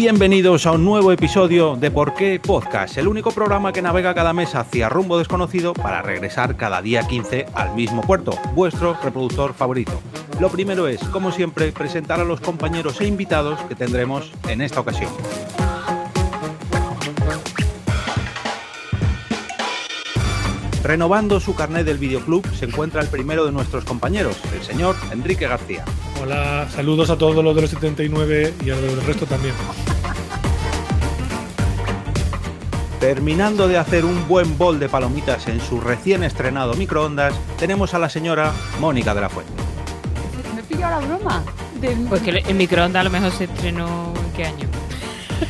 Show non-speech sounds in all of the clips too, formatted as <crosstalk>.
Bienvenidos a un nuevo episodio de Por qué Podcast, el único programa que navega cada mes hacia rumbo desconocido para regresar cada día 15 al mismo puerto, vuestro reproductor favorito. Lo primero es, como siempre, presentar a los compañeros e invitados que tendremos en esta ocasión. Renovando su carnet del videoclub se encuentra el primero de nuestros compañeros, el señor Enrique García. Hola, saludos a todos los de los 79 y a los del resto también. Terminando de hacer un buen bol de palomitas en su recién estrenado microondas, tenemos a la señora Mónica de la Fuente. ¿Me pilló la broma? Pues que el microondas a lo mejor se estrenó en qué año.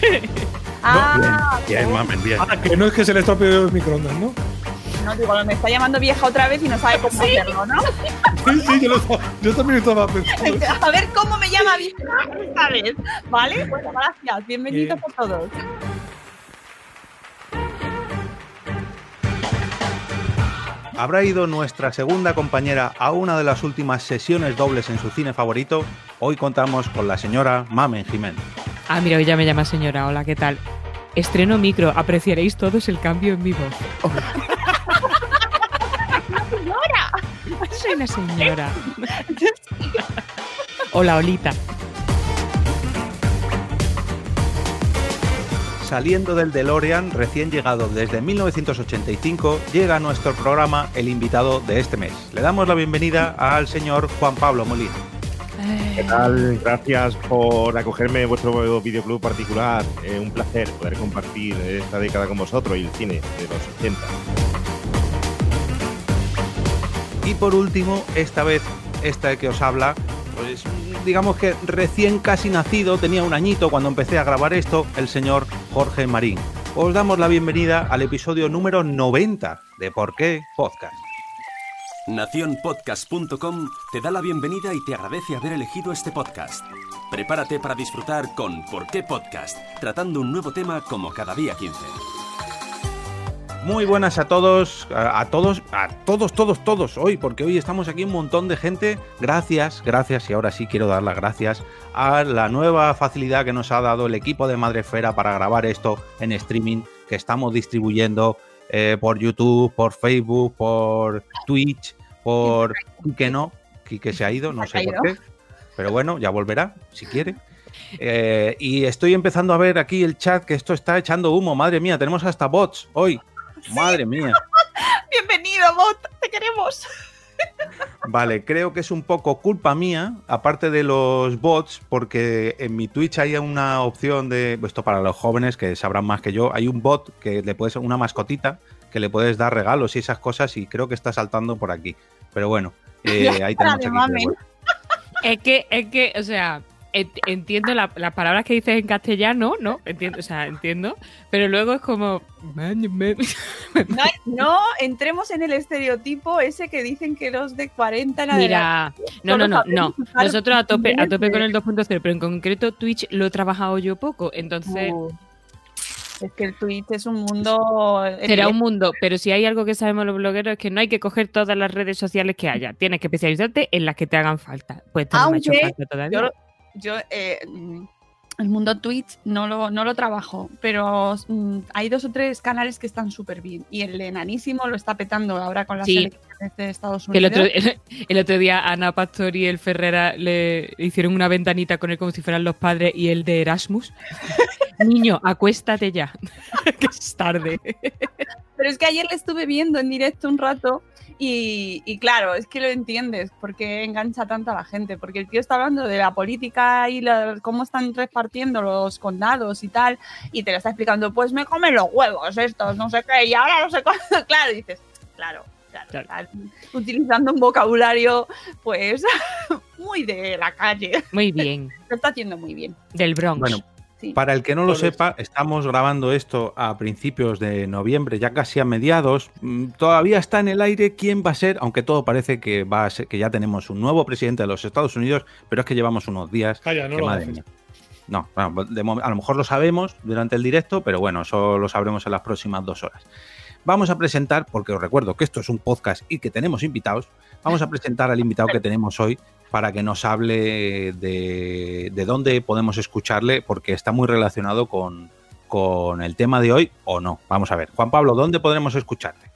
<laughs> ah, bien, bien, mamen, bien. Ah, que no es que se le estropee el microondas, ¿no? no, digo, me está llamando vieja otra vez y no sabe cómo <laughs> hacerlo, ¿no? Sí, sí, yo, lo yo también estaba pensando. <laughs> A ver cómo me llama vieja esta vez, ¿vale? Bueno, gracias, bienvenidos Bien. a todos. ¿Habrá ido nuestra segunda compañera a una de las últimas sesiones dobles en su cine favorito? Hoy contamos con la señora Mamen Jiménez. Ah, mira, hoy ya me llama señora. Hola, ¿qué tal? Estreno micro. Apreciaréis todos el cambio en mi voz. Soy una señora. Hola, Olita. Saliendo del DeLorean, recién llegado desde 1985, llega a nuestro programa el invitado de este mes. Le damos la bienvenida al señor Juan Pablo Molina. ¿Qué tal? Gracias por acogerme en vuestro videoclub particular. Eh, un placer poder compartir esta década con vosotros y el cine de los 80. Y por último, esta vez, esta que os habla, pues digamos que recién casi nacido, tenía un añito cuando empecé a grabar esto, el señor Jorge Marín. Os damos la bienvenida al episodio número 90 de Por qué Podcast. Naciónpodcast.com te da la bienvenida y te agradece haber elegido este podcast. Prepárate para disfrutar con ¿Por qué Podcast? Tratando un nuevo tema como cada día 15. Muy buenas a todos, a, a todos, a todos, todos, todos hoy, porque hoy estamos aquí un montón de gente. Gracias, gracias, y ahora sí quiero dar las gracias a la nueva facilidad que nos ha dado el equipo de Madrefera para grabar esto en streaming, que estamos distribuyendo eh, por YouTube, por Facebook, por Twitch, por que no, que se ha ido, no sé por qué. Pero bueno, ya volverá, si quiere. Eh, y estoy empezando a ver aquí el chat que esto está echando humo. Madre mía, tenemos hasta bots hoy. Madre mía. <laughs> Bienvenido, bot, te queremos. <laughs> Vale, creo que es un poco culpa mía, aparte de los bots, porque en mi Twitch hay una opción de, esto para los jóvenes que sabrán más que yo, hay un bot que le puedes, una mascotita, que le puedes dar regalos y esas cosas y creo que está saltando por aquí. Pero bueno, eh, <laughs> ahí tenemos aquí. Es que, es que, o sea, entiendo la- las palabras que dices en castellano, ¿no? Entiendo, o sea, entiendo. Pero luego es como. <laughs> No, no entremos en el estereotipo ese que dicen que los de 40 en. Mira, no, no, no, no. Nosotros a tope, a tope con el 2.0, pero en concreto Twitch lo he trabajado yo poco, entonces Uh, es que el Twitch es un mundo. será un mundo. Pero si hay algo que sabemos los blogueros es que no hay que coger todas las redes sociales que haya. Tienes que especializarte en las que te hagan falta. Pues esta no me ha hecho Aunque falta todavía. Yo, yo eh, mm, el mundo Twitch no lo, no lo trabajo, pero mm, hay dos o tres canales que están súper bien. Y el enanísimo lo está petando ahora con las Sí. elecciones de Estados Que el Unidos. otro, <laughs> el, el otro día Ana Pastor y el Ferrera le hicieron una ventanita con él como si fueran los padres y el de Erasmus. <laughs> Niño, acuéstate ya, <laughs> que es tarde. Pero es que ayer le estuve viendo en directo un rato y, y claro, es que lo entiendes porque engancha tanto a la gente, porque el tío está hablando de la política y la- cómo están repartiendo los condados y tal, y te lo está explicando, pues me comen los huevos estos, no sé qué, y ahora no sé cuándo. Claro, dices, claro, claro, Claro. estás utilizando un vocabulario pues <laughs> muy de la calle. Muy bien, <laughs> Lo está haciendo muy bien. del Bronx. Bueno, Sí. Para el que no lo sepa, estamos grabando esto a principios de noviembre, ya casi a mediados. Mm, Todavía está en el aire quién va a ser, aunque todo parece que va a ser, que ya tenemos un nuevo presidente de los Estados Unidos, pero es que llevamos unos días. Calla, no que lo madre mía. No, bueno, de mom- a lo mejor lo sabemos durante el directo, pero bueno, eso lo sabremos en las próximas dos horas. Vamos a presentar, porque os recuerdo que esto es un podcast y que tenemos invitados, vamos a <laughs> presentar al invitado que tenemos hoy para que nos hable de, de dónde podemos escucharle, porque está muy relacionado con, con el tema de hoy o no. Vamos a ver. Juan Pablo, ¿dónde podremos escucharte?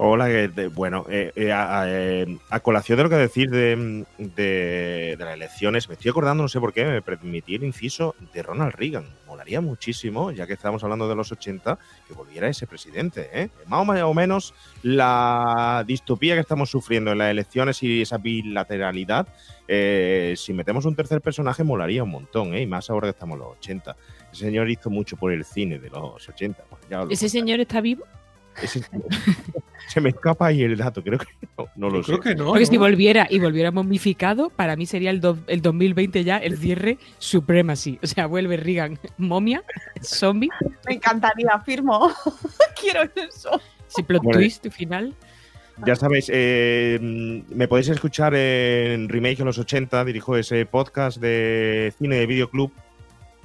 Hola, eh, de- bueno, eh, eh, a, eh, a colación de lo que decir de, de- de las elecciones, me estoy acordando, no sé por qué, me permití el inciso de Ronald Reagan. Molaría muchísimo, ya que estamos hablando de los 80, que volviera ese presidente. ¿eh? Más o menos la distopía que estamos sufriendo en las elecciones y esa bilateralidad, si metemos un tercer personaje, molaría un montón, y más ahora que estamos en los 80. Ese señor hizo mucho por el cine de los 80. Bueno, ya os lo ¿Ese contaré. señor está vivo? Ese- <laughs> se me escapa ahí el dato, creo que no, no lo Yo sé. creo que no. Porque si volviera y volviera momificado, para mí sería el, do- el 2020 ya el cierre Supremacy. O sea, vuelve Reagan, momia, zombie, Me encantaría, firmo. <laughs> Quiero eso. si plot Bueno, twist final. Ya sabéis, eh, me podéis escuchar en Remake en los 80, dirijo ese podcast de cine de videoclub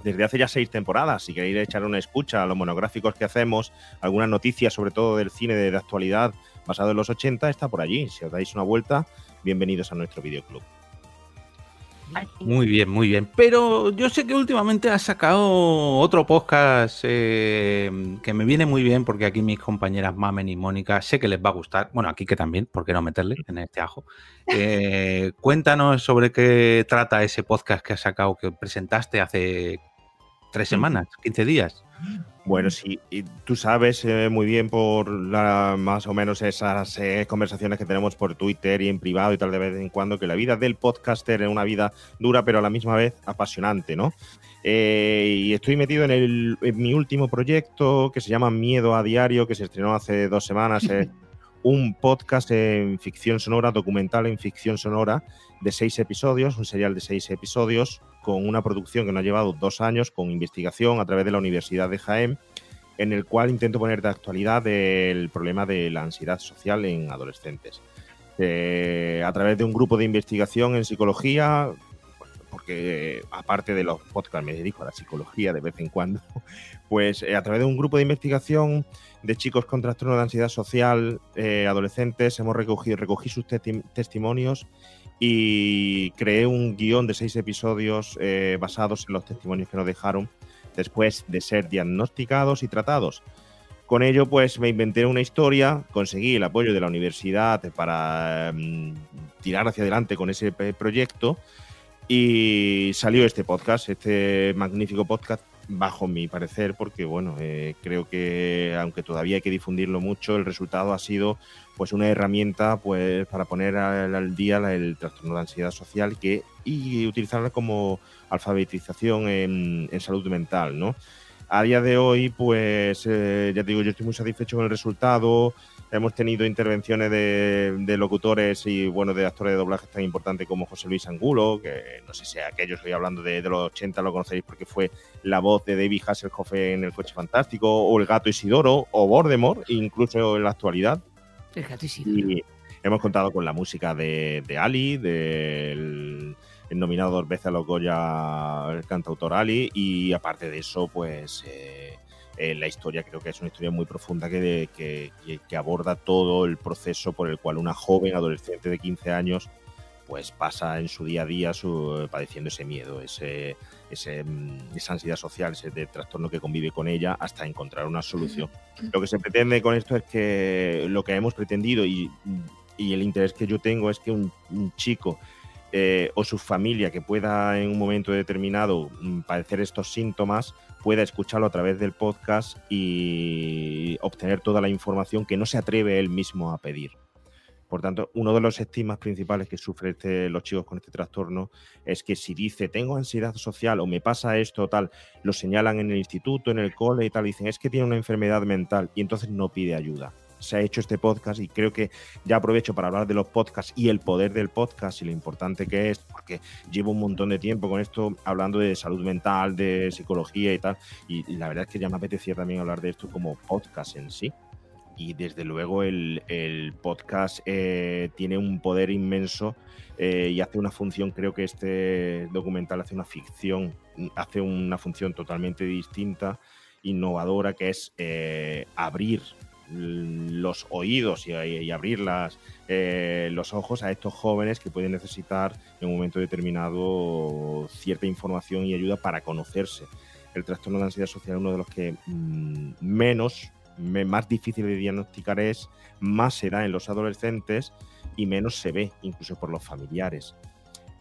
desde hace ya seis temporadas. Si queréis echar una escucha a los monográficos que hacemos, algunas noticias sobre todo del cine de, actualidad basado en los 80, está por allí. Si os dais una vuelta, bienvenidos a nuestro videoclub. Muy bien, muy bien. Pero yo sé que últimamente has sacado otro podcast eh, que me viene muy bien porque aquí mis compañeras Mamen y Mónica sé que les va a gustar. Bueno, aquí que también, ¿por qué no meterle en este ajo? Eh, cuéntanos sobre qué trata ese podcast que has sacado, que presentaste hace tres semanas, 15 días. Bueno, sí, y tú sabes eh, muy bien por la, más o menos esas eh, conversaciones que tenemos por Twitter y en privado y tal de vez en cuando, que la vida del podcaster es una vida dura, pero a la misma vez apasionante, ¿no? Eh, y estoy metido en, el, en mi último proyecto que se llama Miedo a Diario, que se estrenó hace dos semanas. Es <laughs> un podcast en ficción sonora, documental en ficción sonora, de seis episodios, un serial de seis episodios, con una producción que nos ha llevado dos años, con investigación a través de la Universidad de Jaén, en el cual intento poner de actualidad el problema de la ansiedad social en adolescentes. Eh, a través de un grupo de investigación en psicología, porque eh, aparte de los podcasts me dedico a la psicología de vez en cuando, <laughs> pues eh, a través de un grupo de investigación de chicos con trastorno de ansiedad social, adolescentes, hemos recogido, recogí sus testi- testimonios y creé un guion de seis episodios eh, basados en los testimonios que nos dejaron después de ser diagnosticados y tratados. Con ello, pues me inventé una historia, conseguí el apoyo de la universidad para mm, tirar hacia adelante con ese proyecto y salió este podcast, este magnífico podcast, bajo mi parecer, porque bueno, eh, creo que aunque todavía hay que difundirlo mucho, el resultado ha sido pues una herramienta pues para poner al, al día el trastorno de ansiedad social que, y utilizarla como alfabetización en, en salud mental, ¿no? A día de hoy, pues eh, ya te digo, yo estoy muy satisfecho con el resultado. Hemos tenido intervenciones de, de locutores y bueno, de actores de doblaje tan importantes como José Luis Angulo, que no sé si aquellos estoy hablando de, de los 80 lo conocéis porque fue la voz de David Hasselhoff en El Coche Fantástico, o el gato Isidoro, o Voldemort, incluso en la actualidad. El gato Isidoro. Y hemos contado con la música de, de Ali, del el nominado dos veces a los Goya, el cantautor Ali, y aparte de eso, pues eh, eh, la historia creo que es una historia muy profunda que, que, que- que aborda todo el proceso por el cual una joven adolescente de 15 años pues pasa en su día a día su, padeciendo ese miedo, ese, ese, mm, esa ansiedad social, ese de trastorno que convive con ella hasta encontrar una solución. Lo que se pretende con esto es que lo que hemos pretendido y, y el interés que yo tengo es que un, un chico eh, o su familia que pueda en un momento determinado mm, padecer estos síntomas pueda escucharlo a través del podcast y obtener toda la información que no se atreve él mismo a pedir. Por tanto, uno de los estigmas principales que sufren este, los chicos con este trastorno es que si dice tengo ansiedad social o me pasa esto o tal, lo señalan en el instituto, en el cole y tal, dicen es que tiene una enfermedad mental y entonces no pide ayuda. Se ha hecho este podcast y creo que ya aprovecho para hablar de los podcasts y el poder del podcast y lo importante que es, porque llevo un montón de tiempo con esto hablando de salud mental, de psicología y tal, y, la verdad es que ya me apetecía también hablar de esto como podcast en sí. Y desde luego el, el podcast eh, tiene un poder inmenso eh, y hace una función, creo que este documental hace una ficción, hace una función totalmente distinta, innovadora, que es eh, abrir los oídos y, y abrir las, eh, los ojos a estos jóvenes que pueden necesitar en un momento determinado cierta información y ayuda para conocerse. El trastorno de ansiedad social es uno de los que mm, menos, me- más difícil de diagnosticar es, más se da en los adolescentes y menos se ve, incluso por los familiares.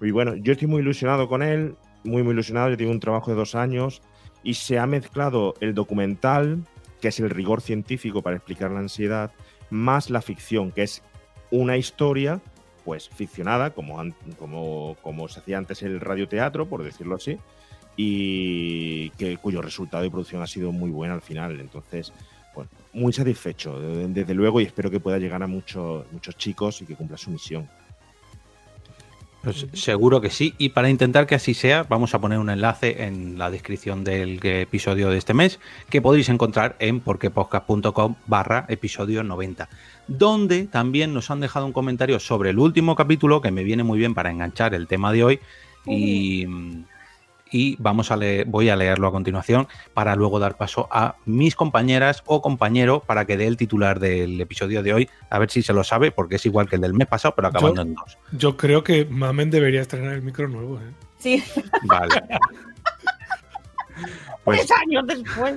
Y bueno, yo estoy muy ilusionado con él, muy, muy ilusionado. Yo tengo un trabajo de dos años y se ha mezclado el documental, que es el rigor científico para explicar la ansiedad, más la ficción, que es una historia, pues ficcionada, como, como, como se hacía antes el radioteatro, por decirlo así, y que, cuyo resultado de producción ha sido muy bueno al final. Entonces, bueno, muy satisfecho, de- desde luego, y espero que pueda llegar a muchos chicos y que cumpla su misión. Pues seguro que sí. Y para intentar que así sea, vamos a poner un enlace en la descripción del episodio de este mes que podéis encontrar en porquepodcast.com barra episodio 90. Donde también nos han dejado un comentario sobre el último capítulo que me viene muy bien para enganchar el tema de hoy. Y, y vamos a leer, voy a leerlo a continuación para luego dar paso a mis compañeras o compañero para que dé el titular del episodio de hoy. A ver si se lo sabe, porque es igual que el del mes pasado, pero acabando Yo- en dos. Yo creo que Mamen debería estrenar el micro nuevo. ¿eh? Sí, Vale. Pues <laughs> tres años después.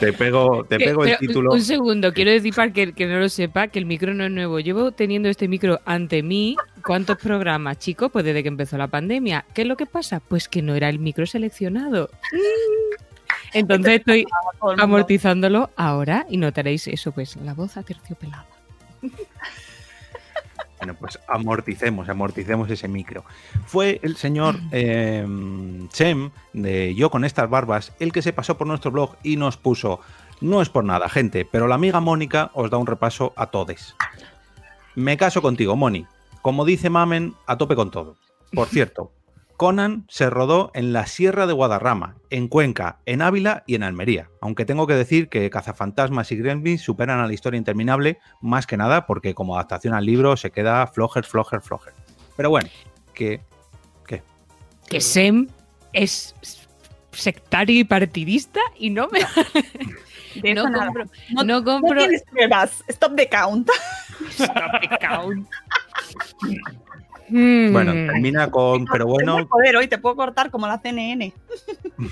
te pego, te pego el título. Un segundo, quiero decir para que, que no lo sepa que el micro no es nuevo. Llevo teniendo este micro ante mí. ¿Cuántos programas, chicos? Pues desde que empezó la pandemia. ¿Qué es lo que pasa? Pues que no era el micro seleccionado. Entonces estoy amortizándolo ahora y notaréis eso, pues la voz aterciopelada. Bueno, pues amorticemos, amorticemos ese micro. Fue el señor eh, Chem de Yo con estas barbas el que se pasó por nuestro blog y nos puso, no es por nada, gente, pero la amiga Mónica os da un repaso a todes. Me caso contigo, Moni. Como dice Mamen, a tope con todo. Por <laughs> cierto, Conan se rodó en la Sierra de Guadarrama, en Cuenca, en Ávila y en Almería. Aunque tengo que decir que Cazafantasmas y Gremlins superan a la historia interminable, más que nada porque como adaptación al libro se queda flojer, flojer, flojer. Pero bueno, que Que Sem es sectario y partidista y no me <laughs> no compro, No, no no compro tienes pruebas. Stop the count. Mm. Bueno, termina con pero bueno, poder hoy, te puedo cortar como la CNN. <laughs>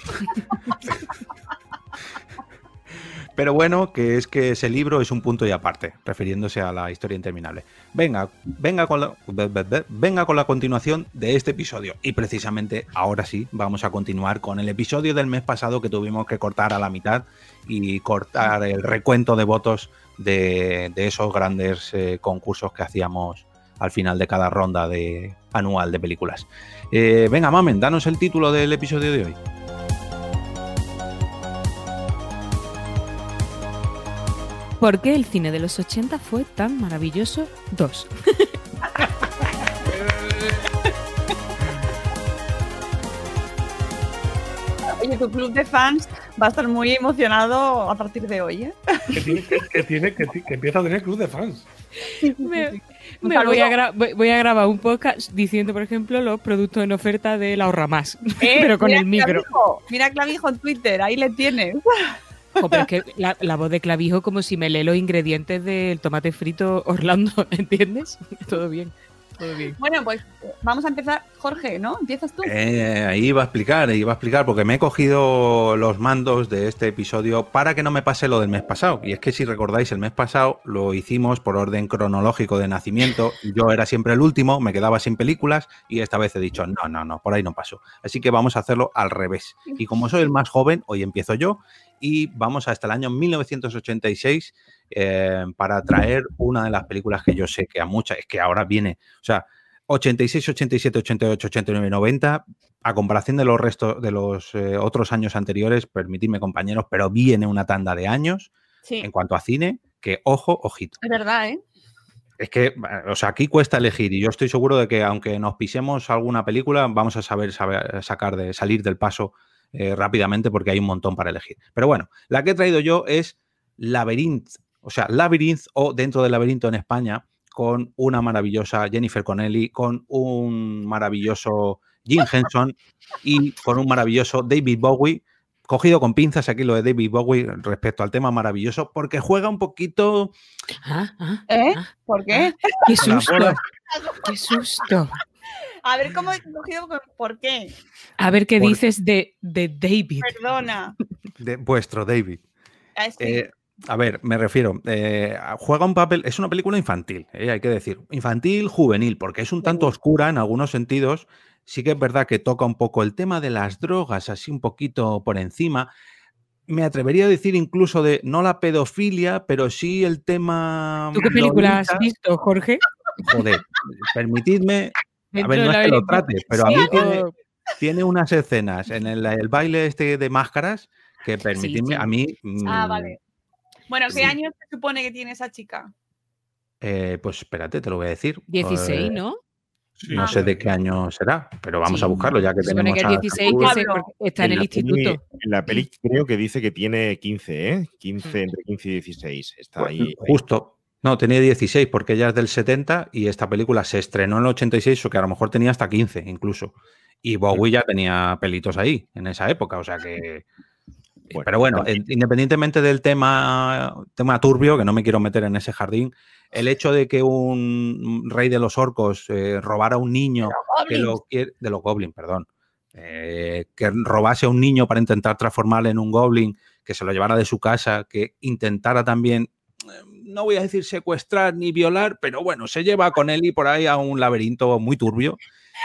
pero bueno, que es que ese libro es un punto y aparte, refiriéndose a la historia interminable. Venga, venga con la, ve- ve- ve- venga con la continuación de este episodio. Y precisamente ahora sí, vamos a continuar con el episodio del mes pasado que tuvimos que cortar a la mitad y cortar el recuento de votos de, de esos grandes eh, concursos que hacíamos al final de cada ronda de anual de películas. Eh, venga, Mamen, danos el título del episodio de hoy. ¿Por qué el cine de los 80 fue tan maravilloso? Dos. <laughs> Oye, tu club de fans va a estar muy emocionado a partir de hoy, ¿eh? Que, tiene, que, que tiene, que, que empieza a tener club de fans. <laughs> Me, <laughs> me voy, a voy- a grabar un podcast diciendo, por ejemplo, los productos en oferta de la Ahorra Más, Eh, <laughs> pero con el micro. Clavijo, mira Clavijo en Twitter, ahí le tienes. Jo, pero es que la, la voz de clavijo como si me lee los ingredientes del tomate frito Orlando, <laughs> ¿entiendes? Todo bien. Bueno, pues vamos a empezar. Jorge, ¿no? ¿Empiezas tú? Eh, ahí iba a explicar, iba a explicar, porque me he cogido los mandos de este episodio para que no me pase lo del mes pasado. Y es que si recordáis, el mes pasado lo hicimos por orden cronológico de nacimiento. Yo era siempre el último, me quedaba sin películas y esta vez he dicho, no, no, no, por ahí no paso. Así que vamos a hacerlo al revés. Y como soy el más joven, hoy empiezo yo y vamos hasta el año 1986 eh, para traer una de las películas que yo sé que a muchas, es que ahora viene, o sea, 86, 87, 88, 89, 90, a comparación de los restos de los eh, otros años anteriores, permitidme compañeros, pero viene una tanda de años Sí, en cuanto a cine, que ojo, ojito. es verdad, ¿eh? Es que, o sea, aquí cuesta elegir y yo estoy seguro de que aunque nos pisemos alguna película, vamos a saber, saber sacar de salir del paso eh, rápidamente porque hay un montón para elegir. Pero bueno, la que he traído yo es Labyrinth, o sea, Labyrinth o Dentro del Laberinto en España, con una maravillosa Jennifer Connelly, con un maravilloso Jim Henson y con un maravilloso David Bowie cogido con pinzas aquí lo de David Bowie respecto al tema maravilloso, porque juega un poquito. Ah, ah, ¿Eh? ah. ¿Por qué? ¡Qué susto! ¡Qué susto! A ver, ¿cómo he cogido? ¿Por qué? A ver qué Por- dices de, de David. Perdona. de vuestro David. Ah, es que- Eh, a ver, me refiero, eh, juega un papel, es una película infantil, eh, hay que decir, infantil, juvenil, porque es un tanto oscura en algunos sentidos. Sí que es verdad que toca un poco el tema de las drogas, así un poquito por encima. Me atrevería a decir incluso de no la pedofilia, pero sí el tema. ¿Tú qué película has visto, Jorge? Joder, permitidme. A ver, no es que lo trate, <laughs> pero a Sí, mí tiene, tiene unas escenas en el, el baile este de máscaras que permitidme, sí. a mí. Ah, mm, vale. Bueno, ¿qué sí. años se supone que tiene esa chica? Eh, pues espérate, te lo voy a decir. 16, Eh, ¿no? Sí, No Ah. sé de qué año será, pero vamos a Sí. buscarlo ya que Se supone tenemos que a es 16, que Arturo. se- Pablo. porque está en el la peli- instituto. en la peli creo que dice que tiene 15, ¿eh? 15, Mm. entre 15 y 16. Está Pues, ahí. Justo. No, tenía 16 porque ella es del 70 y esta película se estrenó en el 86, o que a lo mejor tenía hasta 15 incluso. Y Bowie ya tenía pelitos ahí en esa época, o sea que... Bueno, Pero bueno, también. independientemente del tema, tema turbio, que no me quiero meter en ese jardín, el hecho de que un rey de los orcos eh, robara a un niño que lo de los goblins, perdón, eh, que robase a un niño para intentar transformarle en un goblin, que se lo llevara de su casa, que intentara también, no voy a decir secuestrar ni violar, pero bueno, se lleva con él y por ahí a un laberinto muy turbio.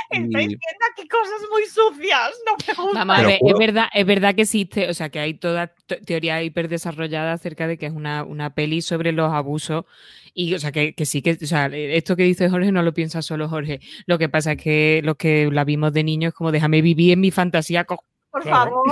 Estáis viendo aquí cosas muy sucias. No me gusta. Lo ver, es verdad, es verdad que existe, o sea, que hay toda te- teoría hiperdesarrollada acerca de que es una, una peli sobre los abusos. Y, o sea, que, que sí que, o sea, esto que dice Jorge no lo piensa solo Jorge. Lo que pasa es que los que la vimos de niños, como déjame vivir en mi fantasía. Por Claro. favor.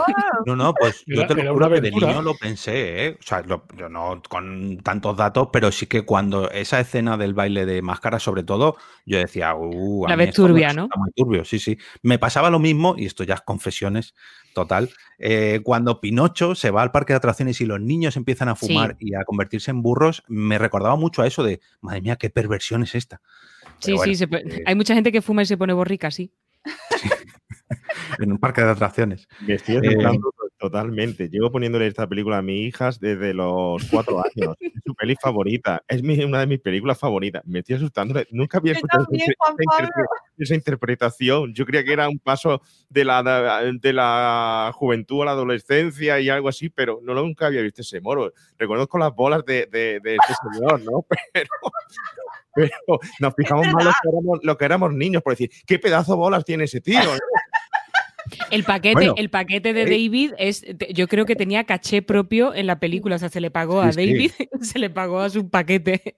No, no, pues yo te lo juro que de niño lo pensé, ¿eh? O sea, lo- yo no con tantos datos, pero sí que cuando esa escena del baile de máscara, sobre todo, yo decía, uh, a La me turbia, ¿no? Muy turbio, sí, sí. Me pasaba lo mismo, y esto ya es confesiones total, eh, cuando Pinocho se va al parque de atracciones y los niños empiezan a Sí. fumar y a convertirse en burros, me recordaba mucho a eso de, madre mía, qué perversión es esta. Sí, bueno, sí, se eh, hay mucha gente que fuma y se pone borrica, sí. <laughs> <laughs> en un parque de atracciones. Me estoy Eh, asustando totalmente. Llevo poniéndole esta película a mis hijas desde los cuatro años. Es su peli favorita. Es mi- una de mis películas favoritas. Me estoy asustando. Nunca había escuchado esa, también, esa interpre- esa interpretación. Yo creía que era un paso de la, de la juventud a la adolescencia y algo así, pero no nunca había visto ese moro. Reconozco las bolas de, de, de este señor, ¿no? <laughs> Pero, pero nos fijamos más lo que, éramos, lo que éramos niños por decir, ¿qué pedazo de bolas tiene ese tío? El paquete, Bueno, el paquete de eh. David es, yo creo que tenía caché propio en la película, o sea, se le pagó a Sí, sí. David, <laughs> se le pagó a su paquete.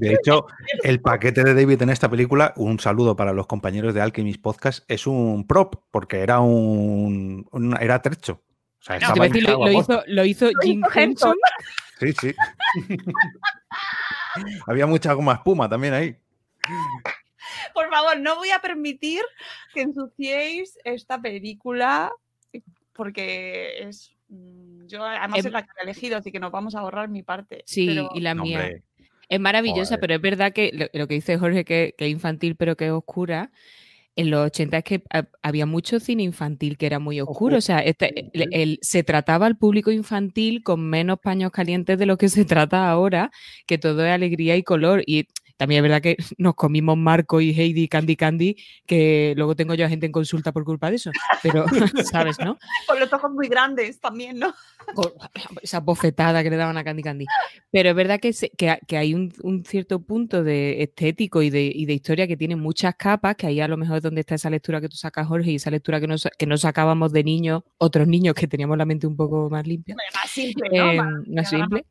De hecho, el paquete de David en esta película, un saludo para los compañeros de Alchemist Podcast, es un prop, porque era un, un- era trecho. O sea, Te estaba iba a decir, lo, hizo, lo hizo Jim hizo Henson. Sí, sí. <laughs> Había mucha goma espuma también ahí. Por favor, no voy a permitir que ensuciéis esta película porque es. mm, Yo, además, Em- es la que he elegido, así que nos vamos a ahorrar mi parte. Sí, pero- y la mía. hombre, Es maravillosa, Joder. pero es verdad que lo, lo que dice Jorge, que, que es infantil, pero que es oscura. En los 80 es que ha- había mucho cine infantil que era muy oscuro. O sea, este- el- el- se trataba al público infantil con menos paños calientes de lo que se trata ahora, que todo es alegría y color. Y también es verdad que <laughs> nos comimos Marco y Heidi Candy Candy, que luego tengo yo a gente en consulta por culpa de eso. Pero, <laughs> <laughs> ¿sabes, no? Con los ojos muy grandes también, ¿no? con esa bofetada que le daban a Candy Candy. Pero es verdad que, se- que, que hay un, un cierto punto de estético y de, y de historia que tiene muchas capas, que ahí a lo mejor es donde está esa lectura que tú sacas, Jorge, y esa lectura que no, sa- que no sacábamos de niños, otros niños que teníamos la mente un poco más limpia, Más simple, ¿no? eh, Más- más simple.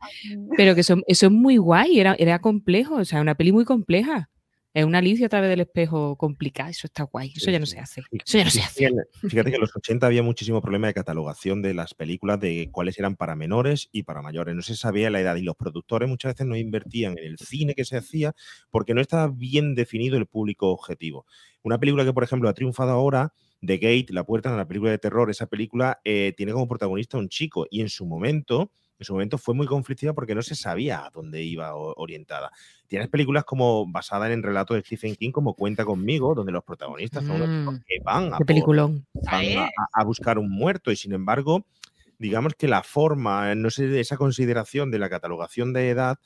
Pero que eso, eso es muy guay, era, era complejo, o sea, una peli muy compleja. Es una Alicia a través del espejo complicada, eso está guay, eso ya no se hace. Eso ya no se hace. Fíjate, que en los 80 había muchísimo problema de catalogación de las películas, de cuáles eran para menores y para mayores. No se sabía la edad y los productores muchas veces no invertían en el cine que se hacía porque no estaba bien definido el público objetivo. Una película que, por ejemplo, ha triunfado ahora, The Gate, La Puerta, la película de terror, esa película eh, tiene como protagonista un chico y en su momento... En su momento fue muy conflictiva porque no se sabía a dónde iba orientada. Tienes películas como basadas en relatos de Stephen King, como Cuenta conmigo, donde los protagonistas son los Mm, que van a Qué por- peliculón. van a, a- a buscar un muerto y sin embargo digamos que la forma, no sé, esa consideración de la catalogación de edad,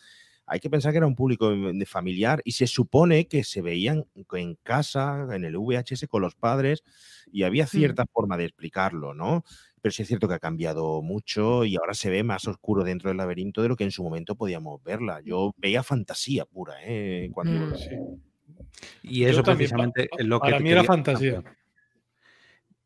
hay que pensar que era un público familiar y se supone que se veían en casa, en el VHS con los padres y había cierta forma de explicarlo, ¿no? Pero sí es cierto que ha cambiado mucho y ahora se ve más oscuro dentro del laberinto de lo que en su momento podíamos verla. Yo veía fantasía pura, ¿eh? Cuando... Mm. Sí. Y Yo eso también, precisamente pa- es lo que para mí era fantasía.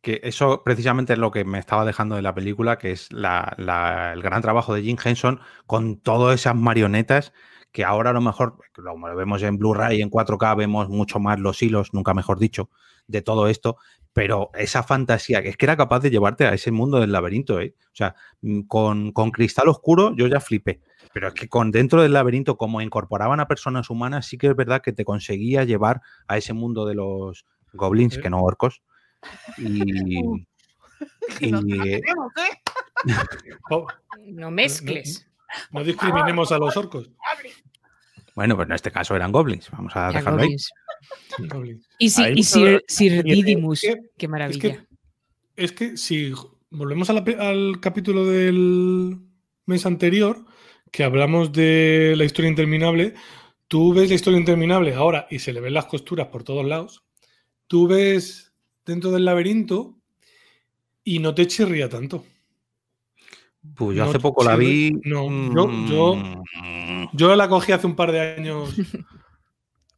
Que eso precisamente es lo que me estaba dejando de la película, que es la- la- el gran trabajo de Jim Henson con todas esas marionetas que ahora a lo mejor, como lo vemos en Blu-ray, en 4K, vemos mucho más los hilos, nunca mejor dicho, de todo esto, pero esa fantasía, que es que era capaz de llevarte a ese mundo del laberinto, ¿eh? O sea, mm, con, con Cristal Oscuro yo ya flipé, pero es que con dentro del laberinto, como incorporaban a personas humanas, sí que es verdad que te conseguía llevar a ese mundo de los goblins, que no orcos. Y, <laughs> y- Tenemos, ¿eh? Oh, <laughs> No mezcles. no discriminemos a los orcos. bueno, pues en este caso eran goblins, vamos a Ya, dejarlo ahí. goblins. Y, si, y Sir, Sir es que- qué Es maravilla. que, es que si volvemos a la pe- al capítulo del mes anterior, que hablamos de la historia interminable, tú ves la historia interminable ahora y se le ven las costuras por todos lados. Tú ves dentro del laberinto y no te chirría tanto. Pues yo No, hace poco la vi. no, yo- yo- mm, Yo la cogí hace un par de años <laughs>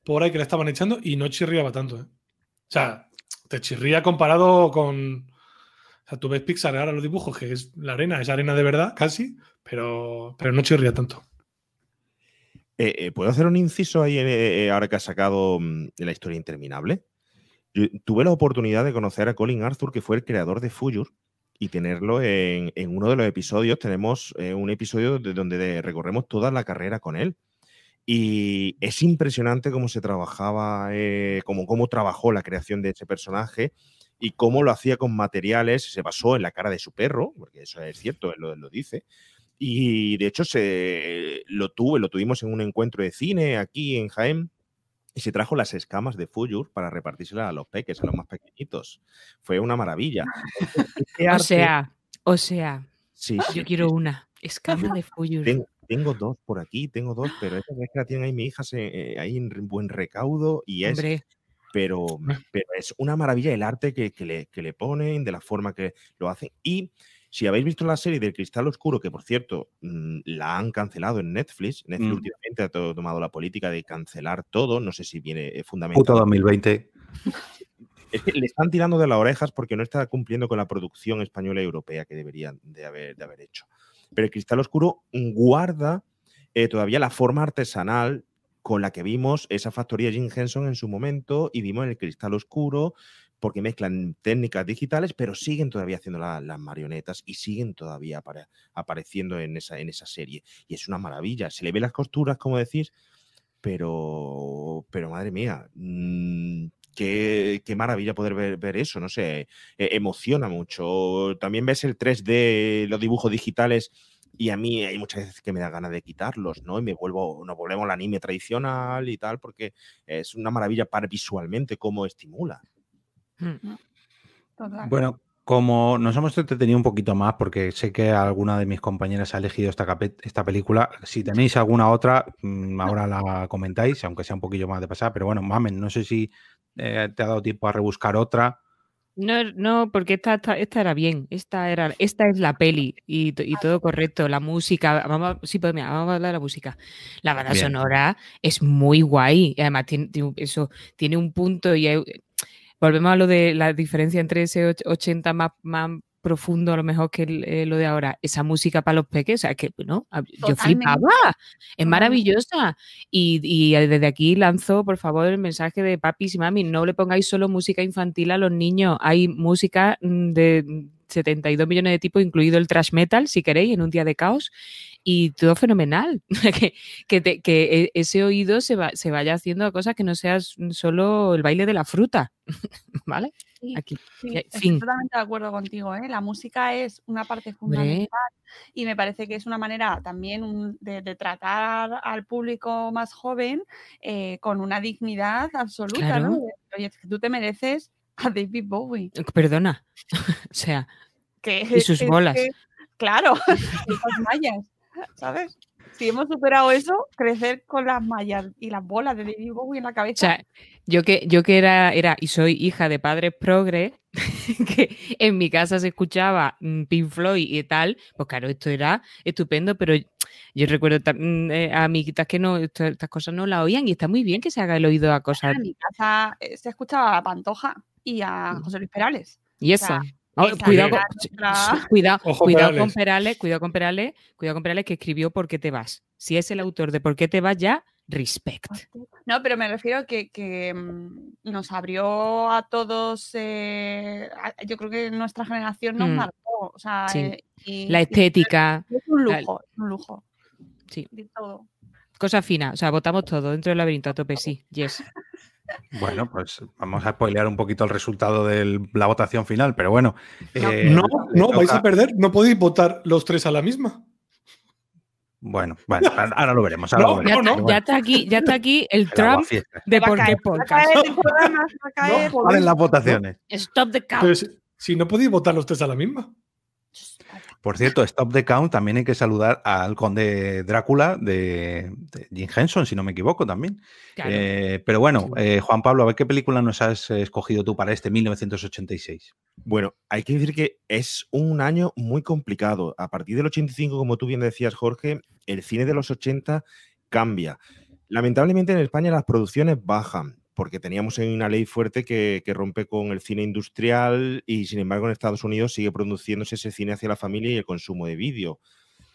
por ahí que la estaban echando y no chirriaba tanto. ¿eh? O sea, te chirría comparado con. O sea, tú ves Pixar ahora los dibujos, que es la arena, es arena de verdad, casi, pero, pero no chirría tanto. Eh, eh, ¿Puedo hacer un inciso ahí eh, ahora que has sacado mm, la historia interminable? Tuve la oportunidad de conocer a Colin Arthur, que fue el creador de Fuyur, y tenerlo en, uno de los episodios. Tenemos eh, un episodio de donde de- recorremos toda la carrera con él. Y es impresionante cómo se trabajaba, eh, cómo, trabajó la creación de ese personaje y cómo lo hacía con materiales. Se basó en la cara de su perro, porque eso es cierto, él lo, lo dice. Y de hecho se lo tuve, lo tuvimos en un encuentro de cine aquí en Jaén y se trajo las escamas de Fuyur para repartírselas a los peques, a los más pequeñitos. Fue una maravilla. Este O sea, o sea, sí, sí, yo quiero una escama de Fuyur. tengo, tengo dos por aquí, tengo dos, pero esa es que la tienen ahí mi hija se- eh, ahí en buen recaudo y es Hombre, pero, pero es una maravilla el arte que, que le, que le ponen, de la forma que lo hacen. Y si habéis visto la serie del Cristal Oscuro, que por cierto mm, la han cancelado en Netflix, Netflix Mm. últimamente ha to- tomado la política de cancelar todo, no sé si viene eh, fundamental. Puto 2020. <laughs> Es que le están tirando de las orejas porque no está cumpliendo con la producción española y europea que deberían de haber, de haber hecho. Pero el Cristal Oscuro guarda eh, todavía la forma artesanal con la que vimos esa factoría Jim Henson en su momento y vimos el Cristal Oscuro porque mezclan técnicas digitales, pero siguen todavía haciendo la- las marionetas y siguen todavía apare- apareciendo en esa, en esa serie. Y es una maravilla. Se le ve las costuras, como decís, pero, pero madre mía, mm, qué, qué maravilla poder ver, ver eso, no sé, eh, emociona mucho. También ves el 3D, los dibujos digitales, y a mí hay muchas veces que me da ganas de quitarlos, ¿no? Y me vuelvo, nos volvemos al anime tradicional y tal, porque es una maravilla para visualmente cómo estimula. Total. Bueno, como nos hemos entretenido un poquito más, porque sé que alguna de mis compañeras ha elegido esta, esta película, si tenéis alguna otra, mm, ahora la comentáis, aunque sea un poquillo más de pasada, pero bueno, mamen, no sé si eh, te ha dado tiempo a rebuscar otra. No, no, porque esta, esta, esta era bien. Esta era, esta es la peli y, y todo correcto. La música, vamos, a- sí, pues mira, vamos a hablar de la música. La banda Bien. sonora es muy guay. y Además, tiene, tiene un- eso, tiene un punto y hay- volvemos a lo de la diferencia entre ese och- 80 más, más profundo a lo mejor que el- eh, lo de ahora. Esa música para los peques, o sea, que no, a- yo flipaba. Es maravillosa. Y, y desde aquí lanzo, por favor, el mensaje de papis y mami, no le pongáis solo música infantil a los niños. Hay música mm, de 72 millones de tipos, incluido el trash metal, si queréis, en un día de caos. Y todo fenomenal. <laughs> que, que, te- que e- ese oído se, va- se vaya haciendo a cosas que no seas solo el baile de la fruta. <laughs> ¿Vale? Sí, Aquí. sí, ya, estoy totalmente de acuerdo contigo. ¿eh? La música es una parte fundamental y me parece que es una manera también un- de, de tratar al público más joven eh, con una dignidad absoluta. ¿no? Claro. De, Oye, es que tú te mereces a David Bowie. Perdona. <laughs> o sea, Que Y sus bolas. que Claro, las mallas, ¿sabes? Si hemos superado eso, crecer con las mallas y las bolas de David Bowie en la O cabeza. sea, yo que, yo que era, era y soy hija de padres progres, <laughs> que en mi casa se escuchaba mm, Pink Floyd y tal, pues claro, esto era estupendo, pero yo recuerdo ta- mm, eh, a amiguitas que no, esto- estas cosas no las oían y está muy bien que se haga el oído a cosas. en mi casa eh, se escuchaba a Pantoja y a Mm. José Luis Perales. Y o eso. sea, Cuidado, con, nuestra- cuidado, Ojo, cuidado con Perales. Perales, cuidado con Perales, cuidado con Perales que escribió ¿Por qué te vas? Si es el autor de ¿Por qué te vas ya? Respect. No, pero me refiero que, que mm, nos abrió a todos, eh, a- yo creo que nuestra generación nos Mm. marcó. O sea, Sí. eh, y- La y estética, es un la- lujo, es un lujo. Sí. De todo. cosa fina. O sea, votamos todo dentro del laberinto a tope, sí. Yes. Bueno, pues vamos a spoilear un poquito el resultado de la votación final, pero bueno. No. eh, no, vais a perder. No podéis votar los tres a la misma. Bueno, bueno, ahora lo veremos. Ahora No, lo Ya, veremos. está, ya aquí, ya está aquí el <laughs> el Trump de por qué podcast. va a caer. Las votaciones. Stop the. Pero si, si no podéis votar los tres a la misma. Por cierto, Stop the Count también hay que saludar al conde Drácula de, de Jim Henson, si no me equivoco también. Claro. Eh, pero bueno, eh, Juan Pablo, a ver qué película nos has escogido tú para este 1986. Bueno, hay que decir que es un año muy complicado. A partir del 85, como tú bien decías, Jorge, el cine de los 80 cambia. Lamentablemente en España las producciones bajan, porque teníamos una ley fuerte que, rompe con el cine industrial y sin embargo en Estados Unidos sigue produciéndose ese cine hacia la familia y el consumo de vídeo.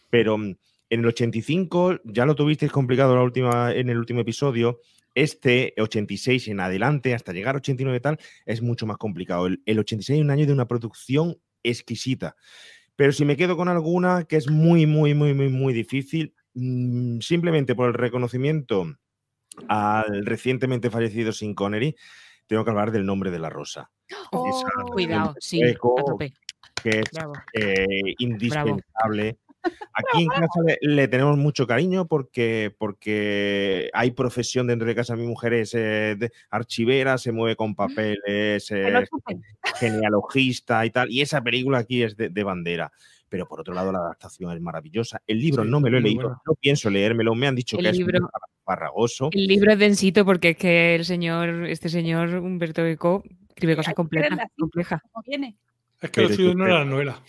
Pero mm, en el 85 ya lo tuvisteis complicado la última, en el último episodio. Este 86 en adelante, hasta llegar a 89 y tal, es mucho más complicado. El, el 86 es un año de una producción exquisita. Pero si me quedo con alguna que es muy, muy, muy, muy, muy difícil, mm, simplemente por el reconocimiento al recientemente fallecido Sin Connery, tengo que hablar del nombre de la rosa. Oh, Esa- Cuidado, sí, Eco, a tope. que es eh, indispensable. Aquí en <laughs> casa le, le tenemos mucho cariño porque, porque hay profesión dentro de casa. Mi mujer es eh, de- archivera, se mueve con papeles, que lo es chupen. genealogista y tal. Y esa película aquí es de, de bandera. Pero por otro lado, la adaptación es maravillosa. El libro Sí, no me lo he leído, buena. no pienso leérmelo. Me han dicho El que libro- es farragoso. El libro es densito porque es que el señor, este señor Humberto Eco, escribe cosas complejas, complejas. ¿Cómo viene? Es que lo Pero suyo yo no era la novela.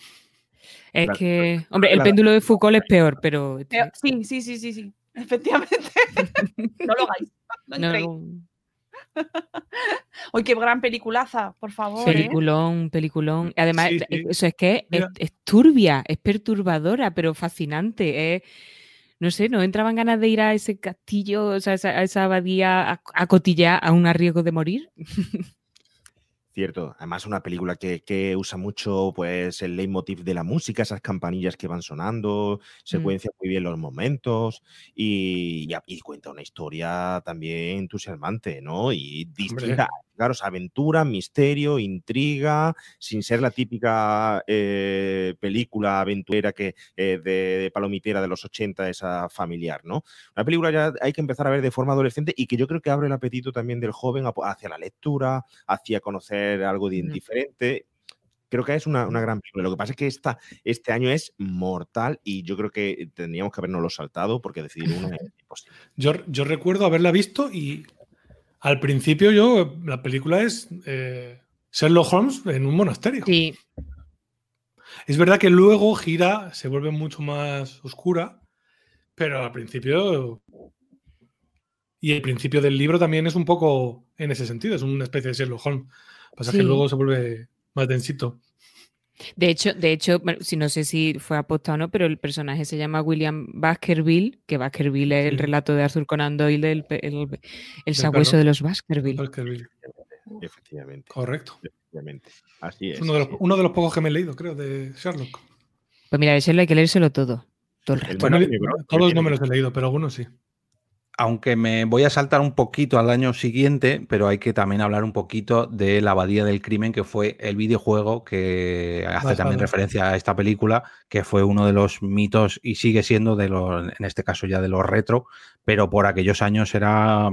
Es Claro. que, hombre, el péndulo de Foucault es peor, pero... Pero- sí, sí, sí, sí, sí. Efectivamente. <laughs> no lo hagáis. No no. <laughs> Uy, qué gran peliculaza, por favor. ¿eh? peliculón, peliculón. Además, Sí, sí. eso es que es, turbia, es perturbadora, pero fascinante. es- no sé, no entraban ganas de ir a ese castillo, o sea, a esa, a esa abadía a, a cotillar a un riesgo de morir. <laughs> Cierto, además una película que, que usa mucho pues el leitmotiv de la música, esas campanillas que van sonando, secuencia muy bien los momentos y, y cuenta una historia también entusiasmante, ¿no? Y distinta, es aventura, misterio, intriga, sin ser la típica eh, película aventurera que eh, de, de palomitera de los 80, esa familiar, ¿no? Una película ya hay que empezar a ver de forma adolescente y que yo creo que abre el apetito también del joven hacia la lectura, hacia conocer algo de. Creo que es una, una gran película. Lo que pasa es que esta, este año es mortal y yo creo que tendríamos que habernoslo saltado porque decidir una es <laughs> imposible. Yo, yo recuerdo haberla visto y al principio yo, la película es eh, Sherlock Holmes en un monasterio. Sí, Es verdad que luego gira, se vuelve mucho más oscura, pero al principio... Y el principio del libro también es un poco en ese sentido, es una especie de Sherlock Holmes. Pasa que luego se vuelve más densito. De hecho, de hecho, bueno, si no sé si fue apostado o no, pero el personaje se llama William Baskerville, que Baskerville es el relato de Arthur Conan Doyle del el, el sabueso de los Baskerville. Baskerville. Efectivamente. Correcto. efectivamente. Así es. Es uno de, los, uno de los pocos que me he leído, creo, de Sherlock. Pues mira, ese hay que leérselo todo. Todo el rato. Bueno, No me- mi bro, todos no me los he leído, pero algunos sí. Aunque me voy a saltar un poquito al año siguiente, pero hay que también hablar un poquito de La Abadía del Crimen, que fue el videojuego que hace también referencia a esta película, que fue uno de los mitos y sigue siendo de los, en este caso ya de los retro, pero por aquellos años era,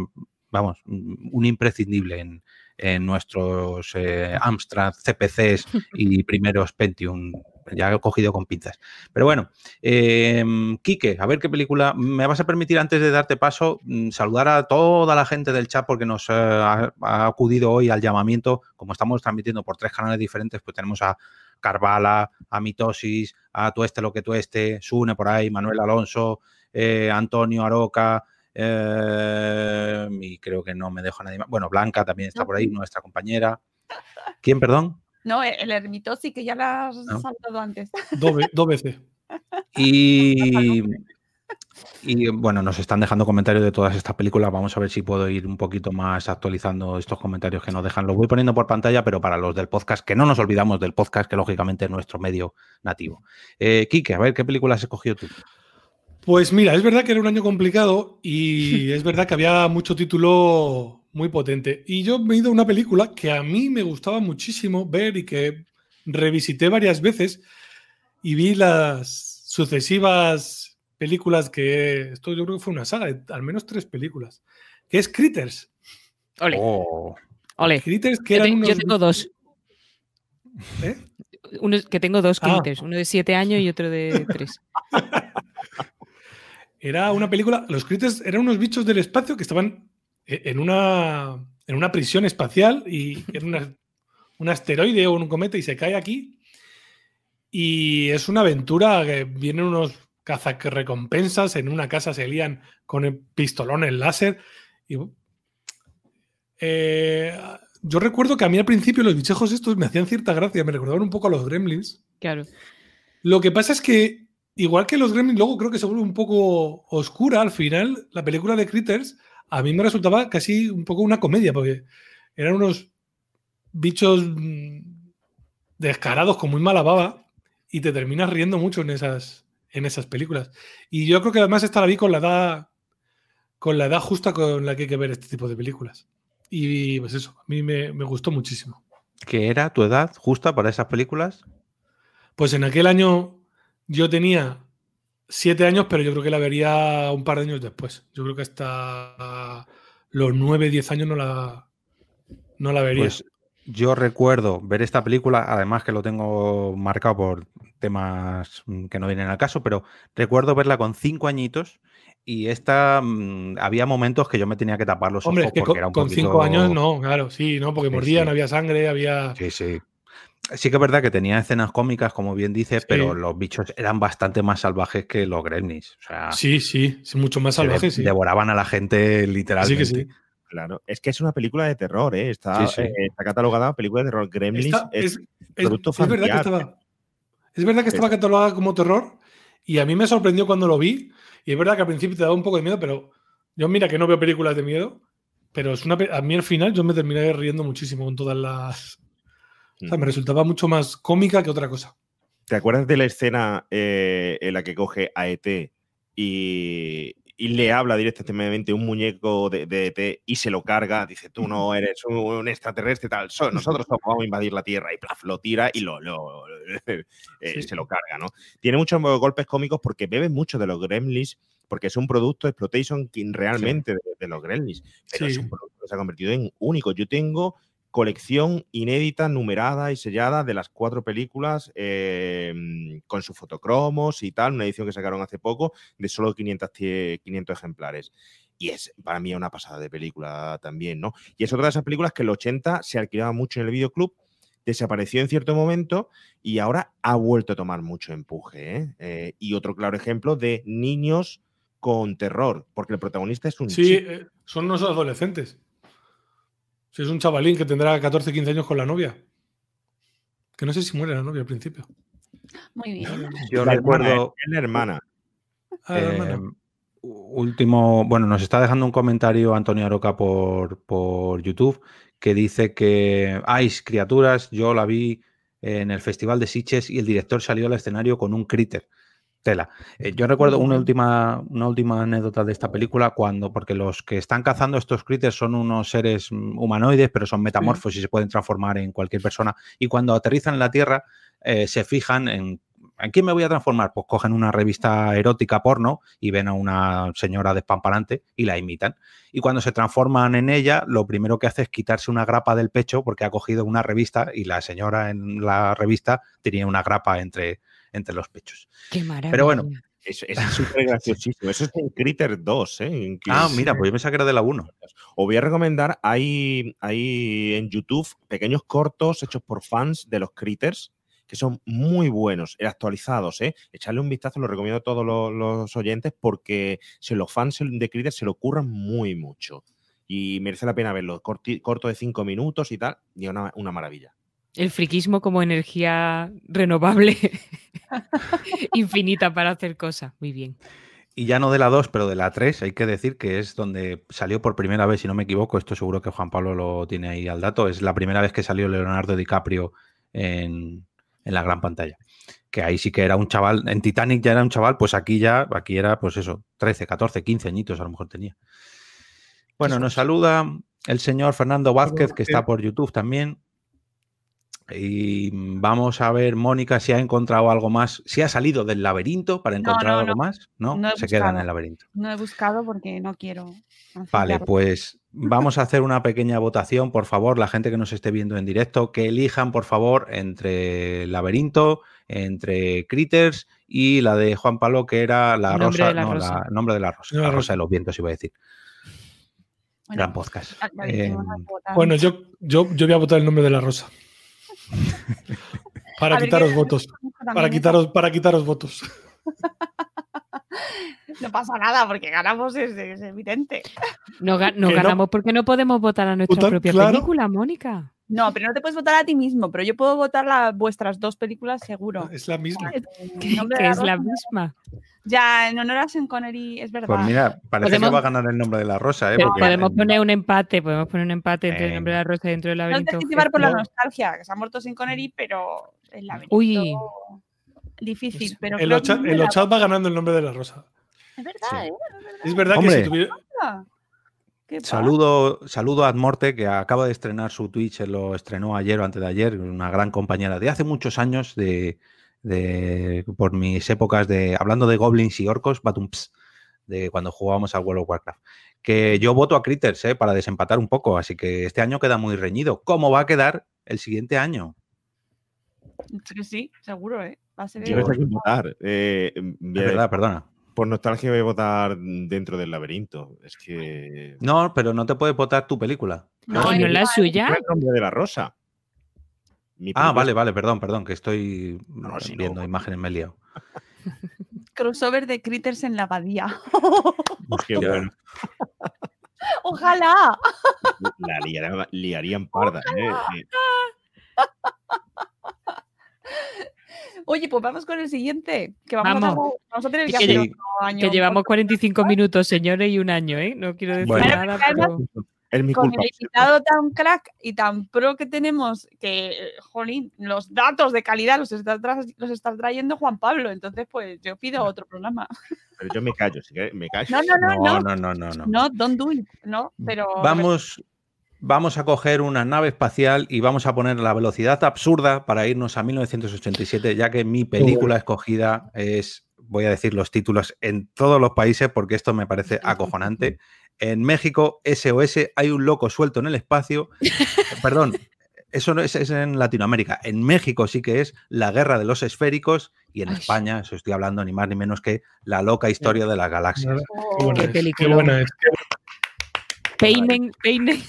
vamos, un imprescindible en, en nuestros eh, Amstrad CPCs <laughs> y primeros Pentium ya he cogido con pinzas. Pero bueno, eh, Quique, a ver qué película. Me vas a permitir, antes de darte paso, mm, saludar a toda la gente del chat porque nos eh, ha, ha acudido hoy al llamamiento. Como estamos transmitiendo por tres canales diferentes, pues tenemos a Carvala, a Mitosis, a Tueste lo que Tueste, Sune por ahí, Manuel Alonso, eh, Antonio Aroca. eh, y creo que no me dejo a nadie más. Bueno, Blanca también está por ahí, nuestra compañera. ¿Quién, perdón? No, el ermito sí que ya la has No. saltado antes. Dos, ve- dos veces. Y, y bueno, nos están dejando comentarios de todas estas películas. Vamos a ver si puedo ir un poquito más actualizando estos comentarios que nos dejan. Los voy poniendo por pantalla, pero para los del podcast, que no nos olvidamos del podcast, que lógicamente es nuestro medio nativo. Eh, Quique, a ver, ¿qué película has escogido tú? Pues mira, es verdad que era un año complicado y es verdad que había mucho título muy potente. Y yo me he ido a una película que a mí me gustaba muchísimo ver y que revisité varias veces y vi las sucesivas películas que esto yo creo que fue una saga, de al menos tres películas, que es Critters. Ole, Oh, ole. Critters que Yo, eran te- yo tengo dos. ¿Eh? Uno, que tengo dos Ah. critters, uno de siete años y otro de tres. <laughs> Era una película. Los Critters eran unos bichos del espacio que estaban en una, en una prisión espacial y <laughs> era una- un asteroide o un cometa y se cae aquí. Y es una aventura que vienen unos cazarecompensas en una casa, se lían con el pistolones láser. Y, eh, yo recuerdo que a mí al principio los bichejos estos me hacían cierta gracia, me recordaban un poco a los gremlins. Claro. Lo que pasa es que, igual que los Gremlins, luego creo que se vuelve un poco oscura al final. La película de Critters a mí me resultaba casi un poco una comedia, porque eran unos bichos mm, descarados con muy mala baba y te terminas riendo mucho en esas, en esas películas. Y yo creo que además esta la vi con la edad, con la edad justa con la que hay que ver este tipo de películas. Y pues eso, a mí me, me gustó muchísimo. ¿Qué era tu edad justa para esas películas? Pues en aquel año yo tenía siete años, pero yo creo que la vería un par de años después. Yo creo que hasta los nueve, diez años no la, no la vería. Pues yo recuerdo ver esta película, además que lo tengo marcado por temas mm, que no vienen al caso, pero recuerdo verla con cinco añitos y esta mm, había momentos que yo me tenía que tapar los Hombre, es ojos que porque con, era un con poquito... cinco años no, claro, sí, no, porque Sí, mordían, sí. había sangre, había. Sí, sí. Sí que es verdad que tenía escenas cómicas, como bien dices, Sí. pero los bichos eran bastante más salvajes que los gremlins. O sea, Sí, sí, sí, mucho más se de- salvaje, sí. devoraban a la gente literalmente. que sí. Claro, es que es una película de terror, ¿eh? Está, Sí, sí. eh, está catalogada película de terror. Gremlins Está- es, es, es- producto es verdad que estaba. Es verdad que estaba catalogada como terror y a mí me sorprendió cuando lo vi. Y es verdad que al principio te daba un poco de miedo, pero yo mira que no veo películas de miedo, pero es una a mí al final yo me terminé riendo muchísimo con todas las. O sea, me Mm. resultaba mucho más cómica que otra cosa. ¿Te acuerdas de la escena eh, en la que coge a ET y, y le habla directamente un muñeco de, de ET y se lo carga? Dice, tú no <laughs> eres un, un extraterrestre, tal. so- nosotros somos- vamos a invadir la Tierra. Y plaf, lo tira y lo, lo- <laughs> eh, Sí. se lo carga, ¿no? Tiene muchos golpes cómicos porque bebe mucho de los Gremlins, porque es un producto de exploitation que realmente de, de los Gremlins. Pero es un producto que se ha convertido en único. Yo tengo colección inédita, numerada y sellada de las cuatro películas eh, con sus fotocromos y tal, una edición que sacaron hace poco de solo 500, tie- 500 ejemplares. Y es para mí una pasada de película también, ¿no? Y es otra de esas películas que en el 80 se alquilaba mucho en el videoclub, desapareció en cierto momento y ahora ha vuelto a tomar mucho empuje. ¿eh? Eh, y otro claro ejemplo de niños con terror, porque el protagonista es un Sí, chico. son unos adolescentes. Si es un chavalín que tendrá 14, 15 años con la novia. Que no sé si muere la novia al principio. Muy bien. Yo La recuerdo... hermana, es la hermana. Ah, la hermana. Eh, último, bueno, nos está dejando un comentario Antonio Aroca por, por YouTube que dice que Ice Criaturas, yo la vi en el Festival de Sitges y el director salió al escenario con un critter. Tela. Eh, yo recuerdo una última, una última anécdota de esta película cuando, porque los que están cazando estos critters son unos seres mm, humanoides, pero son metamorfos y se pueden transformar en cualquier persona. Y cuando aterrizan en la Tierra, eh, se fijan en ¿en quién me voy a transformar? Pues cogen una revista erótica porno y ven a una señora despamparante y la imitan. Y cuando se transforman en ella, lo primero que hace es quitarse una grapa del pecho porque ha cogido una revista y la señora en la revista tenía una grapa entre, entre los pechos. Qué maravilla. Pero bueno, Eso es súper <laughs> graciosísimo. Eso es en Critter 2, ¿eh? En Ah, mira, pues yo pensaba que era de la 1. Os voy a recomendar, hay, hay en YouTube pequeños cortos hechos por fans de los Critters que son muy buenos, eh, actualizados, ¿eh? Echarle un vistazo, lo recomiendo a todos los, los oyentes porque si los fans de Critters se lo curran muy mucho y merece la pena verlo. Corti- corto de cinco minutos y tal, y es una, una maravilla. El friquismo como energía renovable <laughs> infinita para hacer cosas. Muy bien. Y ya no de la 2, pero de la 3, hay que decir que es donde salió por primera vez, si no me equivoco, esto seguro que Juan Pablo lo tiene ahí al dato, es la primera vez que salió Leonardo DiCaprio en, en la gran pantalla. Que ahí sí que era un chaval, en Titanic ya era un chaval, pues aquí ya, aquí era pues eso, 13, 14, 15 añitos a lo mejor tenía. Bueno, nos saluda el señor Fernando Vázquez, que está por YouTube también. Y vamos a ver, Mónica, si ha encontrado algo más, si ha salido del laberinto para encontrar no, algo no. más, ¿no? Se queda en el laberinto. No he buscado porque no quiero. Vale, pues vamos a hacer una pequeña votación, por favor, la gente que nos esté viendo en directo, que elijan, por favor, entre Laberinto, entre Critters y la de Juan Pablo, que era la nombre rosa, de la no, rosa. la nombre de la rosa, La la rosa de los vientos, iba a decir. Bueno, Gran podcast. Eh, votado. Bueno, yo, yo, yo voy a votar el nombre de la rosa. <laughs> Para A ver, quitaros ¿qué- votos. Para quitaros, para quitaros votos. <laughs> No pasa nada porque ganamos, es, es evidente. No, ganamos porque no podemos votar a nuestra propia claro. película, Mónica. No, pero no te puedes votar a ti mismo, pero yo puedo votar la, vuestras dos películas seguro. Es la misma. <laughs> Que, es la misma. Ya, en honor a Sean Connery, es verdad. Pues mira, parece Podemos- que va a ganar el nombre de la rosa, ¿eh? Pero podemos poner un empate, podemos poner un empate entre el nombre de la rosa y dentro del no te laberinto. dejes llevar por la no. nostalgia, que se ha muerto Sean Connery, pero el laberinto... Uy. Difícil, pero El, Ocha- el va ganando el nombre de la rosa. Es verdad, ¿eh? Es verdad Hombre. que si tuviera. Saludo, saludo a Admorte, que acaba de estrenar su Twitch, lo estrenó ayer o antes de ayer, una gran compañera de hace muchos años, de, de- por mis épocas de hablando de goblins y orcos, batumps, de cuando jugábamos al World of Warcraft. Que yo voto a Critters, eh, para desempatar un poco, así que este año queda muy reñido. ¿Cómo va a quedar el siguiente año? Sí, seguro, ¿eh? Va a ser Yo el- no sé a quién votar. Eh, Es verdad, perdona. Por nostalgia voy a votar dentro del laberinto. Es que. No, pero no te puedes votar tu película. No, ¿Y no es la suya? el nombre de la rosa. Mi Ah, vale, vale, perdón, perdón, que estoy No, si no. viendo imágenes, me he liado. <laughs> crossover de Critters en la abadía. Qué <laughs> bueno. Ojalá. <laughs> La liarían, liarían parda. Oye, pues vamos con el siguiente. Que vamos, Vamos. A, vamos a tener que Que hacer otro año. Que llevamos 45 minutos, señores, y un año, ¿eh? No quiero decir Bueno. nada, pero... Es mi con culpa. el invitado tan crack y tan pro que tenemos, que, jolín, los datos de calidad los está, tra- los está trayendo Juan Pablo. Entonces, pues yo pido otro programa. Pero yo me callo, si me callo. No, no, no, No, no. no, no, no. no. No, don't do it. No, pero. Vamos, vamos a coger una nave espacial y vamos a poner la velocidad absurda para irnos a 1987, ya que mi película escogida es, voy a decir los títulos en todos los países porque esto me parece <laughs> acojonante. En México, SOS, hay un loco suelto en el espacio. <laughs> Perdón, eso no es, es en Latinoamérica. En México sí que es la guerra de los esféricos y en Ay. España, eso estoy hablando ni más ni menos que la loca historia de las galaxias. Oh, Qué buena Qué es, qué película. buena es. Peinen, peinen.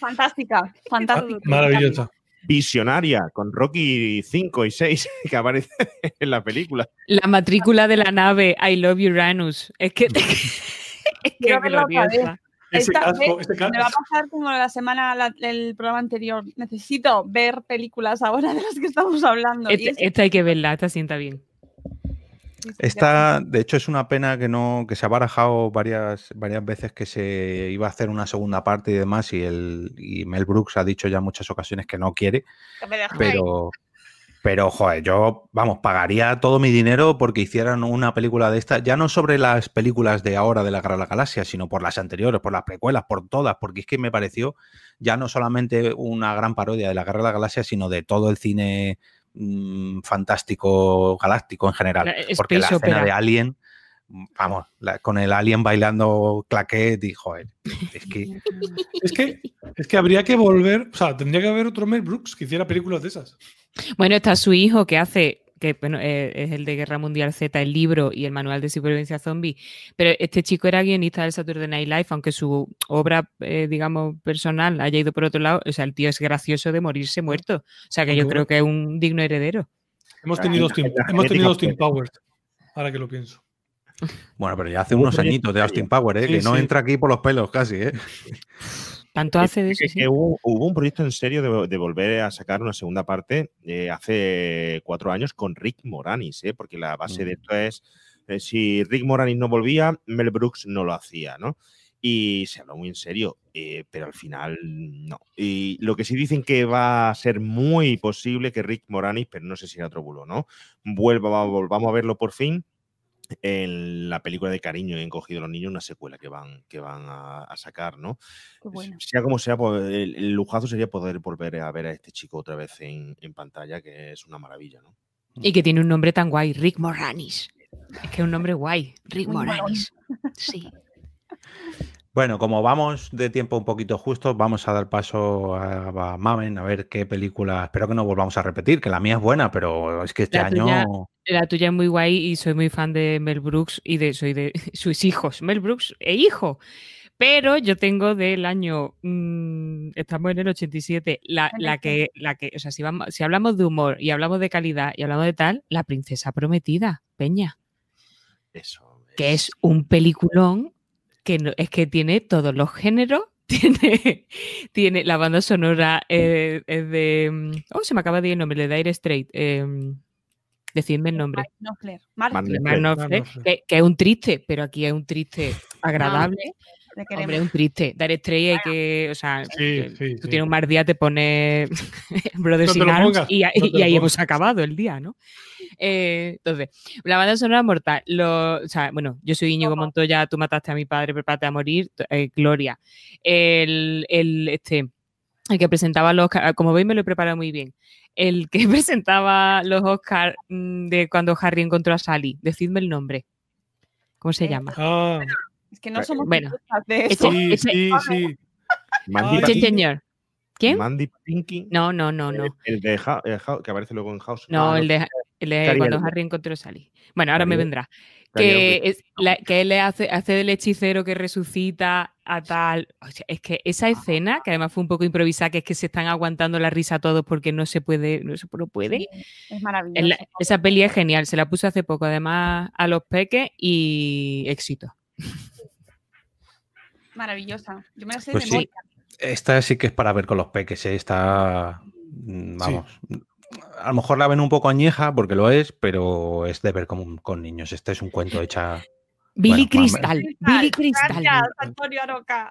Fantástica, fantástica. Maravillosa. Visionaria, con Rocky 5 y 6 <laughs> que aparece en la película. La matrícula de la nave, I love Uranus. Es que... <laughs> es que gloriosa. Esta casco, vez Me va a pasar como la semana, la- el programa anterior. Necesito ver películas ahora de las que estamos hablando. Y Esta, es- esta hay que verla, esta sienta bien. Esta, de hecho, es una pena que no, que se ha barajado varias, varias veces que se iba a hacer una segunda parte y demás, y el y Mel Brooks ha dicho ya en muchas ocasiones que no quiere, pero, pero joder, yo, vamos, pagaría todo mi dinero porque hicieran una película de esta, ya no sobre las películas de ahora de la Guerra de la Galaxia, sino por las anteriores, por las precuelas, por todas, porque es que me pareció ya no solamente una gran parodia de la Guerra de la Galaxia, sino de todo el cine mm, fantástico galáctico en general. La- eh, porque la escena de Alien, vamos, la- con el Alien bailando claquet y joder, es que <laughs> Es que, es que habría que volver, o sea, tendría que haber otro Mel Brooks que hiciera películas de esas. Bueno, está su hijo que hace, que bueno, eh, es el de Guerra Mundial Z, el libro y el manual de supervivencia zombie. Pero este chico era guionista del Saturday Night Live, aunque su obra, eh, digamos, personal haya ido por otro lado. O sea, el tío es gracioso de morirse muerto. O sea, que yo creo que es un digno heredero. Hemos tenido Austin, hemos tenido Austin. Powers, ahora que lo pienso. bueno, pero ya hace unos añitos de Austin. Power, ¿eh? Sí, que no sí. entra aquí por los pelos casi, ¿eh? <laughs> Tanto hace de eso. Que- sí. que hubo, hubo un proyecto en serio de, de volver a sacar una segunda parte eh, hace cuatro años con Rick Moranis, ¿eh? porque la base de Mm. esto es, eh, si Rick Moranis no volvía, Mel Brooks no lo hacía, ¿no? Y se habló muy en serio, eh, pero al final no. Y lo que sí dicen que va a ser muy posible que Rick Moranis, pero no sé si era otro bulo, ¿no? Vuelva, volvamos a verlo por fin en la película de cariño y encogido a los niños, una secuela que van, que van a, a sacar, ¿no? Bueno. Sea como sea, pues, el, el lujazo sería poder volver a ver a este chico otra vez en, en pantalla, que es una maravilla, ¿no? Y que tiene un nombre tan guay, Rick Moranis. Es que es un nombre guay, Rick. Moranis. Sí. <laughs> Bueno, como vamos de tiempo un poquito justo, vamos a dar paso a, a Mamen a ver qué película. Espero que no volvamos a repetir, que la mía es buena, pero es que este La año. tuya- La tuya es muy guay y soy muy fan de Mel Brooks y de soy de <laughs> sus hijos, Mel Brooks e hijo. Pero yo tengo del año, mm, estamos en el 87, la, la que, la que, o sea, si, vamos, si hablamos de humor y hablamos de calidad y hablamos de tal, La princesa prometida, Peña, Eso. que es un peliculón que no, es que tiene todos los géneros, <laughs> tiene, tiene la banda sonora eh, es de, mm, oh, se me acaba de ir el nombre, de Dire Straight, eh, decidme el nombre. Mark Knopfler. Mark Mark Knopfler, Knopfler. Mark Mark Knopfler, Knopfler. que, que es un triste, pero aquí es un triste agradable. Hombre, queremos. es un triste. Dar estrella hay que, o sea, Sí, que sí, tú sí. tienes un mal día, te pones <laughs> Brothers No te in lo Arms pongas, y, ahí- no y ahí hemos acabado el día, ¿no? Eh, entonces, la banda sonora mortal. Lo, o sea, bueno, yo soy Íñigo Montoya, tú mataste a mi padre, prepárate a morir, eh, Gloria. El, el, este, el que presentaba los Oscar, como veis me lo he preparado muy bien. El que <laughs> presentaba los Oscars mm, de cuando Harry encontró a Sally, decidme el nombre. ¿Cómo se Eh, llama? Ah, Es que no somos Bueno, de esto. sí, ese- sí, sí. Mandy. ¿Quién? Mandy Pinky. No, no, no, no. El de el Hou- que aparece luego en House. No, Ah, el de, el de Cary cuando. Harry encontró a Sally. Bueno, ahora me vendrá. Que, es, la- que él le hace, hace del hechicero que resucita a tal. O sea, es que esa escena, que además fue un poco improvisada, que es que se están aguantando la risa todos porque no se puede, no se no puede. Sí, es Es maravilloso. la- esa peli es genial, se la puse hace poco, además a los peques y éxito. Maravillosa. Yo me la sé Pues de sí. memoria. Esta sí que es para ver con los peques, ¿eh? Está. mm, Vamos. A lo mejor la ven un poco añeja, porque lo es, pero es de ver con, con niños. Este es un cuento hecha. Billy Bueno, Crystal, Billy Crystal. Gracias, Antonio Aroca.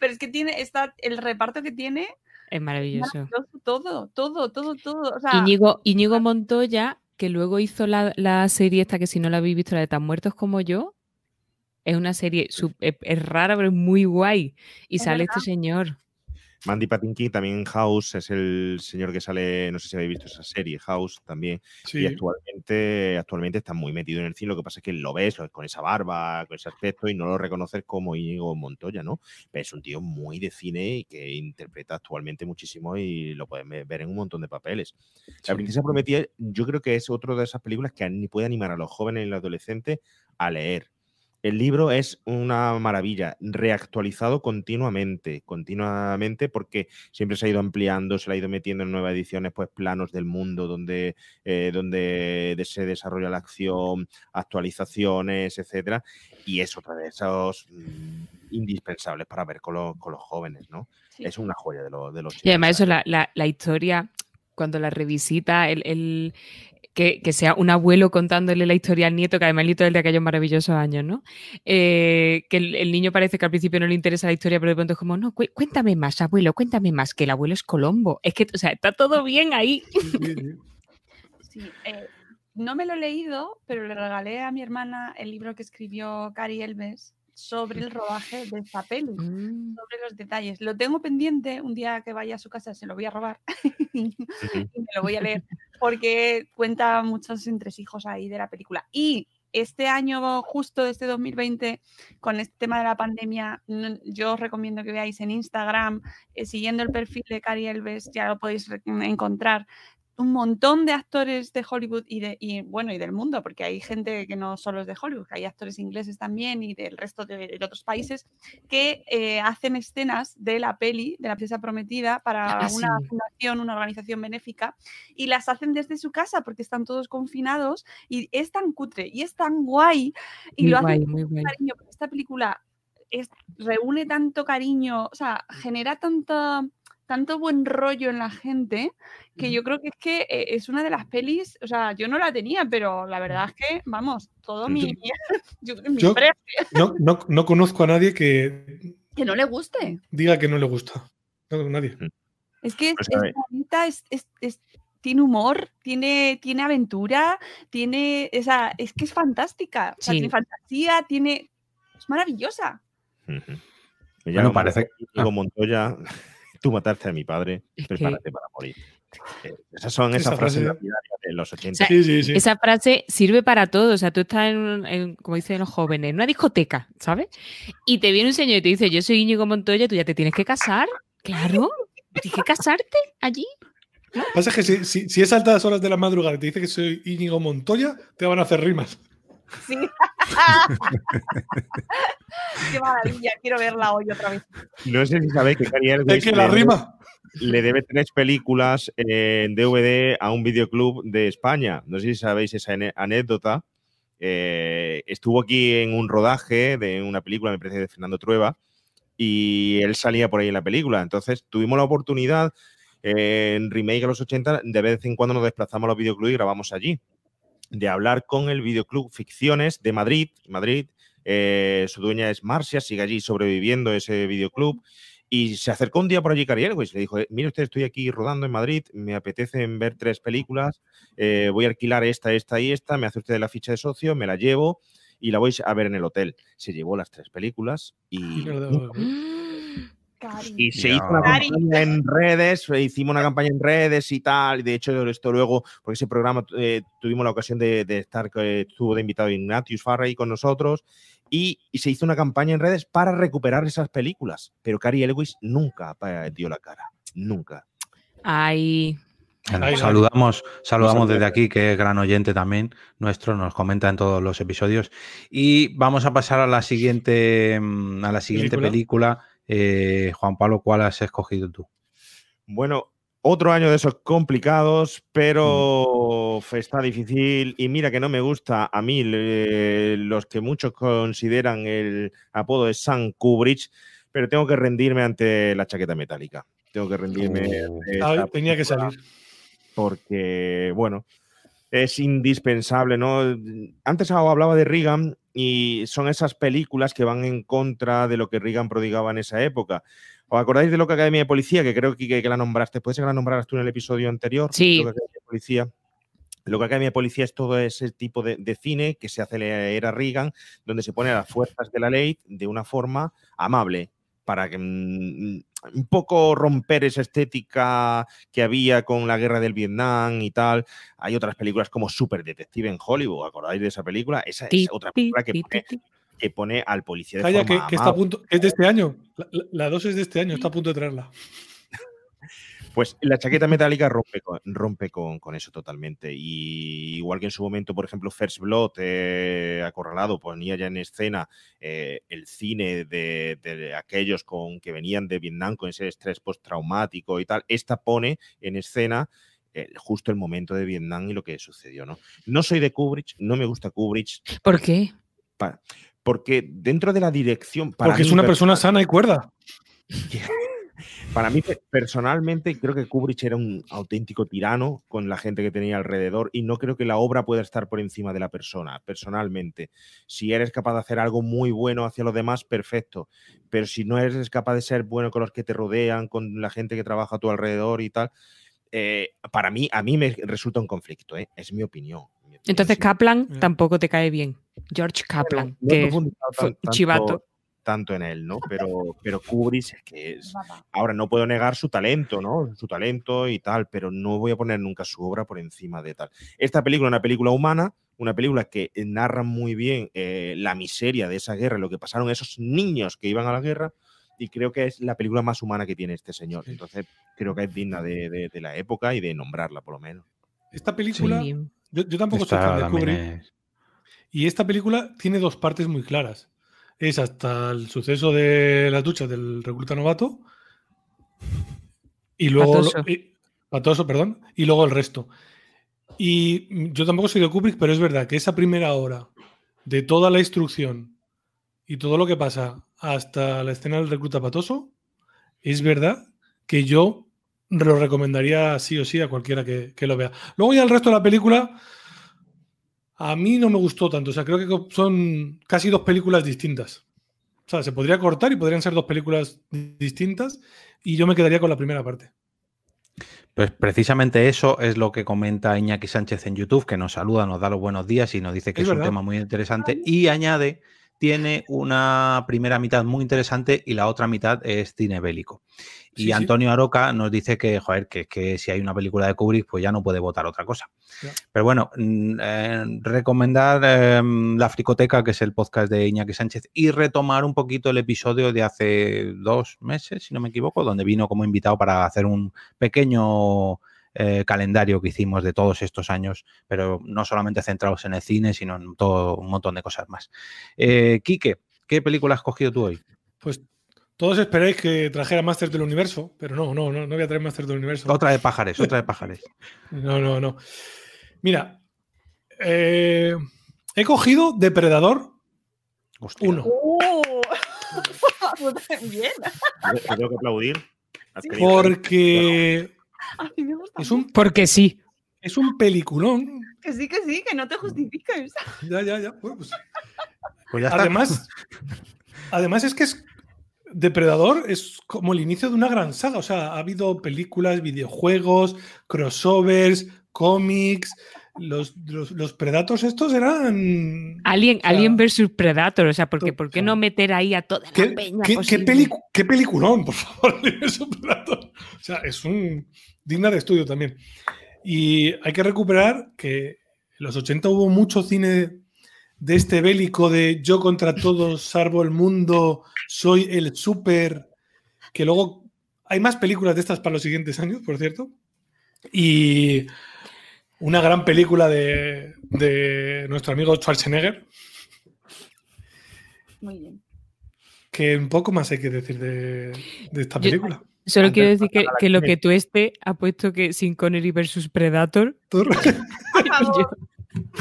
Pero es que tiene, está, el reparto que tiene, Es maravilloso. maravilloso, todo, todo, todo, todo. O sea, Íñigo Montoya, que luego hizo la, la serie esta que si no la habéis visto, la de Tan Muertos como yo, es una serie, es, es rara, pero es muy guay. Y Es sale verdad. este señor. Mandy Patinkin también en House es el señor que sale, no sé si habéis visto esa serie, House también. Y actualmente, actualmente está muy metido en el cine. Lo que pasa es que lo ves lo ves con esa barba, con ese aspecto, y no lo reconoces como Íñigo Montoya, ¿no? Pero es un tío muy de cine y que interpreta actualmente muchísimo y lo pueden ve- ver en un montón de papeles. La Princesa Prometida, yo creo que es otra de esas películas que puede animar a los jóvenes y los adolescentes a leer. El libro es una maravilla, reactualizado continuamente, continuamente, porque siempre se ha ido ampliando, se le ha ido metiendo en nuevas ediciones, pues planos del mundo donde, eh, donde de- se desarrolla la acción, actualizaciones, etcétera, y es otra de esos mm, indispensables para ver con los, con los jóvenes, ¿no? sí. Es una joya de, los de los Y además eso, la, la- la historia, cuando la revisita, el, el- que, que sea un abuelo contándole la historia al nieto, que además el nieto es el de aquellos maravillosos años, ¿no? Eh, que el, el niño parece que al principio no le interesa la historia, pero de pronto es como, no, cu- cuéntame más, abuelo, cuéntame más, que el abuelo es Colombo. Es que, o sea, está todo bien ahí. Sí, eh, no me lo he leído, pero le regalé a mi hermana el libro que escribió Cari Elves, sobre el rodaje de esta peli, Mm. sobre los detalles. Lo tengo pendiente, un día que vaya a su casa se lo voy a robar <laughs> y me lo voy a leer, porque cuenta muchos entresijos ahí de la película. Y este año justo, este 2020, con este tema de la pandemia, yo os recomiendo que veáis en Instagram, eh, siguiendo el perfil de Cari Elves, ya lo podéis encontrar un montón de actores de Hollywood y, de, y, bueno y del mundo, porque hay gente que no solo es de Hollywood, hay actores ingleses también y del resto de, de otros países que eh, hacen escenas de la peli, de la princesa prometida, para Ah, una sí. fundación, una organización benéfica, y las hacen desde su casa porque están todos confinados y es tan cutre y es tan guay y Muy lo hacen guay, muy guay. cariño, esta película es- reúne tanto cariño, o sea, genera tanto, tanto buen rollo en la gente que yo creo que es que eh, es una de las pelis, o sea, yo no la tenía, pero la verdad es que, vamos, todo mi, <laughs> yo- mi Yo- No, <laughs> no, no conozco a nadie que que no le guste. diga que no le gusta. No, nadie. Es que es, Pues, es bonita, es, es- es- tiene humor, tiene, tiene aventura, tiene, esa, es que es fantástica, o sea, Sí. tiene fantasía, tiene, es maravillosa. Bueno, parece- Diego Montoya, tú mataste a mi padre, Es que- prepárate para morir. Eh, esas son Esa esas frases frase- de los 80. sea, Sí, sí, sí. Esa frase sirve para todo. O sea, tú estás en, un- en, como dicen los jóvenes, en una discoteca, ¿sabes? Y te viene un señor y te dice, yo soy Íñigo Montoya, tú ya te tienes que casar. Claro, tienes que casarte allí. Pasa que si, si, si es altas horas de la madrugada y te dice que soy Íñigo Montoya, te van a hacer rimas. Sí. <laughs> <laughs> Qué maravilla, quiero verla hoy otra vez. No sé si sabéis que Cari Elwes Es que la le- rima. le debe tres películas en DVD a un videoclub de España. No sé si sabéis esa anécdota. Eh, estuvo aquí en un rodaje de una película, me parece, de Fernando Trueba, y él salía por ahí en la película. Entonces tuvimos la oportunidad eh, en Remake a los 80, de vez en cuando nos desplazamos a los videoclubs y grabamos allí, de hablar con el videoclub Ficciones de Madrid. Madrid eh, su dueña es Marcia, sigue allí sobreviviendo ese videoclub. Y se acercó un día por allí Cari Elwes y le dijo, "Eh, mire usted, estoy aquí rodando en Madrid, me apetece ver tres películas, eh, voy a alquilar esta, esta y esta, me hace usted la ficha de socio, me la llevo y la voy a ver en el hotel. Se llevó las tres películas y, Y no le daba- Cari. y se hizo una Cari. campaña en redes, eh, hicimos una campaña en redes y tal. y De hecho, esto luego, porque ese programa eh, tuvimos la ocasión de, de estar, que estuvo de invitado Ignatius Farrey con nosotros. Y, y se hizo una campaña en redes para recuperar esas películas. Pero Cary Elwes nunca eh, dio la cara. Nunca. Ay, Bueno, Ay, saludamos, saludamos desde aquí, que es gran oyente también nuestro, nos comenta en todos los episodios. Y vamos a pasar a la siguiente, mm, a la siguiente ¿Película? película. Eh, Juan Pablo, ¿cuál has escogido tú? Bueno, otro año de esos complicados, pero f- está difícil. Y mira que no me gusta a mí los que muchos consideran el apodo de Sam Kubrick, pero tengo que rendirme ante la chaqueta metálica. Tengo que rendirme. Oh. Ay, tenía que salir. Porque, bueno, es indispensable, ¿no? Antes hablaba de Reagan y son esas películas que van en contra de lo que Reagan prodigaba en esa época. ¿Os acordáis de lo que Academia de Policía? Que creo que, que la nombraste. ¿Puede ser que la nombraras tú en el episodio anterior? Sí. Lo que Academia de Policía. Lo que Academia de Policía es todo ese tipo de, de cine que se hace en la era Reagan, donde se pone a las fuerzas de la ley de una forma amable, para que mm, un poco romper esa estética que había con la guerra del Vietnam y tal. Hay otras películas como Super Detective en Hollywood, ¿acordáis de esa película? Esa es otra película que pone, que pone al policía de Calla, forma que está a punto. Es de este año. La, la- la 2 es de este año, está a punto de traerla. Pues <laughs> la chaqueta metálica rompe con, rompe con, con eso totalmente. Y igual que en su momento, por ejemplo, First Blood, eh, Acorralado, ponía ya en escena eh, el cine de, de aquellos con que venían de Vietnam con ese estrés postraumático y tal. Esta pone en escena eh, justo el momento de Vietnam y lo que sucedió. No, no soy de Kubrick, no me gusta Kubrick, ¿Por qué? porque dentro de la dirección. Para Porque es una per- persona sana y cuerda. <laughs> Para mí, pe- personalmente, creo que Kubrick era un auténtico tirano con la gente que tenía alrededor y no creo que la obra pueda estar por encima de la persona, personalmente. Si eres capaz de hacer algo muy bueno hacia los demás, perfecto. Pero si no eres capaz de ser bueno con los que te rodean, con la gente que trabaja a tu alrededor y tal, eh, para mí, a mí me resulta un conflicto, ¿eh? es mi opinión. Entonces Sí. Kaplan tampoco te cae bien. George Kaplan, No que tan- tanto- chivato. Tanto en él, ¿no? Pero, pero Kubrick es que es. Ahora no puedo negar su talento, ¿no? Su talento y tal, pero no voy a poner nunca su obra por encima de tal. Esta película es una película humana, una película que narra muy bien eh, la miseria de esa guerra, lo que pasaron esos niños que iban a la guerra, y creo que es la película más humana que tiene este señor. Entonces, creo que es digna de, de- de la época y de nombrarla, por lo menos. Esta película, Sí. yo, yo tampoco soy fan de Kubrick. es- Y esta película tiene dos partes muy claras. Es hasta el suceso de las duchas del recluta novato. Y luego. lo- Patoso. y- patoso, perdón. Y luego el resto. Y yo tampoco soy de Kubrick, pero es verdad que esa primera hora de toda la instrucción y todo lo que pasa hasta la escena del recluta patoso, es verdad que yo lo recomendaría sí o sí a cualquiera que, que lo vea. Luego ya el resto de la película, a mí no me gustó tanto. O sea, creo que son casi dos películas distintas. O sea, se podría cortar y podrían ser dos películas di- distintas y yo me quedaría con la primera parte. Pues precisamente eso es lo que comenta Iñaki Sánchez en YouTube, que nos saluda, nos da los buenos días y nos dice que Es es, un tema muy interesante. Y añade, tiene una primera mitad muy interesante y la otra mitad es cine bélico. Y Sí, sí. Antonio Aroca nos dice que, joder, que, que si hay una película de Kubrick, pues ya no puede votar otra cosa. Pero bueno, mm, eh, recomendar eh, La Fricoteca, que es el podcast de Iñaki Sánchez, y retomar un poquito el episodio de hace dos meses, si no me equivoco, donde vino como invitado para hacer un pequeño eh, calendario que hicimos de todos estos años, pero no solamente centrados en el cine, sino en todo un montón de cosas más. Eh, Quique, ¿qué película has cogido tú hoy? Pues todos esperáis que trajera Master del Universo, pero no, no, no, no voy a traer Master del Universo. Otra de pájares, otra de <laughs> pájares. No, no, no. Mira, eh, he cogido Depredador Hostia. 1. ¡Uh! <laughs> Tengo que aplaudir. Porque <laughs> A mí me gusta. es un, Porque sí. es un peliculón. Que sí, que sí, que no te justifiques. <laughs> Ya, ya, ya. Pues, Pues ya está. además, además es que es Depredador es como el inicio de una gran saga. O sea, ha habido películas, videojuegos, crossovers, cómics. Los, los, los Predators estos eran. Alien, O sea, Alien versus Predator. O sea, porque, ¿por qué no meter ahí a toda la ¿Qué, peña qué- qué pelicu- qué peliculón, por favor, <laughs> un Predator. O sea, es un digna de estudio también. Y hay que recuperar que en los 80 hubo mucho cine de este bélico de yo contra todos, salvo el mundo, soy el súper, que luego hay más películas de estas para los siguientes años, por cierto. Y una gran película de, de nuestro amigo Schwarzenegger, Muy bien. que un poco más hay que decir de, de esta Yo- película. Solo Antes quiero de decir que, que lo que- tú esté ha puesto que Sin Connery versus Predator. Tú-. <laughs> Yo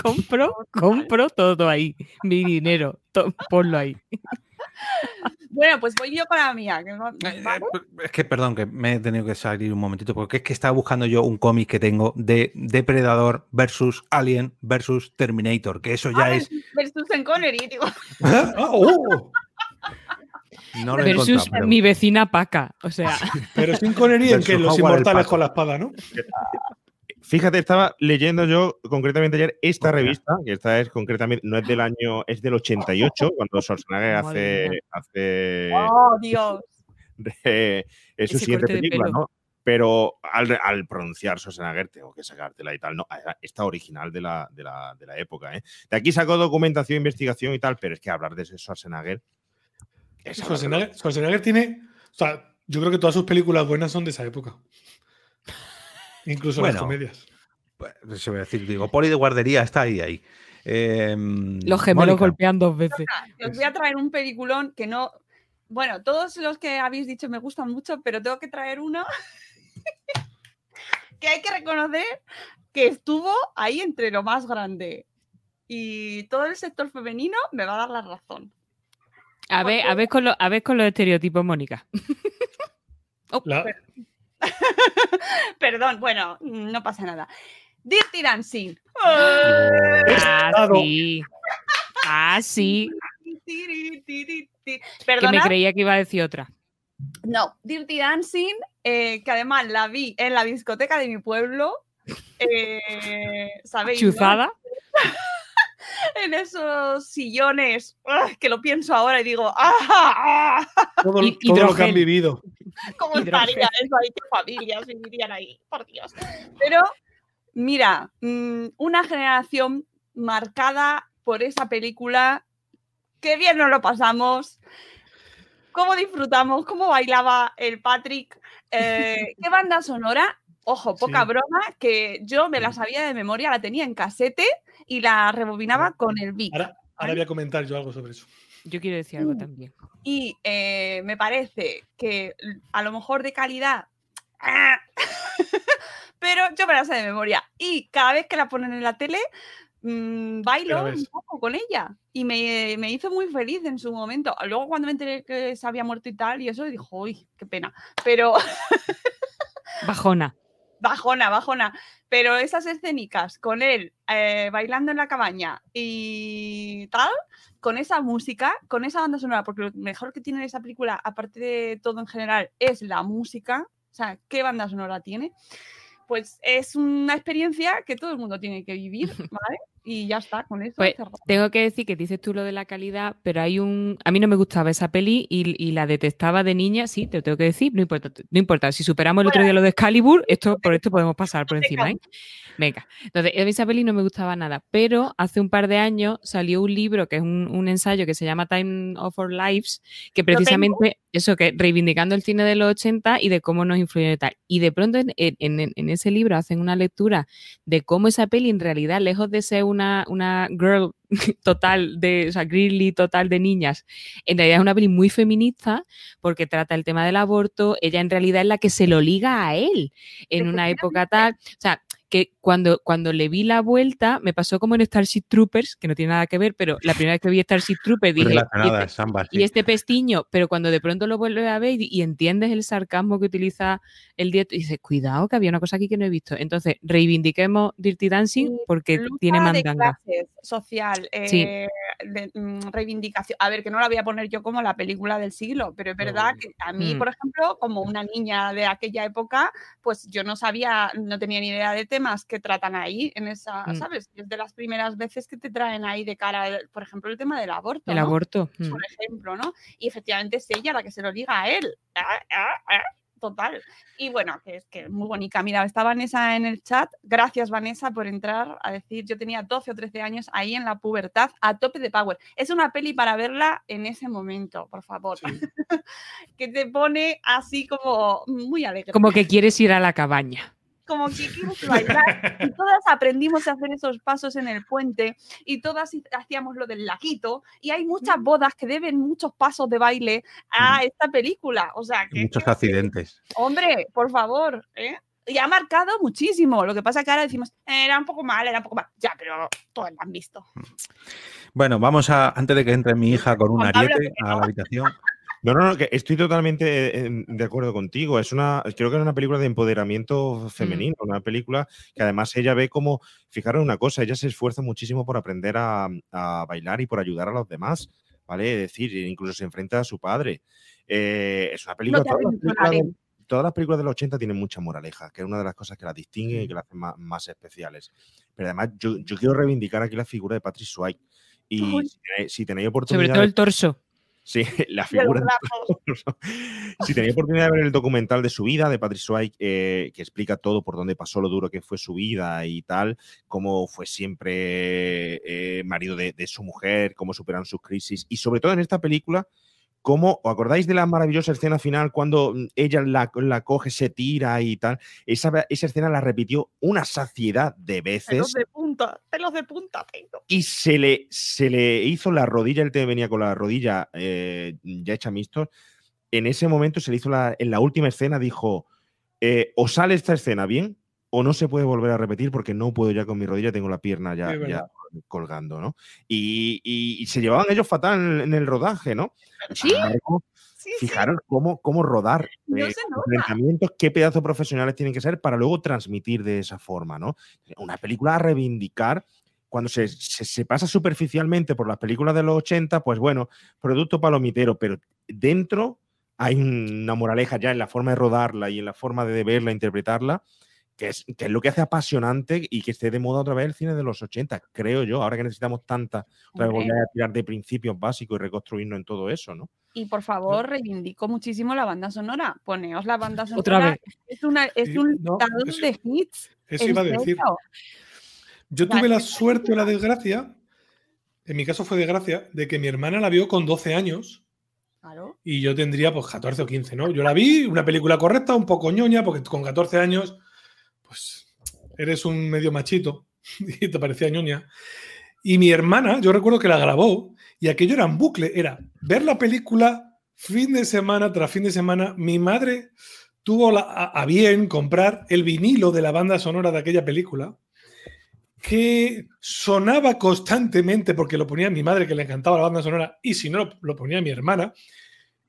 compro, compro todo ahí. Mi dinero, to- ponlo ahí. Bueno, pues voy yo con la mía. que no- Eh, ¿vale? eh, Es que, perdón, que me he tenido que salir un momentito, porque es que estaba buscando yo un cómic que tengo de Depredador versus Alien versus Terminator, que eso ya Ah, es. Versus en Connery, digo. Ah, oh, No lo he Versus pero- mi vecina Paca. O sea, pero sin Connery en que los inmortales con la espada, ¿no? Fíjate, estaba leyendo yo concretamente ayer esta revista, que esta es concretamente, no es del año, es del 88, <laughs> cuando Schwarzenegger hace, hace Oh, Dios. de- es su siguiente película. ¿no? Pero al, al pronunciar Schwarzenegger tengo que sacártela y tal, ¿no? Esta original de la, de la, de la época, ¿eh? De aquí saco documentación, investigación y tal, pero es que hablar de ese Schwarzenegger... es Schwarzenegger, Schwarzenegger tiene. O sea, yo creo que todas sus películas buenas son de esa época. Incluso las comedias. Pues, Eso voy a decir, digo, Poli de guardería está ahí, ahí. Eh, los gemelos Mónica, golpean dos veces. Os voy a traer un peliculón que no. Bueno, todos los que habéis dicho me gustan mucho, pero tengo que traer uno <laughs> que hay que reconocer que estuvo ahí entre lo más grande. Y todo el sector femenino me va a dar la razón. A ver, a ver con, lo- a ver con los estereotipos, Mónica. Oh, La- <laughs> Perdón, bueno, no pasa nada. Dirty Dancing. Ah, sí. Ah, sí. Que Que me creía que iba a decir otra. no, Dirty Dancing, eh, que además la vi en la discoteca de mi pueblo. eh, ¿Sabéis? no? <laughs> <laughs> En esos sillones, ¡ah! que lo pienso ahora y digo, ¡ah! Todo, Hi- todo lo que han vivido. <laughs> ¿Cómo estaría eso ahí? ¿Qué familias vivirían ahí? Por Dios. Pero, mira, mm, una generación marcada por esa película. Qué bien nos lo pasamos. Cómo disfrutamos, cómo bailaba el Patrick. eh, <laughs> qué banda sonora. Ojo, poca Sí. broma, que yo me la sabía de memoria, la tenía en casete y la rebobinaba con el Vic. Ahora, ahora voy a comentar yo algo sobre eso. Yo quiero decir algo también. Y eh, me parece que a lo mejor de calidad, ¡ah! <laughs> pero yo me la sé de memoria. Y cada vez que la ponen en la tele, mm, bailo un poco con ella. Y me, me hizo muy feliz en su momento. Luego cuando me enteré que se había muerto y tal, y eso, dijo, uy, qué pena. Pero <laughs> Bajona. Bajona, bajona. Pero esas escénicas con él eh, bailando en la cabaña y tal, con esa música, con esa banda sonora, porque lo mejor que tiene esa película, aparte de todo en general, es la música. O sea, ¿qué banda sonora tiene? Pues es una experiencia que todo el mundo tiene que vivir, <laughs> ¿vale? Y ya está, con eso. Pues. Tengo que decir que dices tú lo de la calidad, pero hay un... A mí no me gustaba esa peli y, y la detestaba de niña, sí, te lo tengo que decir, no importa, no importa. Si superamos el otro día lo de Excalibur, esto, por esto podemos pasar por <laughs> encima, ¿eh? Venga. Entonces, a mí esa peli no me gustaba nada, pero hace un par de años salió un libro que es un, un ensayo que se llama Time of Our Lives, que precisamente eso, que reivindicando el cine de los 80 y de cómo nos influyó y tal. Y de pronto en- en ese libro hacen una lectura de cómo esa peli en realidad, lejos de ser una, una girl <laughs> total de, o sea, girly total de niñas, en realidad es una peli muy feminista porque trata el tema del aborto, ella en realidad es la que se lo liga a él en una época tal, o sea, que cuando, cuando le vi la vuelta, me pasó como en Starship Troopers, que no tiene nada que ver, pero la primera vez que vi Starship Troopers dije, "¿Y relacionadas, este- ambas. y sí. este pestiño, pero cuando de pronto lo vuelves a ver y, y entiendes el sarcasmo que utiliza el director, y dices, cuidado, que había una cosa aquí que no he visto. Entonces, reivindiquemos Dirty Dancing porque Lucha tiene de mandanga. clases, social, Sí. eh, de, mm, reivindicación. A ver, que no la voy a poner yo como la película del siglo, pero es verdad No. que a mí, Mm. por ejemplo, como una niña de aquella época, pues yo no sabía, no tenía ni idea de temas que tratan ahí, en esa, Mm. ¿sabes? Es de las primeras veces que te traen ahí de cara, por ejemplo, el tema del aborto. El ¿no? aborto. mm. por ejemplo, ¿no? Y efectivamente es ella la que se lo diga a él. Ah, ah, ah, Total. Y bueno, que es que es muy bonita. Mira, está Vanessa en el chat. Gracias, Vanessa, por entrar a decir, yo tenía 12 o 13 años ahí en la pubertad, a tope de power. Es una peli para verla en ese momento, por favor. Sí. <laughs> que te pone así como muy alegre. Como que quieres ir a la cabaña. Como que quieres bailar. Y <laughs> todas aprendimos a hacer esos pasos en el puente y todas hacíamos lo del laguito. Y hay muchas bodas que deben muchos pasos de baile a esta película. O sea, que, Muchos accidentes. hombre, por favor, ¿eh? Y ha marcado muchísimo. Lo que pasa que ahora decimos, "Eh, era un poco mal, era un poco mal. Ya, pero todos la han visto. Bueno, vamos a, antes de que entre mi hija con un ariete a la habitación. <laughs> No, no, no, que estoy totalmente eh, de acuerdo contigo. Es una, creo que es una película de empoderamiento femenino, una película que además ella ve como, fijaros una cosa, ella se esfuerza muchísimo por aprender a, a bailar y por ayudar a los demás, ¿vale? Es decir, incluso se enfrenta a su padre. Eh, es una película, No todas, las películas de, los 80 tienen mucha moraleja, que es una de las cosas que las distingue y que las hacen más, más especiales. Pero además, yo, yo quiero reivindicar aquí la figura de Patrick Swayze. Y si tenéis, si tenéis Sobre oportunidad... todo el torso. Sí, <laughs> la figura. si tenéis oportunidad de ver el documental de su vida, de Patrick Swayze, eh, que explica todo por dónde pasó, lo duro que fue su vida y tal, cómo fue siempre eh, marido de, de su mujer, cómo superan sus crisis, y sobre todo en esta película, cómo, ¿os acordáis de la maravillosa escena final cuando mm, ella la, la coge, se tira y tal? Esa, esa escena la repitió una saciedad de veces de punta, pelos de punta tengo. y se le, se le hizo la rodilla, el te venía con la rodilla eh, ya hecha mistos. En ese momento se le hizo la, en la última escena, dijo, eh, o sale esta escena bien o no se puede volver a repetir porque no puedo ya con mi rodilla, tengo la pierna ya, ya colgando, ¿no? Y, y- y se llevaban ellos fatal en, en el rodaje, ¿no? Sí. Fijaros cómo, cómo rodar No eh, enfrentamientos, qué pedazos profesionales tienen que ser para luego transmitir de esa forma, ¿no? Una película a reivindicar cuando se, se- se pasa superficialmente por las películas de los 80, pues bueno, producto palomitero, pero dentro hay una moraleja ya en la forma de rodarla y en la forma de verla, interpretarla, que es, que es lo que hace apasionante y que esté de moda otra vez el cine de los 80, creo yo, ahora que necesitamos tanta, otra vez volver a tirar de principios básicos y reconstruirnos en todo eso, ¿no? Y por favor, reivindico muchísimo la banda sonora. Poneos la banda sonora. Otra vez. Es, una, es un no, listado eso- de hits. Eso ¿En iba a decir. Yo tuve la suerte o la desgracia, en mi caso fue desgracia, de que mi hermana la vio con 12 años Claro. y yo tendría pues 14 o 15, ¿no? Yo la vi, una película correcta, un poco ñoña, porque con 14 años, pues eres un medio machito <laughs> y te parecía ñoña. Y mi hermana, yo recuerdo que la grabó y aquello era en bucle, era ver la película fin de semana tras fin de semana. Mi madre tuvo a, bien comprar el vinilo de la banda sonora de aquella película que sonaba constantemente porque lo ponía mi madre que le encantaba la banda sonora y si no lo ponía mi hermana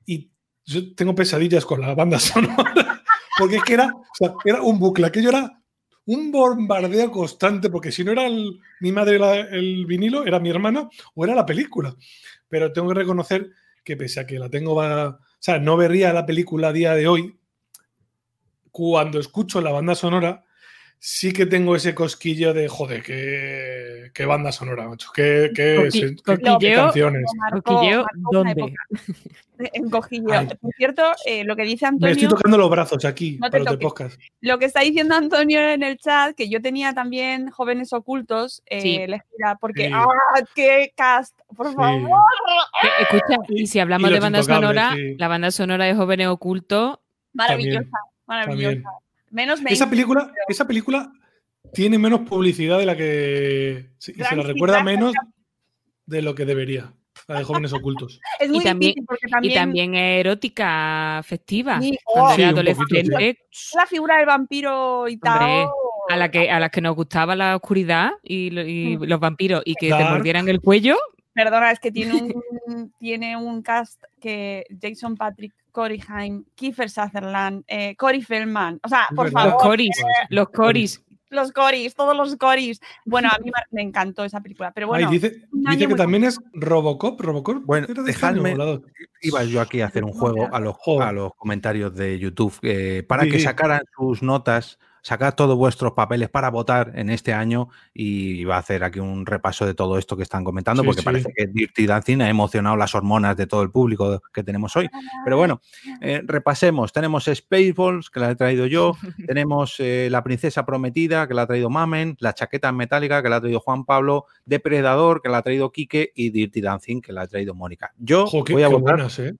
y yo tengo pesadillas con la banda <laughs> sonora porque es que era, era un bucle, aquello era un bombardeo constante porque si no era mi madre el vinilo, era mi hermana o era la película. Pero tengo que reconocer que pese a que la tengo, o sea, no vería la película a día de hoy, cuando escucho la banda sonora, sí que tengo ese cosquillo de, joder, qué, qué banda sonora, macho, qué, qué, Coqui- qué- canciones. Marcó- Coquilleo, ¿dónde? <laughs> En cojilleo. Ay. Por cierto, eh, lo que dice Me estoy Antonio, tocando los brazos aquí No te para los podcast. lo que está diciendo Antonio en el chat, que yo tenía también jóvenes ocultos, eh, Sí. elegida, porque Sí. ¡ah, qué cast! Por Sí. favor. Que, Escucha, y si hablamos y de banda sonora, sí. la banda sonora de Jóvenes Ocultos, Maravillosa, También, maravillosa. también. Menos Esa película, pero esa película tiene menos publicidad de la que. sí, Y se la recuerda menos de lo que debería. La de jóvenes ocultos. <laughs> Es muy también- difícil porque también, y también es erótica festiva. Sí, oh, Sí, la figura del vampiro y tal. Hombre, a, la que, a las que nos gustaba la oscuridad y, y Mm. los vampiros y que te mordieran el cuello, Perdona, es que tiene un, <laughs> tiene un cast que Jason Patrick, Corey Haim, Kiefer Sutherland, eh, Corey Feldman. O sea, por verdad. los favor, coris, los coris. los Corys, todos los Corys. Bueno, a mí me- encantó esa película, pero bueno. Ay, dice que también es Robocop. Robocop. Bueno, este dejadme-. Iba yo aquí a hacer un juego a los, a los comentarios de YouTube eh, para Sí, que sacaran sus notas, sacar todos vuestros papeles para votar en este año y iba a hacer aquí un repaso de todo esto que están comentando Sí, porque sí. parece que Dirty Dancing ha emocionado las hormonas de todo el público que tenemos hoy. Pero bueno, <laughs> eh, repasemos. Tenemos Spaceballs, que la he traído yo. <laughs> Tenemos eh, La Princesa Prometida, que la ha traído Mamen. La Chaqueta Metálica, que la ha traído Juan Pablo. Depredador, que la ha traído Quique. Y Dirty Dancing, que la ha traído Mónica. Yo voy a votar. buenas, ¿eh?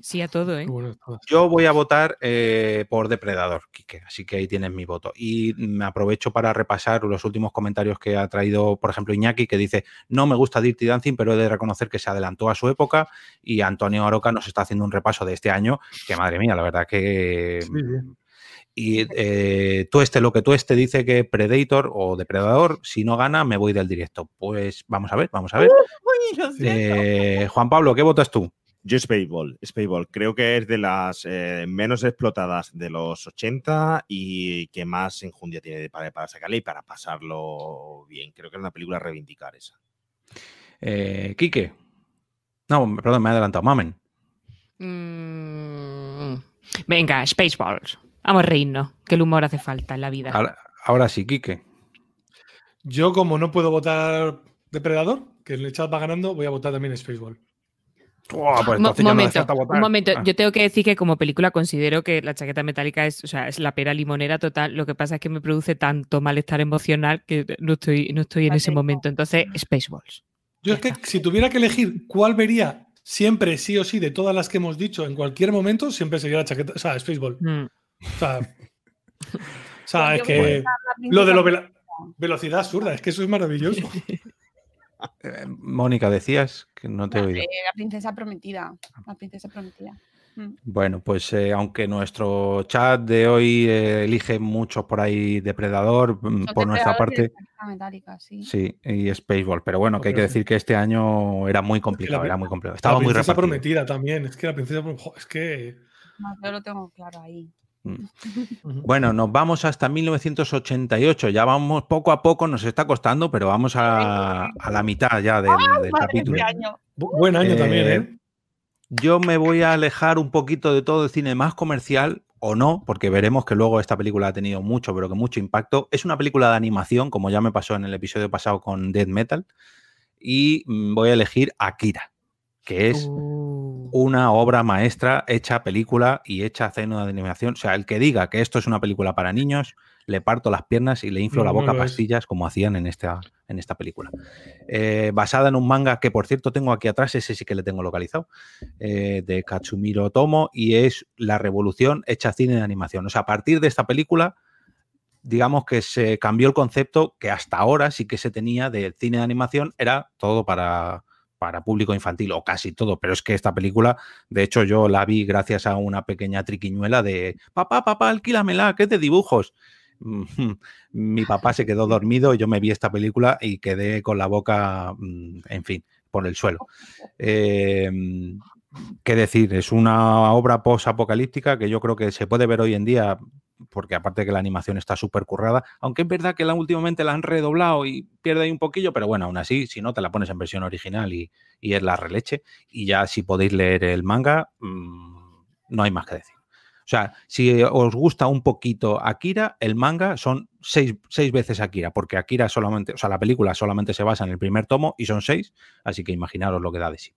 Sí, a todo, ¿eh? Yo voy a votar eh, por Depredador, Quique, así que ahí tienes mi voto. Y me aprovecho para repasar los últimos comentarios que ha traído, por ejemplo, Iñaki, que dice, no me gusta Dirty Dancing, pero he de reconocer que se adelantó a su época. Y Antonio Aroca nos está haciendo un repaso de este año, que madre mía, la verdad que... Sí, sí. Y eh, tú este, lo que tú este dice que Predator o Depredador, si no gana, me voy del directo. Pues vamos a ver, vamos a ver. <laughs> Uy. Eh, Juan Pablo, ¿qué votas tú? Yo Spaceball, Spaceball, creo que es de las eh, menos explotadas de los 80 y que más enjundia tiene para, para sacarle y para pasarlo bien. Creo que es una película a reivindicar esa. Eh, Quique. No, perdón, me he adelantado. Mamen. Mm, Venga, Spaceballs. Vamos a reírnos, que el humor hace falta en la vida. Ahora, ahora sí, Quique. Yo, como no puedo votar Depredador, que en el chat va ganando, voy a votar también Spaceball. Pues Mo- no momento, un momento. Ah. Yo tengo que decir que como película considero que la chaqueta metálica es, o sea, es la pera limonera total. Lo que pasa es que me produce tanto malestar emocional que no estoy, no estoy en ese momento. Entonces, Spaceballs. Yo es que si tuviera que elegir cuál vería siempre sí o sí de todas las que hemos dicho en cualquier momento, siempre sería la chaqueta, o sea, Spaceball. Mm. O sea, o sea, es que la lo de vela- velocidad absurda, es que eso es maravilloso. <laughs> Eh, Mónica, decías que no te he oído. Eh, la princesa prometida. La princesa prometida. Mm. Bueno, pues eh, aunque nuestro chat de hoy eh, elige muchos por ahí Depredador, mm, Son por nuestra parte, sí. sí, y Spaceball. Pero bueno, que hay que decir que este año era muy complicado, la- era muy complicado. Estaba la muy princesa repartido. prometida también, es que la princesa jo, es que No, yo lo tengo claro ahí. Bueno, nos vamos hasta 1988. Ya vamos poco a poco, nos está costando, pero vamos a, a la mitad ya del, del Madre, capítulo. este año. Bu- buen año Eh, también, ¿eh? Yo me voy a alejar un poquito de todo el cine más comercial, o no, porque veremos que luego esta película ha tenido mucho, pero que mucho impacto. Es una película de animación, como ya me pasó en el episodio pasado con Dead Metal, y mm, voy a elegir Akira, que es Uh. Una obra maestra hecha película y hecha cena de animación. O sea, el que diga que esto es una película para niños, le parto las piernas y le inflo No, la no boca a es. pastillas como hacían en esta, en esta película. Eh, basada en un manga que, por cierto, tengo aquí atrás, ese sí que le tengo localizado, eh, de Katsumiro Tomo, y es la revolución hecha cine de animación. O sea, a partir de esta película, digamos que se cambió el concepto que hasta ahora sí que se tenía del cine de animación, era todo para, para público infantil, o casi todo, pero es que esta película, de hecho, yo la vi gracias a una pequeña triquiñuela de papá, papá, alquílamela, que es de dibujos. <laughs> Mi papá se quedó dormido, yo me vi esta película y quedé con la boca, mm, en fin, por el suelo. Eh, ¿Qué decir? Es una obra post-apocalíptica que yo creo que se puede ver hoy en día, porque aparte de que la animación está súper currada, aunque es verdad que la, últimamente la han redoblado y pierde ahí un poquillo, pero bueno, aún así, si no, te la pones en versión original y, y es la releche. Y ya si podéis leer el manga, mm, no hay más que decir. O sea, si os gusta un poquito Akira, el manga son seis, seis veces Akira, porque Akira solamente, o sea, la película solamente se basa en el primer tomo y son seis, así que imaginaros lo que da de sí.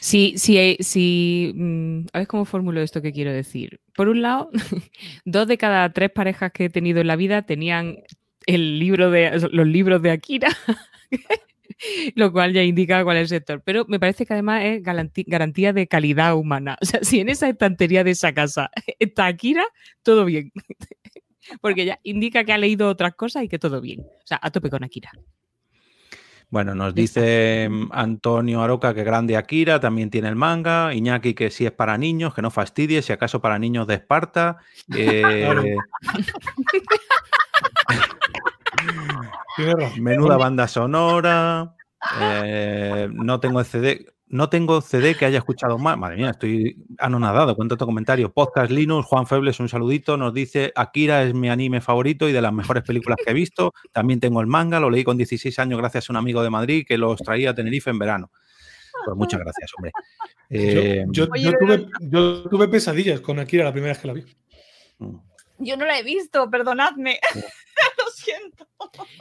Sí, sí, sí. mm, A ver cómo formulo esto que quiero decir. Por un lado, <laughs> dos de cada tres parejas que he tenido en la vida tenían el libro de los libros de Akira, <laughs> <laughs> lo cual ya indica cuál es el sector. Pero me parece que además es garantía de calidad humana. <laughs> O sea, si en esa estantería de esa casa <laughs> está Akira, todo bien. Porque ya indica que ha leído otras cosas y que todo bien. O sea, a tope con Akira. Bueno, nos dice mm, Antonio Aroca que grande Akira, también tiene el manga. Iñaki que sí es para niños, que no fastidie, si acaso para niños de Esparta. Eh. Menuda banda sonora. eh, no tengo el CD. No tengo CD que haya escuchado más. Madre mía, estoy anonadado con tanto comentario. Podcast Linux, Juan Febles, un saludito. Nos dice: Akira es mi anime favorito y de las mejores películas que he visto. También tengo el manga, lo leí con 16 años gracias a un amigo de Madrid que los traía a Tenerife en verano. Pues muchas gracias, hombre. Eh, Yo, tuve, yo tuve pesadillas con Akira la primera vez que la vi. Yo no la he visto, perdonadme. <laughs> Lo siento.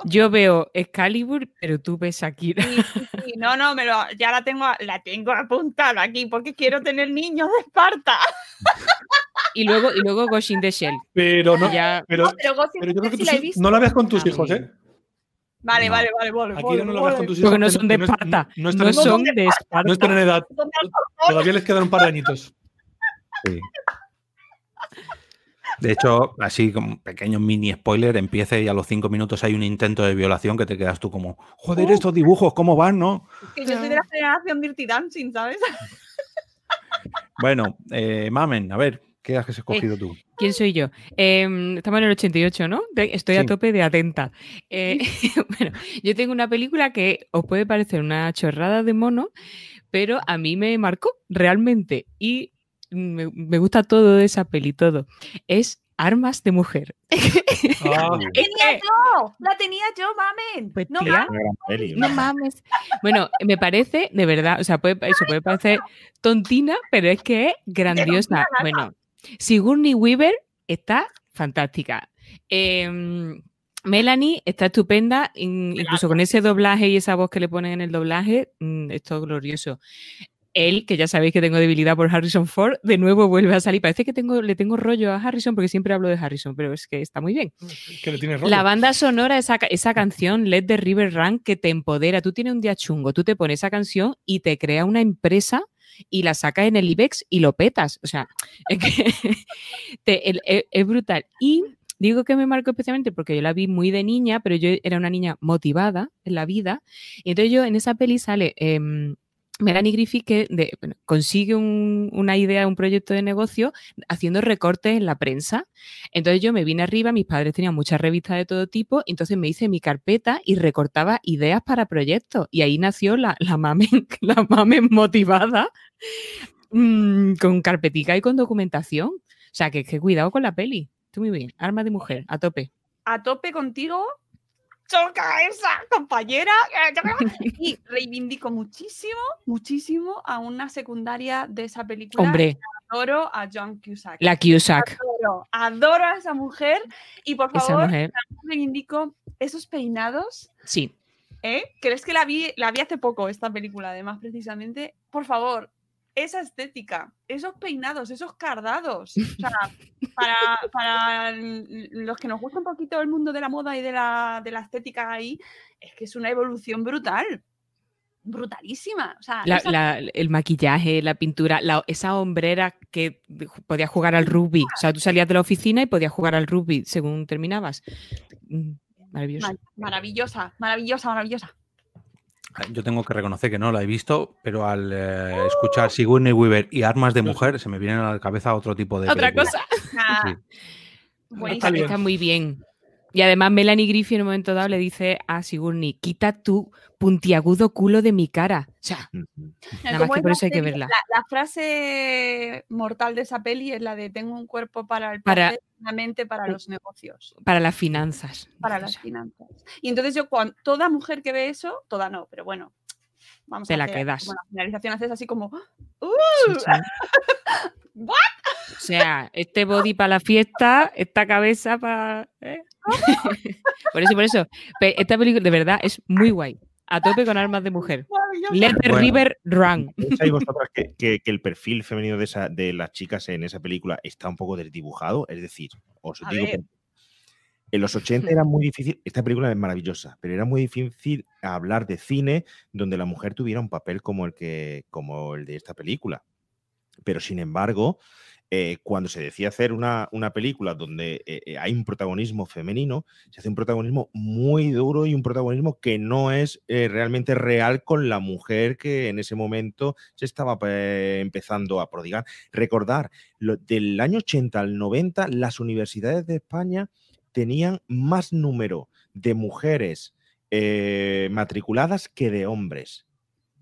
Yo veo Excalibur, pero tú ves Akira. Sí, sí, sí. No, no, me lo, ya la tengo, la tengo apuntada aquí porque quiero tener niños de Esparta. Y luego, y luego Ghost in the Shell. Pero no, Ya, pero, No, pero Ghost in pero yo creo que Shell tú sí la he sí- visto. no la veas con tus hijos, ¿eh? Vale, No. vale, vale, vale. Aquí vale, no la veas con vale. tus hijos. porque no son de Esparta. No, No son de Esparta. no están en edad. ¿Dónde has Todavía les quedan un par de añitos. Sí. De hecho, así como un pequeño mini spoiler, empieza y a los cinco minutos hay un intento de violación que te quedas tú como, joder, Uh. estos dibujos, ¿cómo van, no? Que yo soy de la generación Dirty Dancing, ¿sabes? <laughs> Bueno, eh, Mamen, a ver, ¿qué has escogido tú? ¿Quién soy yo? Em, estamos en el 88, ¿no? De- Estoy Sí. a tope de atenta. Eh, <laughs> bueno, yo tengo una película que os puede parecer una chorrada de mono, pero a mí me marcó realmente y me, me gusta todo de esa peli, todo. Es Armas de Mujer. <laughs> Ah, tenía yo, la tenía yo, mamen. Pues, no tía, mames. No mames. Bueno, me parece, de verdad, o sea, puede, eso puede parecer tontina, pero es que es grandiosa. Bueno, Sigourney Weaver está fantástica. Em, Melanie está estupenda, in- incluso con ese doblaje y esa voz que le ponen en el doblaje, mm, es todo glorioso. Él, que ya sabéis que tengo debilidad por Harrison Ford, de nuevo vuelve a salir. Parece que tengo, le tengo rollo a Harrison porque siempre hablo de Harrison, pero es que está muy bien. que le tienes rollo. La banda sonora, esa, esa canción, Let the River Run, que te empodera. Tú tienes un día chungo, tú te pones esa canción y te crea una empresa y la sacas en el IBEX y lo petas. O sea, es que <laughs> te- el- es, es brutal. Y digo que me marcó especialmente porque yo la vi muy de niña, pero yo era una niña motivada en la vida. Y entonces yo en esa peli sale... em, Melanie Griffith que consigue un- una idea, un proyecto de negocio haciendo recortes en la prensa entonces yo me vine arriba, mis padres tenían muchas revistas de todo tipo, entonces me hice mi carpeta y recortaba ideas para proyectos. Y ahí nació la, la mamen, <laughs> la mamen motivada mm, con carpetica y con documentación. O sea, que, que cuidado con la peli. Estoy muy bien. Arma de mujer, a tope. a tope contigo. Choca esa compañera. <laughs> Y reivindico muchísimo, muchísimo a una secundaria de esa película. Hombre, adoro a John Cusack. La Cusack. Adoro, adoro a esa mujer. Y por favor, reivindico esos peinados. Sí. ¿eh? ¿Crees que la vi, la vi hace poco, esta película, además, precisamente? Por favor, esa estética, esos peinados, esos cardados. O sea, <laughs> para, para los que nos gusta un poquito el mundo de la moda y de la, de la estética ahí, es que es una evolución brutal. Brutalísima. O sea, La- esa- la- el maquillaje, la pintura, la- esa hombrera que podías jugar al rugby. O sea, tú salías de la oficina y podías jugar al rugby según terminabas. Mm, Maravilloso. maravillosa, maravillosa, maravillosa. Yo tengo que reconocer que no la he visto, pero al eh, escuchar Sigourney Weaver y Armas de Mujer se me vienen a la cabeza otro tipo de Otra cosa. O sea, Sí. buenísima. Está bien. Está muy bien. Y además Melanie Griffith en un momento dado le dice a Sigourney, quita tu puntiagudo culo de mi cara. O sea. Nada más que por eso hay que serie- verla. La, la frase mortal de esa peli es la de tengo un cuerpo para el Para- placer, una mente para los negocios, para las finanzas. para las sea, finanzas. Y entonces yo, cuando, toda mujer que ve eso, toda no, pero bueno, vamos Te a la hacer quedas. como la finalización haces así como, ¡uh! sí, sí. <laughs> O sea, este body para la fiesta, esta cabeza para... ¿eh? Por eso, por eso. Esta película de verdad es muy guay. A tope con armas de mujer. Let the Bueno. river run. ¿Pensáis vosotras que, que- que el perfil femenino de, esa, de las chicas en esa película está un poco desdibujado? Es decir, os A digo, ver. en los 80 era muy difícil, esta película es maravillosa, pero era muy difícil hablar de cine donde la mujer tuviera un papel como el, que, como el de esta película. Pero sin embargo, eh, cuando se decía hacer una, una película donde eh, eh, hay un protagonismo femenino, se hace un protagonismo muy duro y un protagonismo que no es realmente real con la mujer que en ese momento se estaba empezando a prodigar. Recordar, del año 80 al 90, las universidades de España tenían más número de mujeres matriculadas que de hombres.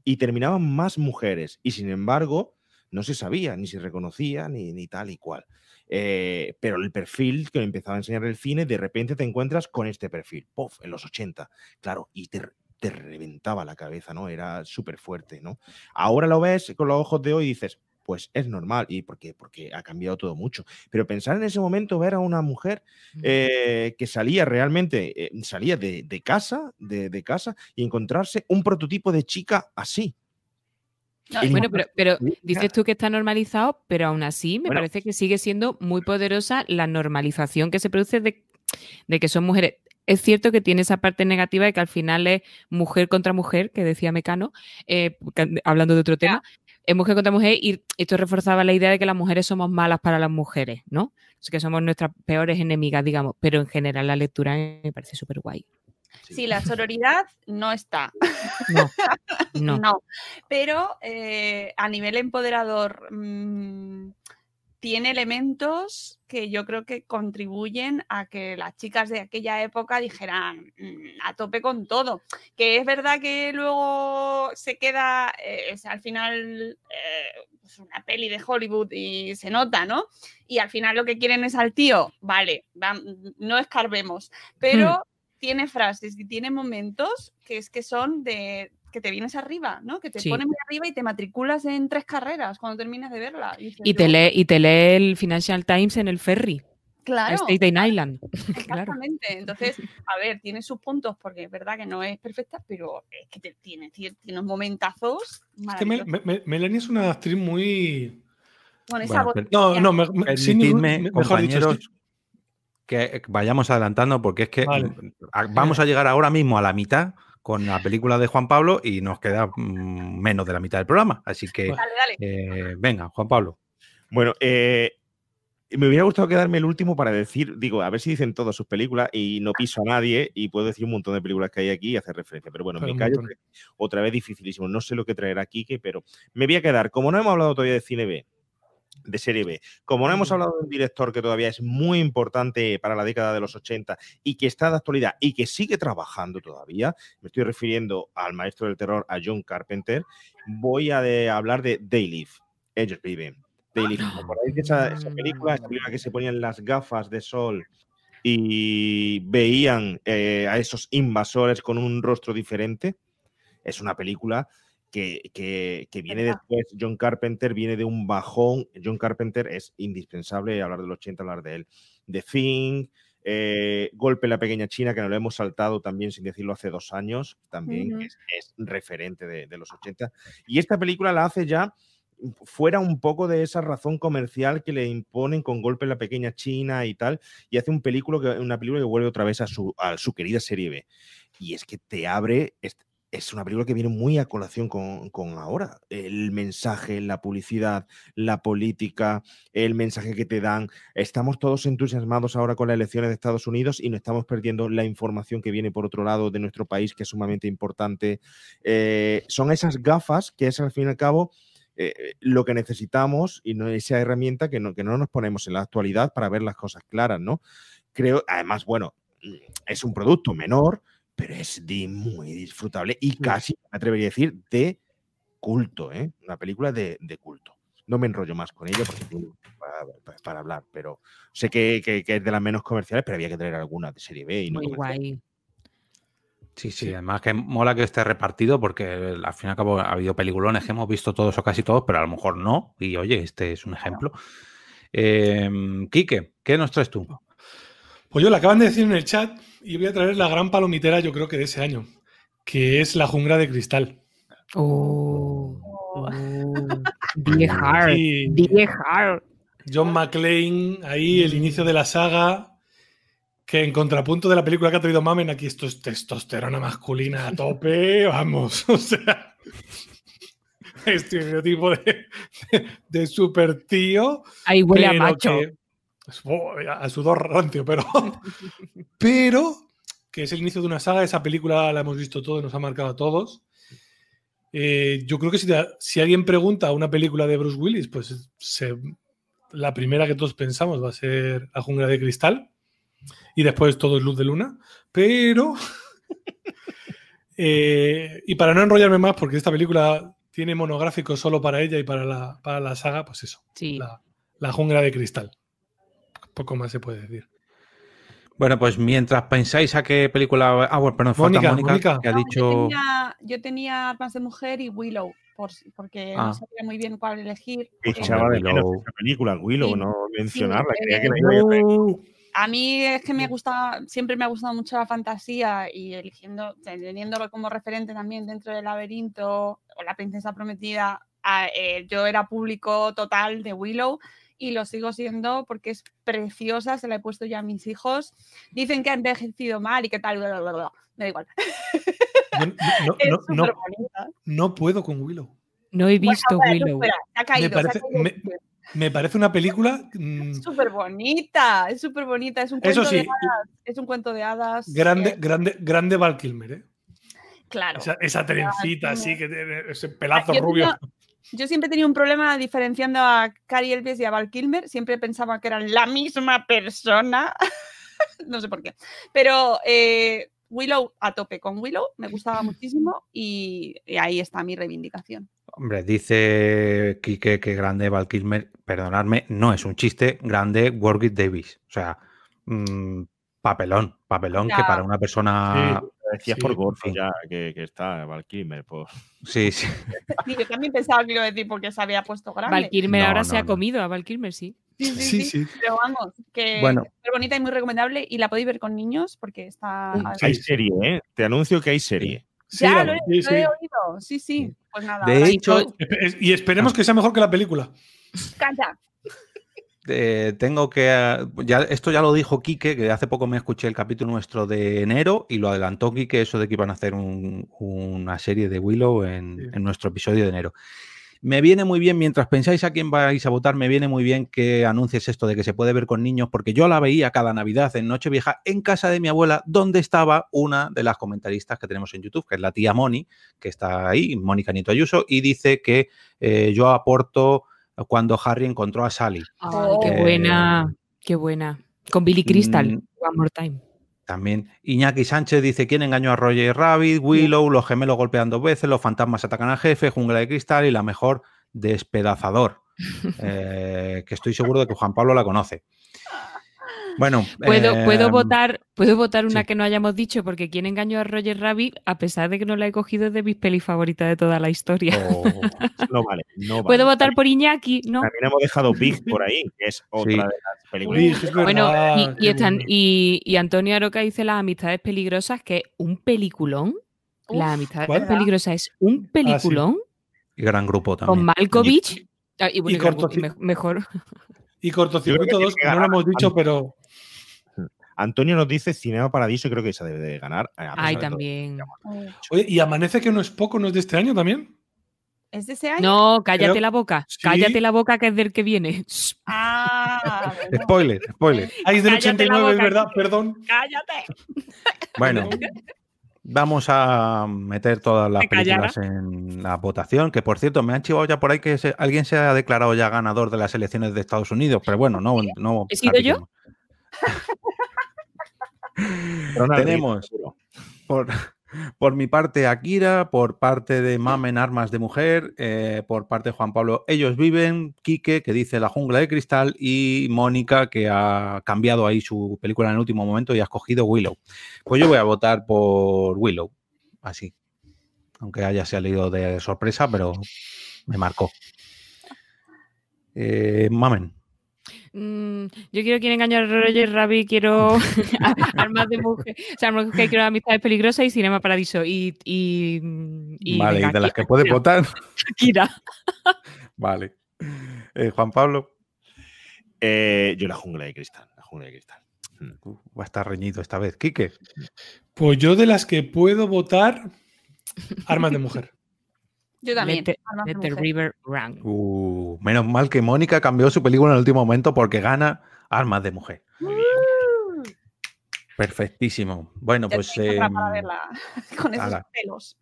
Y terminaban más mujeres. Y sin embargo, no se sabía, ni se reconocía, ni, ni tal y cual. Eh, pero el perfil que empezaba a enseñar el cine, de repente te encuentras con este perfil, ¡puf! en los 80, claro, y te, te reventaba la cabeza, ¿no? Era súper fuerte, ¿no? Ahora lo ves con los ojos de hoy y dices, pues es normal, y porque, porque ha cambiado todo mucho. Pero pensar en ese momento, ver a una mujer eh, que salía realmente, eh, salía de, de casa, de, de casa, y encontrarse un prototipo de chica así. No, Bueno, pero, pero dices tú que está normalizado, pero aún así me Bueno. parece que sigue siendo muy poderosa la normalización que se produce de, de que son mujeres. Es cierto que tiene esa parte negativa de que al final es mujer contra mujer, que decía Mecano, eh, hablando de otro tema, es mujer contra mujer y esto reforzaba la idea de que las mujeres somos malas para las mujeres, ¿no? Es que somos nuestras peores enemigas, digamos, pero en general la lectura me parece súper guay. Sí, la sororidad no está. No, no. No, pero eh, a nivel empoderador mm, tiene elementos que yo creo que contribuyen a que las chicas de aquella época dijeran "Mm, a tope con todo. Que es verdad que luego se queda, eh, es al final, eh, pues una peli de Hollywood y se nota, ¿no? Y al final lo que quieren es al tío, vale, no escarbemos, pero tiene frases y tiene momentos que es que son de que te vienes arriba, ¿no? Que te Sí. ponen muy arriba y te matriculas en tres carreras cuando terminas de verla. dices, Y te, "Yo- lee, y te lee el Financial Times en el ferry, a Claro, Staten Island. <laughs> claro. exactamente. Entonces, a ver, tiene sus puntos porque es verdad que no es perfecta, pero es que te- tiene, tiene, unos momentazos Es que Mel- maravillosos. Me- Me- Melanie es una actriz muy. Con esa Bueno, No, no, me, me- mejor dicho, es compañeros, que vayamos adelantando porque es que Vale. vamos a llegar ahora mismo a la mitad con la <laughs> película de Juan Pablo y nos queda mm, menos de la mitad del programa. Así que, Vale. Dale, dale. eh, venga, Juan Pablo. Bueno, eh, me hubiera gustado quedarme el último para decir, digo, a ver si dicen todas sus películas y no piso a nadie y puedo decir un montón de películas que hay aquí y hacer referencia. Pero bueno, Pero me callo. Otra vez dificilísimo. No sé lo que traerá Quique, pero me voy a quedar. Como no hemos hablado todavía de cine B, de serie B, como no hemos Mm. hablado de un director que todavía es muy importante para la década de los 80 y que está de actualidad y que sigue trabajando todavía, me estoy refiriendo al maestro del terror, a John Carpenter, voy a de- hablar de They Live. Ellos viven. They Live. ¿Os <gasps> acordáis de esa, esa película? Esa película que se ponían las gafas de sol y veían eh, a esos invasores con un rostro diferente. Es una película que, que, que viene después, John Carpenter viene de un bajón. John Carpenter es indispensable hablar del 80, hablar de él. The Thing, eh, Golpe en la Pequeña China, que nos lo hemos saltado también sin decirlo hace dos años, también es, es referente de, de los 80. Y esta película la hace ya fuera un poco de esa razón comercial que le imponen con Golpe en la Pequeña China y tal, y hace un película que, una película que vuelve otra vez a su, a su querida serie B. Y es que te abre, es, una película que viene muy a colación con, ahora. El mensaje, la publicidad, la política, el mensaje que te dan. Estamos todos entusiasmados ahora con las elecciones de Estados Unidos y no estamos perdiendo la información que viene por otro lado de nuestro país, que es sumamente importante. Eh, son esas gafas que es al fin y al cabo eh, lo que necesitamos y no esa herramienta que no, que no nos ponemos en la actualidad para ver las cosas claras, ¿no? Creo, además, bueno, mm, es un producto menor, pero es de muy disfrutable y casi, me atrevería a decir, de culto, ¿eh? Una película de, de culto. No me enrollo más con ella porque tengo para, hablar, pero sé que, que- que es de las menos comerciales, pero había que traer alguna de serie B y no Muy guay. Sí, sí, además que mola que esté repartido porque al fin y al cabo ha habido peliculones que hemos visto todos o casi todos, pero a lo mejor no. Y oye, este es un ejemplo. Eh, Quique, ¿qué nos traes tú? Pues yo le acaban de decir en el chat y voy a traer la gran palomitera, yo creo que de ese año, que es La Jungla de Cristal. Oh, Oh. oh. Die Hard. Y Die Hard. John McClane, ahí el inicio de la saga, que en contrapunto de la película que ha traído Mamen, aquí esto es testosterona masculina a tope, <laughs> vamos, o sea, <laughs> estereotipo de, de, de super tío. Ahí huele a macho. que- a sudor rancio, pero, <laughs> pero que es el inicio de una saga, esa película la hemos visto todos, nos ha marcado a todos. Eh, yo creo que si, te- si alguien pregunta una película de Bruce Willis, pues se- la primera que todos pensamos va a ser La jungla de cristal y después todo es luz de luna, pero... <laughs> eh, y para no enrollarme más, porque esta película tiene monográfico solo para ella y para la, para la saga, pues eso, Sí. la, la jungla de cristal. Poco más se puede decir. Bueno, pues mientras pensáis a qué película. Ah, bueno, perdón, falta Mónica, Mónica, Mónica. que ha No, dicho. yo, tenía, yo tenía Armas de Mujer y Willow, por, si- porque Ah. no sabía muy bien cuál elegir. Echaba de Willow. menos esa película, Willow, Sí, no mencionarla. sí, creía que eh, la iba a mí es que me gusta, siempre me ha gustado mucho la fantasía y eligiendo, teniéndolo como referente también dentro del laberinto o la princesa prometida, a- eh, yo era público total de Willow y lo sigo siendo porque es preciosa, se la he puesto ya a mis hijos. Dicen que ha envejecido mal y que tal, bla, bla, bla, bla. me da igual. No, no- <laughs> Es no- no- súper bonita. no puedo con Willow. No he visto Bueno, Willow. ha caído, ha parece- caído. me- Me parece una película mm, Es súper bonita, es súper bonita, es un Eso cuento de sí, hadas, es un cuento de hadas. grande, eh, grande, grande Val Kilmer, ¿eh? claro. Esa, esa trencita así, que tiene ese pelazo Yo rubio. tenía- Yo siempre he tenido un problema diferenciando a Cary Elves y a Val Kilmer. Siempre pensaba que eran la misma persona. <laughs> no sé por qué. Pero eh, Willow a tope con Willow, me gustaba <laughs> muchísimo y, y ahí está mi reivindicación. Hombre, dice Quique que grande Val Kilmer, perdonadme, no es un chiste, grande Warwick Davis. O sea, mm, papelón, papelón que para una persona. Decías Sí, por fin. ya que, que está Val Kilmer, pues. Sí, sí. Yo también pensaba que lo iba a decir porque se había puesto grande. Val Kilmer No, ahora no, se ha comido a Val Kilmer, sí. Sí, sí, Sí, sí, sí. Pero vamos, que Bueno. es bonita y muy recomendable y la podéis ver con niños porque está... Sí. Hay serie, ¿eh? Te anuncio que hay serie. Sí, ya, lo, he, sí, lo he oído. Sí, sí. Pues nada. De hecho, Y esperemos que sea mejor que la película. Calla. Eh, tengo que. eh, Ya, esto ya lo dijo Quique, que hace poco me escuché el capítulo nuestro de enero y lo adelantó Quique, eso de que iban a hacer un- una serie de Willow en, Sí. en nuestro episodio de enero. Me viene muy bien, mientras pensáis a quién vais a votar, me viene muy bien que anuncies esto de que se puede ver con niños, porque yo la veía cada Navidad en Nochevieja en casa de mi abuela, donde estaba una de las comentaristas que tenemos en YouTube, que es la tía Moni, que está ahí, Mónica Nito Ayuso, y dice que eh, yo aporto cuando Harry encontró a Sally. Ay, qué Eh, buena, qué buena. Con Billy Crystal, Mm. One More Time. También Iñaki Sánchez dice: ¿Quién engañó a Roger Rabbit? Willow, los gemelos golpean dos veces, los fantasmas atacan al jefe, Jungla de Cristal y la mejor, Despedazador. <laughs> Eh, que estoy seguro de que Juan Pablo la conoce. Bueno, Puedo, eh, puedo votar, puedo votar una sí. que no hayamos dicho, porque quien engañó a Roger Rabbit, a pesar de que no la he cogido, es de mis pelis favoritas de toda la historia. oh, <laughs> No vale, no vale. Puedo votar por Iñaki, ¿no? También hemos dejado Big por ahí, que es otra Sí. de las películas. Big, es Bueno, y, y están- y- y Antonio Aroca dice Las amistades peligrosas, que es un peliculón. Uf, amistades ¿cuál? peligrosas es un peliculón y gran grupo con también. Malkovich. Ah, y, bueno, y y cortoci- y me- mejor. Y cortocircuito Yo creo que 2, tiene que no lo hemos dicho, pero Antonio nos dice Cinema Paradiso y creo que esa debe de ganar. pesar Ay, también. Oye, y amanece que no es poco, ¿no es de este año también? ¿Es de ese año? No, cállate Creo- la boca. Sí. Cállate la boca que es del que viene. <laughs> Ah. <laughs> Spoiler, spoiler. Ah, es del Cállate la 89, es verdad, perdón. Cállate. <laughs> Bueno, vamos a meter todas las películas en la votación, que por cierto, me han chivado ya por ahí que se- alguien se ha declarado ya ganador de las elecciones de Estados Unidos, pero bueno, no, no ¿He sido yo? Tenemos. Por, por mi parte, Akira, por parte de Mamen Armas de Mujer, eh, por parte de Juan Pablo, Ellos Viven, Quique, que dice La Jungla de Cristal, y Mónica, que ha cambiado ahí su película en el último momento y ha escogido Willow. Pues yo voy a votar por Willow, así. Aunque haya salido de sorpresa, pero me marcó. Eh, Mamen. Mm, yo quiero quien engañó a Roger Rabbit, quiero <laughs> armas de mujer, o sea, armas de mujer, quiero amistades peligrosas y cinema paradiso. Y, y, y vale, venga, y de las que puede votar. Akira. <laughs> vale. Eh, Juan Pablo. Eh, yo la jungla de cristal. La jungla de cristal. Uf, va a estar reñido esta vez. Quique. Pues yo de las que puedo votar, <laughs> Armas de Mujer. Yo también. Let the, let river run. Uh, menos mal que Mónica cambió su película en el último momento porque gana Armas de Mujer. Perfectísimo. Bueno, Ya pues em, para verla <laughs> con esos ala. pelos.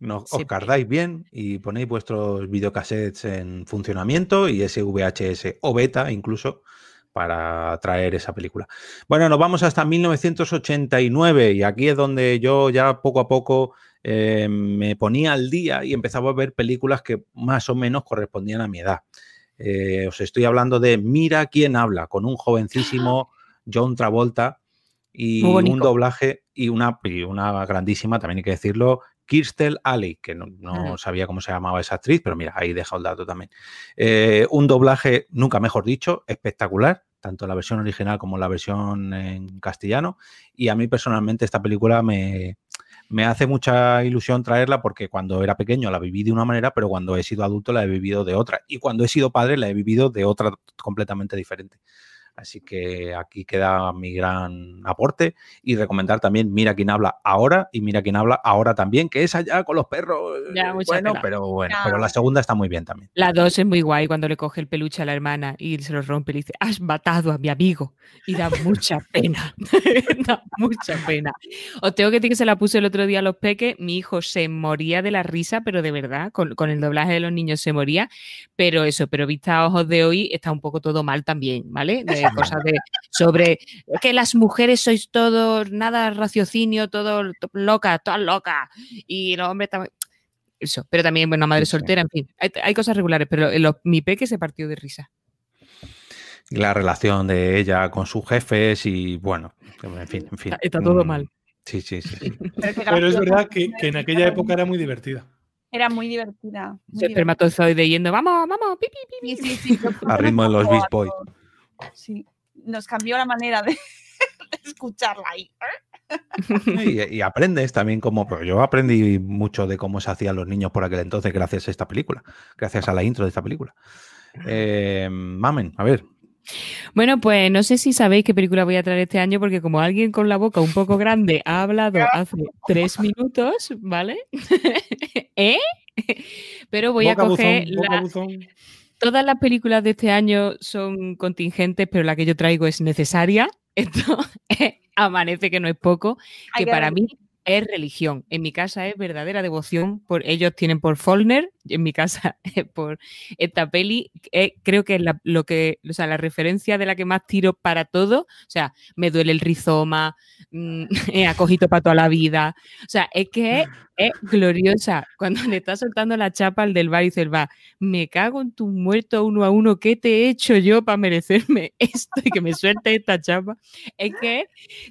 No- os cardáis bien y ponéis vuestros videocassettes en funcionamiento y ese VHS o beta incluso para traer esa película. Bueno, nos vamos hasta 1989 y aquí es donde yo ya poco a poco eh, me ponía al día y empezaba a ver películas que más o menos correspondían a mi edad. Eh, os estoy hablando de Mira quién habla, con un jovencísimo John Travolta y un doblaje y una, y una grandísima, también hay que decirlo, Kirstel Alley, que no, sabía cómo se llamaba esa actriz, pero mira, ahí deja el dato también. Eh, un doblaje, nunca mejor dicho, espectacular, tanto la versión original como la versión en castellano. Y a mí personalmente esta película me, me hace mucha ilusión traerla porque cuando era pequeño la viví de una manera, pero cuando he sido adulto la he vivido de otra. Y cuando he sido padre la he vivido de otra completamente diferente. Así que aquí queda mi gran aporte y recomendar también Mira quién habla ahora y Mira quién habla ahora también, que es allá con los perros. Ya, eh, bueno, pero bueno, Ya. pero la segunda está muy bien también. La dos es muy guay cuando le coge el peluche a la hermana y se lo rompe y le dice, has matado a mi amigo. Y da mucha <laughs> pena. <laughs> da mucha pena. Os tengo que decir que se la puse el otro día a los peques. Mi hijo se moría de la risa, pero de verdad, con, con el doblaje de los niños se moría. Pero eso, pero vista a ojos de hoy, está un poco todo mal también, ¿vale? <laughs> De cosas de sobre que las mujeres sois todos, nada raciocinio, todo locas, todas locas. Y los hombres también. Eso, pero también, bueno, madre Sí, sí. soltera, en fin. Hay, hay cosas regulares, pero en los- mi peque se partió de risa. La relación de ella con sus jefes y bueno, en fin, en fin. Está- está todo Mm, mal. Sí, sí, sí. sí. <laughs> Pero, es verdad que, que en aquella época era muy divertida. Era muy divertida. muy divertida. espermatozoide yendo, vamos, vamos, pi, pi, pi, Sí, sí, sí. Nos puso A ritmo de los Beast Boys. Sí. Nos cambió la manera de, <laughs> de escucharla ahí. <laughs> Y, y aprendes también cómo, pero yo aprendí mucho de cómo se hacían los niños por aquel entonces gracias a esta película, gracias a la intro de esta película. Eh, mamen, a ver, Bueno, pues no sé si sabéis qué película voy a traer este año, porque como alguien con la boca un poco grande ha hablado hace tres minutos, ¿vale? <laughs> ¿Eh? Pero voy Boca a coger buzón, boca la- buzón. Todas las películas de este año son contingentes, pero la que yo traigo es necesaria. <laughs> Esto amanece que no es poco, que para mí es religión. En mi casa es verdadera devoción. Por, ellos tienen por Follner, en mi casa <laughs> es por esta peli. Eh, creo que es la, lo que, o sea, la referencia de la que más tiro para todo. O sea, me duele el rizoma, mm, <laughs> he acogido para toda la vida. O sea, es que es, es gloriosa. <laughs> Cuando le está soltando la chapa al del bar y dice, va, me cago en tu muerto uno a uno, ¿qué te he hecho yo para merecerme <laughs> esto y que me suelte esta chapa? Es que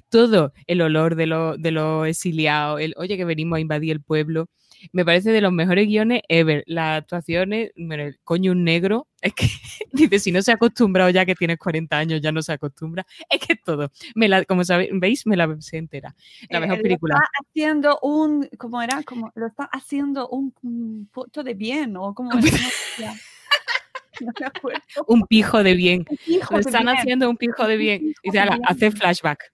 todo, el olor de los de lo exiliados, el oye que venimos a invadir el pueblo, me parece de los mejores guiones ever. Las actuaciones, bueno, el coño un negro, <laughs> es que dice, si no se ha acostumbrado ya que tienes 40 años, ya no se acostumbra. Es que es todo. Me la, como sabéis, veis, me la sé entera. La Eh, mejor lo película. Está haciendo un, ¿cómo era? Como, lo está haciendo un, un de bien, o como. <laughs> <laughs> No me acuerdo. Un pijo de bien. De están bien. haciendo un pijo de bien. de ala, bien. hace flashback.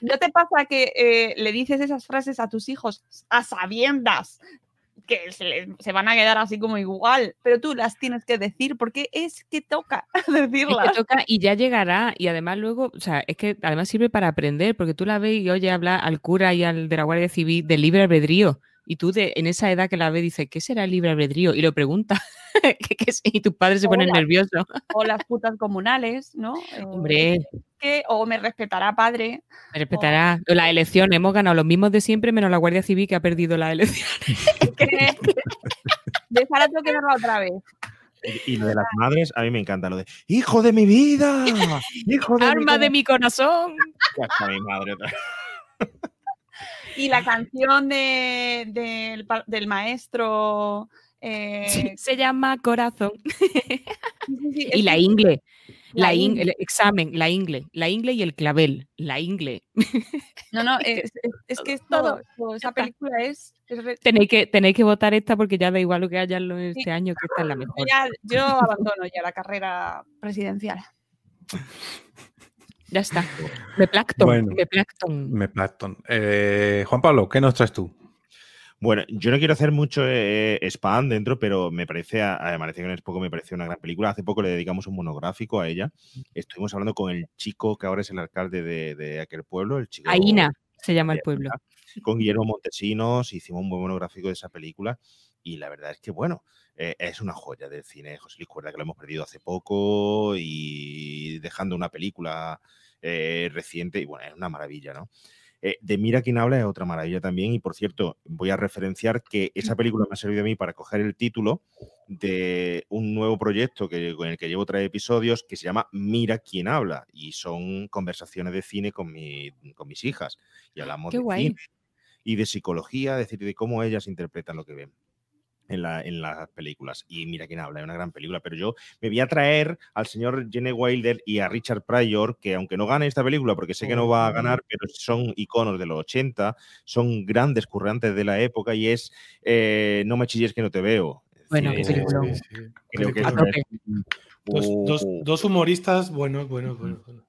¿No te pasa que eh, le dices esas frases a tus hijos a sabiendas que se, van a quedar así como igual, pero tú las tienes que decir porque es que toca <laughs> Es decirlas? que toca y ya llegará. Y además luego, o sea, es que además sirve para aprender, porque tú la ves y oye hablar al cura y al de la Guardia Civil del libre albedrío. Y tú de, en esa edad que la ves dices, ¿qué será el libre albedrío? Y lo preguntas. <laughs> ¿Qué- qué es? y tus padres se ponen nerviosos. O las putas comunales, ¿no? Eh, Hombre, que, o me respetará padre. me respetará. O Las elecciones, hemos ganado los mismos de siempre, menos la Guardia Civil que ha perdido las elecciones. <laughs> De Sara tengo que otra vez. Y, y lo de las madres, a mí me encanta lo de ¡Hijo de mi vida! ¡Hijo de Arma de mi corazón. casa, mi madre! Y la canción de, del, maestro. eh, Sí, se llama corazón. <laughs> sí, Y la ingle. La la in- ingle. el examen, la ingle. La ingle y el clavel. La ingle. No, no, <laughs> es, es- es que es todo. todo, Esa película es. es re- Tenéis que, tenéis que votar esta porque ya da igual lo que haya Sí. este año, que esta es la mejor. ya- yo <laughs> abandono ya la carrera presidencial. Ya está. <laughs> Me placton. Bueno. Me placton. Me Plankton. Eh, Juan Pablo, ¿qué nos traes tú? Bueno, yo no quiero hacer mucho eh, spam dentro, pero me parece, Amanecer con es poco, me pareció una gran película. Hace poco le dedicamos un monográfico a ella. Estuvimos hablando con el chico que ahora es el alcalde de, de aquel pueblo, el chico. Aina se llama el pueblo. Con Guillermo Montesinos hicimos un buen monográfico de esa película. Y la verdad es que, bueno, eh, es una joya del cine José Luis Cuerda que lo hemos perdido hace poco y una película eh, reciente. Y bueno, es una maravilla, ¿no? Eh, de Mira quién habla es otra maravilla también. Y por cierto, voy a referenciar que esa película me ha servido a mí para coger el título de un nuevo proyecto que, con el que llevo tres episodios que se llama Mira quién habla. Y son conversaciones de cine con, mi- con mis hijas. Y hablamos Qué de guay. cine y de psicología, es decir, de cómo ellas interpretan lo que ven. En, la- en las películas. Y mira quién habla, es una gran película. Pero yo me voy a traer al señor Gene Wilder y a Richard Pryor, que aunque no gane esta película, porque sé que no va a ganar, pero son iconos de los 80, son grandes currantes de la época y es eh, No me chilles que no te veo. Bueno, qué película. sí, sí. creo que es Dos, dos- Uh, dos humoristas buenos, buenos, buenos. buenos.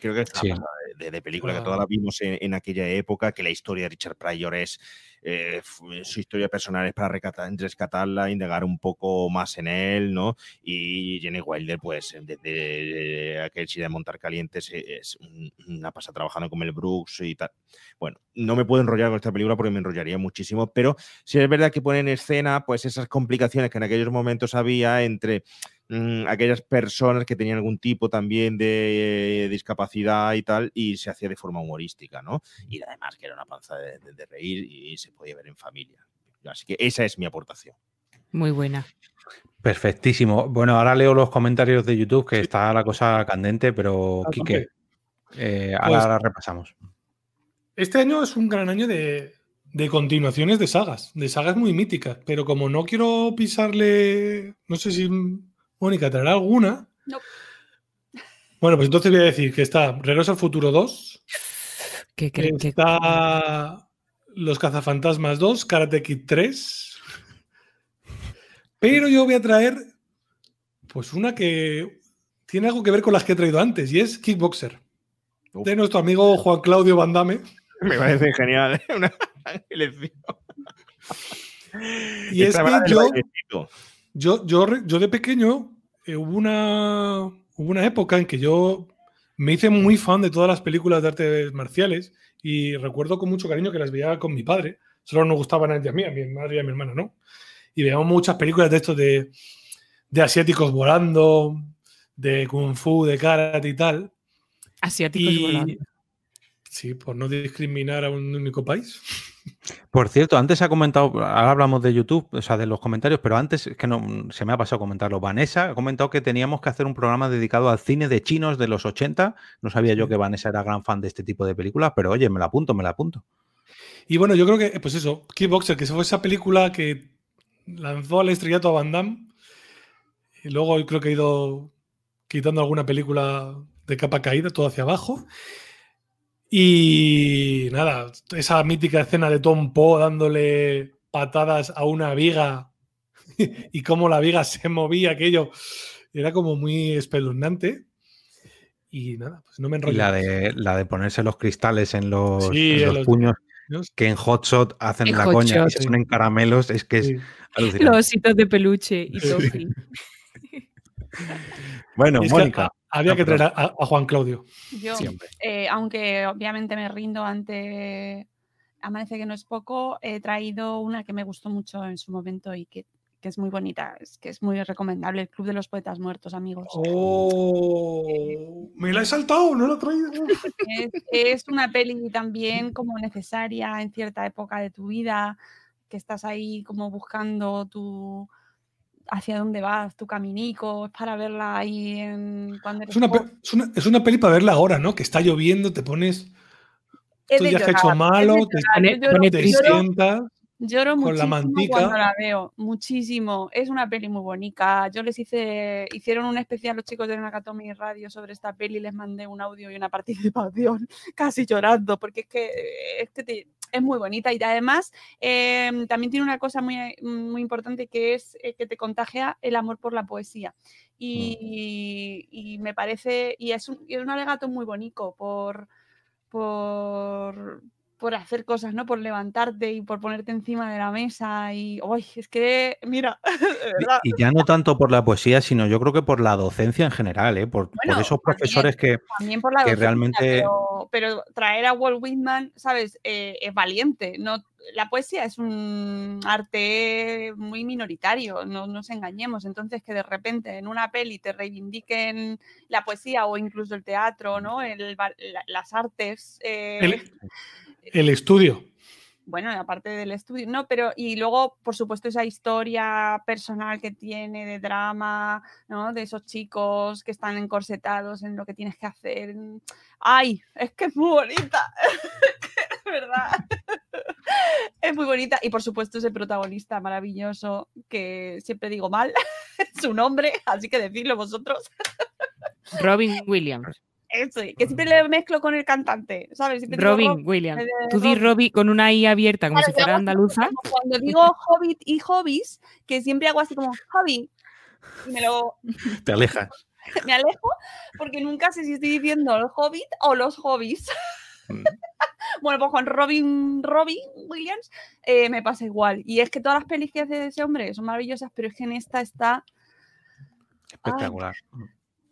Creo que es una Sí. pasada de, de película que todas la vimos en, en aquella época, que la historia de Richard Pryor es eh, f- su historia personal es para rescatarla, indagar un poco más en él, ¿no? Y Jenny Wilder, pues desde aquel chile de montar calientes eh, es un- una pasa trabajando con Mel Brooks y tal. Bueno, no me puedo enrollar con esta película porque me enrollaría muchísimo, pero sí es verdad que pone en escena pues esas complicaciones que en aquellos momentos había entre mm, aquellas personas que tenían algún tipo también de eh, discapacidad y tal, y se hacía de forma humorística, ¿no? Y además que era una panza de, de- de reír y se podía ver en familia. Así que esa es mi aportación. Muy buena. Perfectísimo. Bueno, ahora leo los comentarios de YouTube, que está la cosa candente, pero Ah, Quique, eh, ahora, Pues- ahora repasamos. Este año es un gran año de, de continuaciones de sagas, de sagas muy míticas, pero como no quiero pisarle, no sé si Mónica traerá alguna. No. Bueno, pues entonces voy a decir que está Regreso al Futuro 2, ¿Qué creen que está Los Cazafantasmas 2, Karate Kid 3. Pero yo voy a traer pues una que tiene algo que ver con las que he traído antes y es Kickboxer. Uf. De nuestro amigo Juan Claudio Van Damme. Me parece genial. ¿eh? <laughs> Una elección. Y es que yo- bailecito. Yo, yo, yo de pequeño eh, hubo, una, hubo una época en que yo me hice muy fan de todas las películas de artes marciales y recuerdo con mucho cariño que las veía con mi padre. Solo nos gustaban a ella a mí, a mi madre y a mi hermana, ¿no? Y veíamos muchas películas de estos de, de asiáticos volando, de kung fu, de karate y tal. asiáticos Y, volando? sí, por no discriminar a un único país. Por cierto, antes ha comentado, ahora hablamos de YouTube, o sea, de los comentarios, pero antes es que no se me ha pasado comentarlo. Vanessa ha comentado que teníamos que hacer un programa dedicado al cine de chinos de los 80. No sabía yo que Vanessa era gran fan de este tipo de películas, pero oye, me la apunto, me la apunto. Y bueno, yo creo que, pues eso, Kickboxer, que fue esa película que lanzó al estrellato a Van Damme. Y luego creo que ha ido quitando alguna película de capa caída, todo hacia abajo. Y nada, esa mítica escena de Tom Poe dándole patadas a una viga <laughs> y cómo la viga se movía, aquello era como muy espeluznante. Y nada, pues no me enrollo. Y la de, la de ponerse los cristales en los, Sí, en en los los- puños, que en Hotshot hacen En la Hot coña Shot, y se sí. ponen caramelos, es que es Sí. Los ositos de peluche y Sí. Toffee. <laughs> Bueno, Y Mónica, había Ah, que traer a, a Juan Claudio. Yo, siempre. eh, aunque obviamente me rindo ante Amanece que no es poco, he traído una que me gustó mucho en su momento y que, que es muy bonita, es que es muy recomendable, el Club de los Poetas Muertos, amigos. ¡Oh! Me la he saltado, no la he traído. Es, es una peli también como necesaria en cierta época de tu vida, que estás ahí como buscando tu hacia dónde vas, tu caminico, es para verla ahí en cuando eres Es una, es, una, es una peli para verla ahora, ¿no? Que está lloviendo, te pones. Es Estos de días que ha hecho malo, te, llorar, lloro- te lloro- sientas. Lloro con la muchísimo mantica. cuando la veo, muchísimo. Es una peli muy bonita. Yo les hice, hicieron un especial los chicos de Nakatomi Radio sobre esta peli, les mandé un audio y una participación <laughs> casi llorando, porque es que, es, que te- es muy bonita y además eh, también tiene una cosa muy, muy importante que es eh, que te contagia el amor por la poesía. Y, y me parece, y es un, y es un alegato muy bonito por, por, por hacer cosas, ¿no? Por levantarte y por ponerte encima de la mesa y, ¡ay! Es que, mira, <laughs> de verdad. Y ya no tanto por la poesía, sino yo creo que por la docencia en general, ¿eh? por, esos también. profesores que, También por la que docencia, realmente- pero, pero traer a Walt Whitman, ¿sabes? Eh, es valiente. No, la poesía es un arte muy minoritario, no nos engañemos. Entonces, que de repente en una peli te reivindiquen la poesía o incluso el teatro, ¿no? El la- las artes. eh, El, <laughs> el estudio. bueno, aparte del estudio, no, pero y luego, por supuesto, esa historia personal que tiene de drama, ¿no? De esos chicos que están encorsetados en lo que tienes que hacer. Ay, es que es muy bonita, <laughs> verdad. Es muy bonita y por supuesto ese protagonista maravilloso que siempre digo mal <laughs> su nombre, así que decidlo vosotros. Robin Williams. Eso, que siempre le mezclo con el cantante, ¿sabes? Siempre digo Robin Rob- Williams. de Tú di Robin. Con una I abierta, como Claro, si fuera andaluza. como Cuando digo hobbit y hobbies, que siempre hago así como hobby y me lo <laughs> te alejas. <laughs> me alejo porque nunca sé si estoy diciendo el hobbit o los hobbies. Mm. <laughs> bueno, pues con Robin, Robin Williams eh, me pasa igual. Y es que todas las pelis que hace ese hombre son maravillosas, pero es que en esta está Espectacular.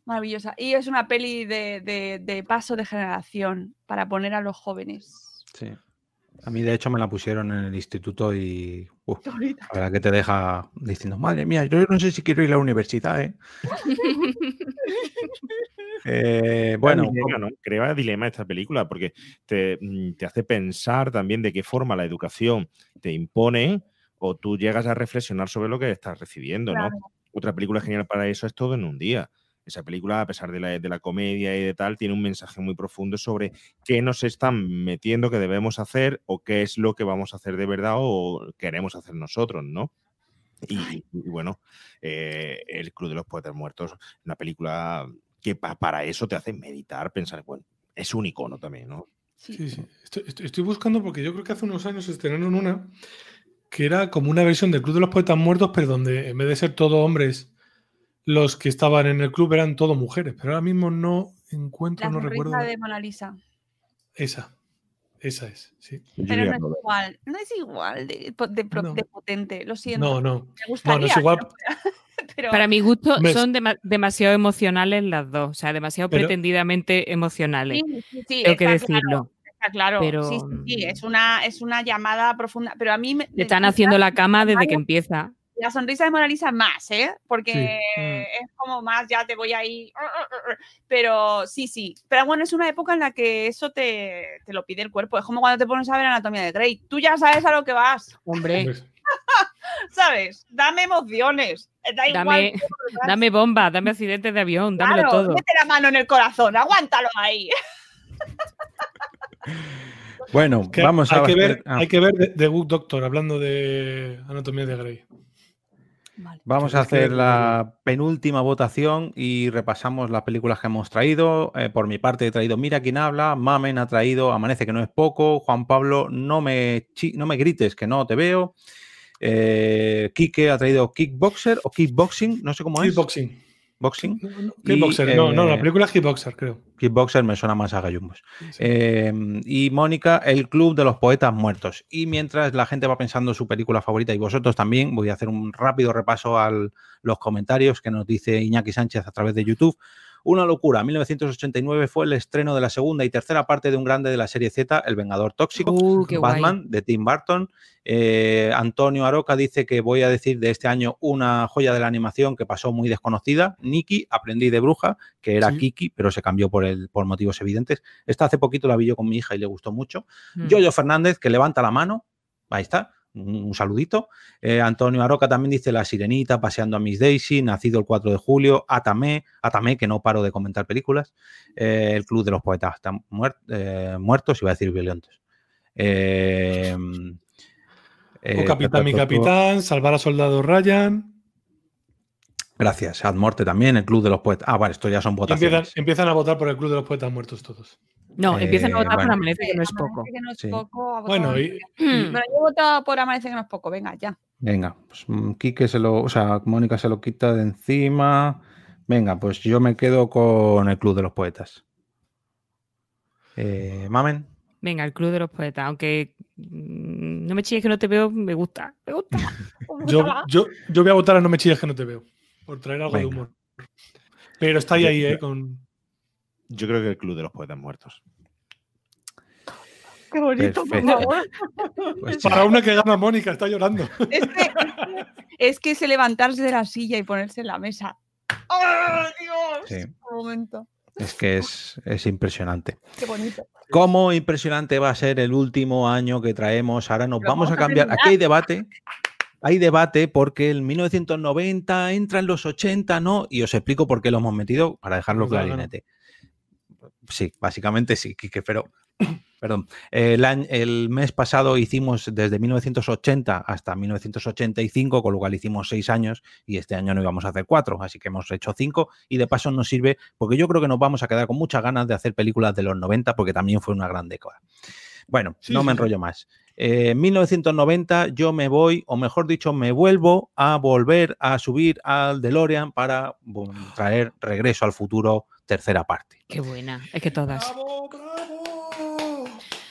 Maravillosa. Y es una peli de, de- de paso de generación para poner a los jóvenes. Sí. A mí, de hecho, me la pusieron en el instituto y. bonita. la verdad que te deja diciendo, madre mía, yo no sé si quiero ir a la universidad, ¿eh? <laughs> Eh, bueno, dilema, ¿no? Crea dilema esta película porque te, mm, te hace pensar también de qué forma la educación te impone o tú llegas a reflexionar sobre lo que estás recibiendo, ¿no? Claro. Otra película genial para eso es Todo en un día. Esa película, a pesar de la, de la comedia y de tal, tiene un mensaje muy profundo sobre qué nos están metiendo que debemos hacer o qué es lo que vamos a hacer de verdad o queremos hacer nosotros, ¿no? Y, y bueno, eh, El Club de los Poetas Muertos, una película que pa- para eso te hace meditar, pensar, bueno, es un icono también, ¿no? Sí. Sí, sí. Estoy, estoy- estoy buscando porque yo creo que hace unos años estrenaron una que era como una versión del Club de los Poetas Muertos, pero donde en vez de ser todo hombres, los que estaban en el club eran todo mujeres. Pero ahora mismo no encuentro, La no recuerdo. de Mona Lisa. Esa. Esa es, sí. Pero no es igual, no es igual de, No. potente, lo siento. No, no. Me No, no gustaría. es igual. <laughs> pero- Para mi gusto, son dema- demasiado emocionales las dos. O sea, demasiado Pero- pretendidamente emocionales. Sí, sí, sí, Tengo que está claro, decirlo. está claro. Pero- Sí, sí, sí, es una, es una llamada profunda. Pero a mí me, Le están haciendo la cama desde que empieza. La sonrisa de Mona Lisa es más, ¿eh? Porque Sí. es como más, ya te voy ahí. Pero sí, sí. Pero bueno, es una época en la que eso te, te lo pide el cuerpo. Es como cuando te pones a ver Anatomía de Grey. Tú ya sabes a lo que vas, Hombre, <laughs> ¿sabes? Dame emociones. Da igual. dame, <laughs> dame bomba, dame accidentes de avión, dámelo Claro, todo. Mete la mano en el corazón, aguántalo ahí. <laughs> Bueno, que vamos hay a que ver, ah, hay que ver The, The Good Doctor, hablando de Anatomía de Grey. Vamos a que- hacer la penúltima votación y repasamos las películas que hemos traído. Eh, por mi parte he traído Mira quién habla, Mamen ha traído Amanece que no es poco, Juan Pablo no me, chi- no me grites que no te veo. Eh, Quique ha traído Kickboxer o Kickboxing, no sé cómo es. Kickboxing. Boxing. No, no, Y, Kickboxer, no, no, eh, la película es Kickboxer, creo. Kickboxer me suena más a gallumbos. Sí. Eh, y Mónica, el Club de los Poetas Muertos. Y mientras la gente va pensando su película favorita y vosotros también, voy a hacer un rápido repaso a los comentarios que nos dice Iñaki Sánchez a través de YouTube. Una locura. 1989 fue el estreno de la segunda y tercera parte de un grande de la serie Z, El Vengador Tóxico. Uh, guay. Batman de Tim Burton. Eh, Antonio Aroca dice que voy a decir de este año una joya de la animación que pasó muy desconocida. Nikki, aprendí de bruja, que era Sí. Kiki, pero se cambió por, el, por motivos evidentes. Esta hace poquito la vi yo con mi hija y le gustó mucho. Mm. Yoyo Fernández, que levanta la mano. Ahí está. Un saludito. Eh, Antonio Aroca también dice La Sirenita, Paseando a Miss Daisy, Nacido el 4 de julio, Atame, Atame, que no paro de comentar películas, eh, El Club de los Poetas están muer- eh, Muertos, iba a decir violentos. <laughs> Eh, eh, o Capitán, mi <laughs> capitán, Salvar a Soldado Ryan. Gracias. Ad Morte también, El Club de los Poetas. Ah, vale, esto ya son votaciones. empiezan, empiezan a votar por el Club de los Poetas Muertos todos. No, empiezan a Eh, votar por. Amanece, que no es Amanece poco. que no es Sí. poco, ha votado Bueno, y. Mm. Pero yo he votado por Amanece que no es poco, venga, ya. Venga, pues mm, Quique se lo, o sea, Mónica se lo quita de encima. Venga, pues yo me quedo con el Club de los Poetas. Eh, Mamen. Venga, el Club de los Poetas. Aunque mm, no me chilles que no te veo, me gusta. Me gusta. <laughs> yo, yo, yo voy a votar a No me chilles que no te veo. Por traer algo de humor. Pero está ahí, ahí, ¿eh? Con... Yo creo que el Club de los Poetas Muertos. Qué bonito, por favor. Pues. <laughs> Para una que gana Mónica, está llorando. Es que, es que levantarse de la silla y ponerse en la mesa. ¡Oh, Dios! Sí. Un momento. Es que es, es impresionante. Qué bonito. ¿Cómo impresionante va a ser el último año que traemos? Ahora nos vamos a vamos a cambiar. Aquí hay debate. Hay debate porque el 1990 entra en los 80, ¿no? Y os explico por qué lo hemos metido para dejarlo clarinete. Sí, básicamente sí, Quique, pero <coughs> perdón. El, año- el mes pasado hicimos desde 1980 hasta 1985, con lo cual hicimos seis años y este año no íbamos a hacer cuatro, así que hemos hecho cinco y de paso nos sirve porque yo creo que nos vamos a quedar con muchas ganas de hacer películas de los 90 porque también fue una gran década. Bueno, Sí, no me sí. enrollo más. Eh, En 1990 yo me voy, o mejor dicho, me vuelvo a volver a subir al DeLorean para traer Regreso al Futuro tercera parte. Qué buena. Es que todas. ¡Bravo, bravo! O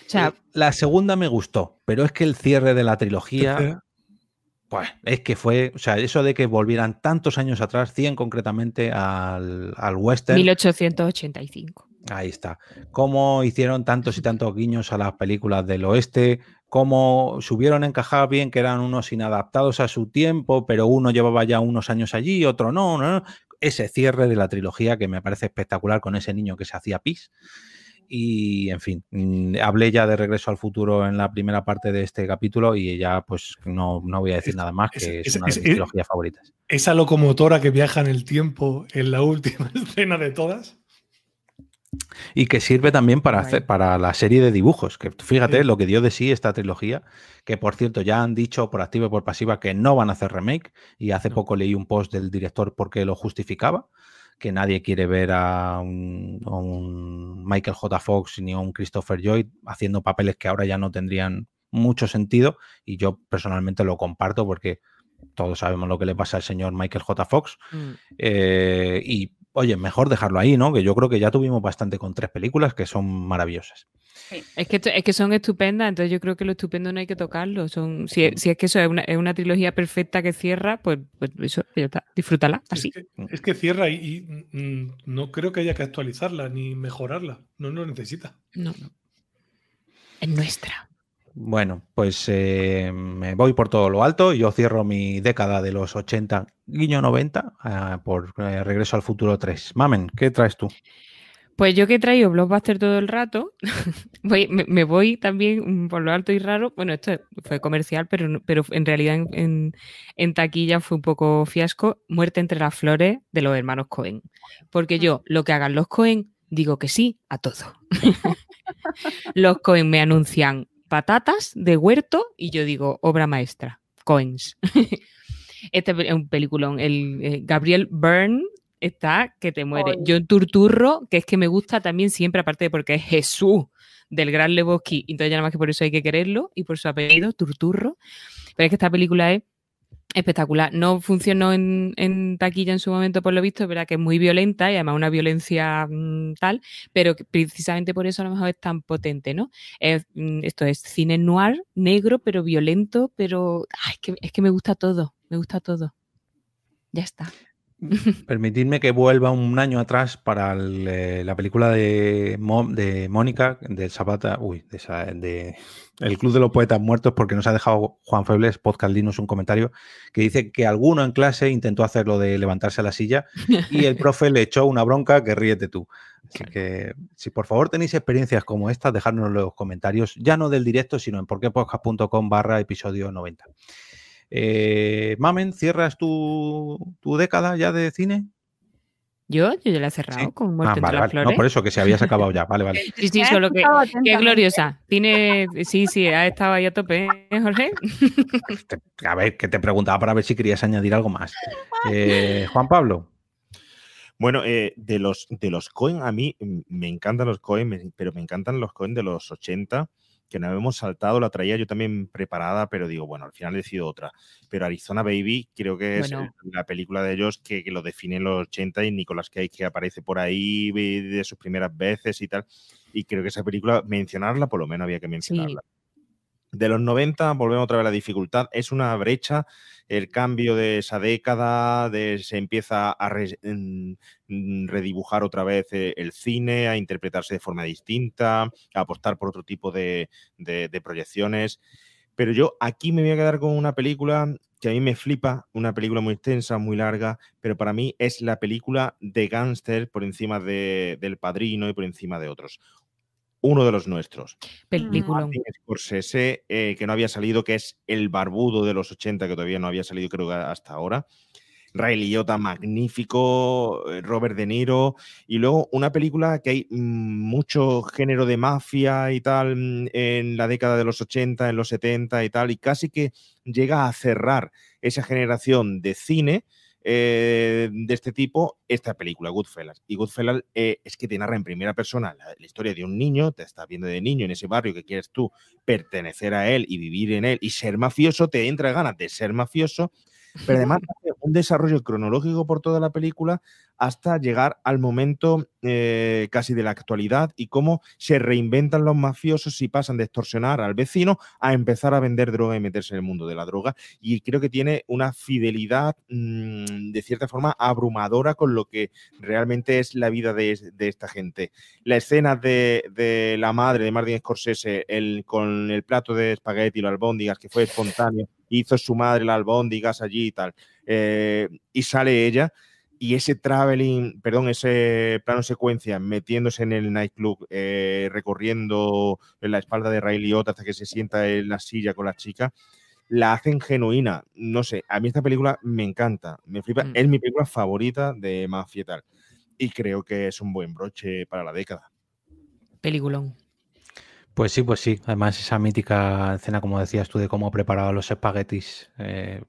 sea, Eh, la segunda me gustó, pero es que el cierre de la trilogía, Tercera. pues es que fue, o sea, eso de que volvieran tantos años atrás, 100 concretamente al, al western, 1885. ahí está. Cómo hicieron tantos y tantos guiños a las películas del oeste, cómo subieron encajar bien que eran unos inadaptados a su tiempo, pero uno llevaba ya unos años allí, otro no, no, no. Ese cierre de la trilogía que me parece espectacular con ese niño que se hacía pis. Y en fin, mm, hablé ya de Regreso al Futuro en la primera parte de este capítulo y ya pues no, no voy a decir Es- nada más, que es, es- una de mis trilogías favoritas. Esa locomotora que viaja en el tiempo en la última <laughs> escena de todas. Y que sirve también para, hacer, para la serie de dibujos, que fíjate Sí. lo que dio de sí esta trilogía, que por cierto ya han dicho por activa y por pasiva que no van a hacer remake, y hace No. poco leí un post del director porque lo justificaba, que nadie quiere ver a un, a un Michael J. Fox ni a un Christopher Lloyd haciendo papeles que ahora ya no tendrían mucho sentido, y yo personalmente lo comparto porque todos sabemos lo que le pasa al señor Michael J. Fox, Mm. eh, y oye, mejor dejarlo ahí, ¿no? Que yo creo que ya tuvimos bastante con tres películas que son maravillosas. Es que, es que son estupendas, entonces yo creo que lo estupendo no hay que tocarlo. Son, si, es- si es que eso es una, es una trilogía perfecta que cierra, pues, pues eso, ya está. Disfrútala, así. Es que, es que cierra y, y, mm, no creo que haya que actualizarla ni mejorarla. No lo necesita. No. Es nuestra. Bueno, pues eh, me voy por todo lo alto. Yo cierro mi década de los 80, guiño 90, ah, por eh, Regreso al Futuro 3. Mamen, ¿qué traes tú? Pues yo que he traído Blockbuster todo el rato, <laughs> me, voy también mm, por lo alto y raro. Bueno, esto fue comercial, pero, pero en realidad en, en- en taquilla fue un poco fiasco. Muerte entre las flores de los hermanos Cohen. Porque yo, lo que hagan los Cohen, digo que sí a todo. <laughs> los Cohen me anuncian patatas de huerto y yo digo obra maestra, Coens. <laughs> este es un peliculón. El eh, Gabriel Byrne está que te muere. Ay. John Turturro, que es que me gusta también siempre, aparte de porque es Jesús del gran Lebowski, entonces ya nada más que por eso hay que quererlo y por su apellido, Turturro. Pero es que esta película es espectacular. No funcionó en, en taquilla en su momento, por lo visto, es verdad que es muy violenta y además una violencia mm, tal, pero precisamente por eso a lo mejor es tan potente, ¿no? Es, mm, esto es cine noir, negro, pero violento, pero es, que, es que me gusta todo, me gusta todo. Ya está. <laughs> Permitidme que vuelva un año atrás para el, eh, la película de, Mo- de Mónica, de Zapata, uy, de, esa- de El Club de los Poetas Muertos, porque nos ha dejado Juan Febles, podcast Linux, un comentario que dice que alguno en clase intentó hacer lo de levantarse a la silla y el <laughs> profe le echó una bronca que ríete tú. Así que, si por favor tenéis experiencias como estas, dejadnos en los comentarios, ya no del directo, sino en porquepodcast.com barra episodio 90. Eh, Mamen, ¿cierras tu, tu década ya de cine? Yo, yo ya la he cerrado Sí. con Ah, Muerte entre vale, las vale. flores. No, por eso que se habías acabado ya. Vale, vale. Sí, sí, solo que. Qué gloriosa. Tiene. Sí, sí, ha estado ahí a tope, ¿eh, Jorge? <laughs> A ver, que te preguntaba para ver si querías añadir algo más. Eh, Juan Pablo. Bueno, eh, de los de los Cohen, a mí me encantan los Cohen, pero me encantan los Cohen de los 80, que nos hemos saltado, la traía yo también preparada, pero digo, bueno, al final he decidido otra. Pero Arizona Baby creo que es Bueno. la película de ellos que, que lo define en los 80 y Nicolas Cage que aparece por ahí de de sus primeras veces y tal. Y creo que esa película, mencionarla, por lo menos había que mencionarla. De los 90, volvemos otra vez a la dificultad. Es una brecha el cambio de esa década, de, se empieza a mm, redibujar otra vez eh, el cine, a interpretarse de forma distinta, a apostar por otro tipo de, de- de proyecciones. Pero yo aquí me voy a quedar con una película que a mí me flipa, una película muy extensa, muy larga, pero para mí es la película de gángster por encima de, del Padrino y por encima de otros. Uno de los nuestros. Película. Scorsese, eh, que no había salido, que es el barbudo de los 80, que todavía no había salido, creo que hasta ahora. Ray Liotta, magnífico, eh, Robert De Niro, y luego una película que hay mm, mucho género de mafia y tal mm, en la década de los 80, en los 70 y tal, y casi que llega a cerrar esa generación de cine eh, de este tipo, esta película, Goodfellas. Y Goodfellas eh, es que te narra en primera persona la, la historia de un niño, te estás viendo de niño en ese barrio que quieres tú pertenecer a él y vivir en él y ser mafioso, te entra ganas de ser mafioso, pero además un desarrollo cronológico por toda la película hasta llegar al momento eh, casi de la actualidad y cómo se reinventan los mafiosos y pasan de extorsionar al vecino a empezar a vender droga y meterse en el mundo de la droga. Y creo que tiene una fidelidad mm, de cierta forma abrumadora con lo que realmente es la vida de, esta gente. La escena de, la madre de Martin Scorsese el, con el plato de espagueti y los albóndigas, que fue espontáneo, hizo su madre las albóndigas allí y tal, eh, y sale ella y ese traveling, perdón, ese plano secuencia metiéndose en el nightclub, eh, recorriendo en la espalda de Ray Liotta hasta que se sienta en la silla con la chica, la hacen genuina. No sé, a mí esta película me encanta, me flipa, Mm. es mi película favorita de mafia y tal. Y creo que es un buen broche para la década. Peliculón. Pues sí, pues sí. Además, esa mítica escena, como decías tú, de cómo preparaba los espaguetis, eh,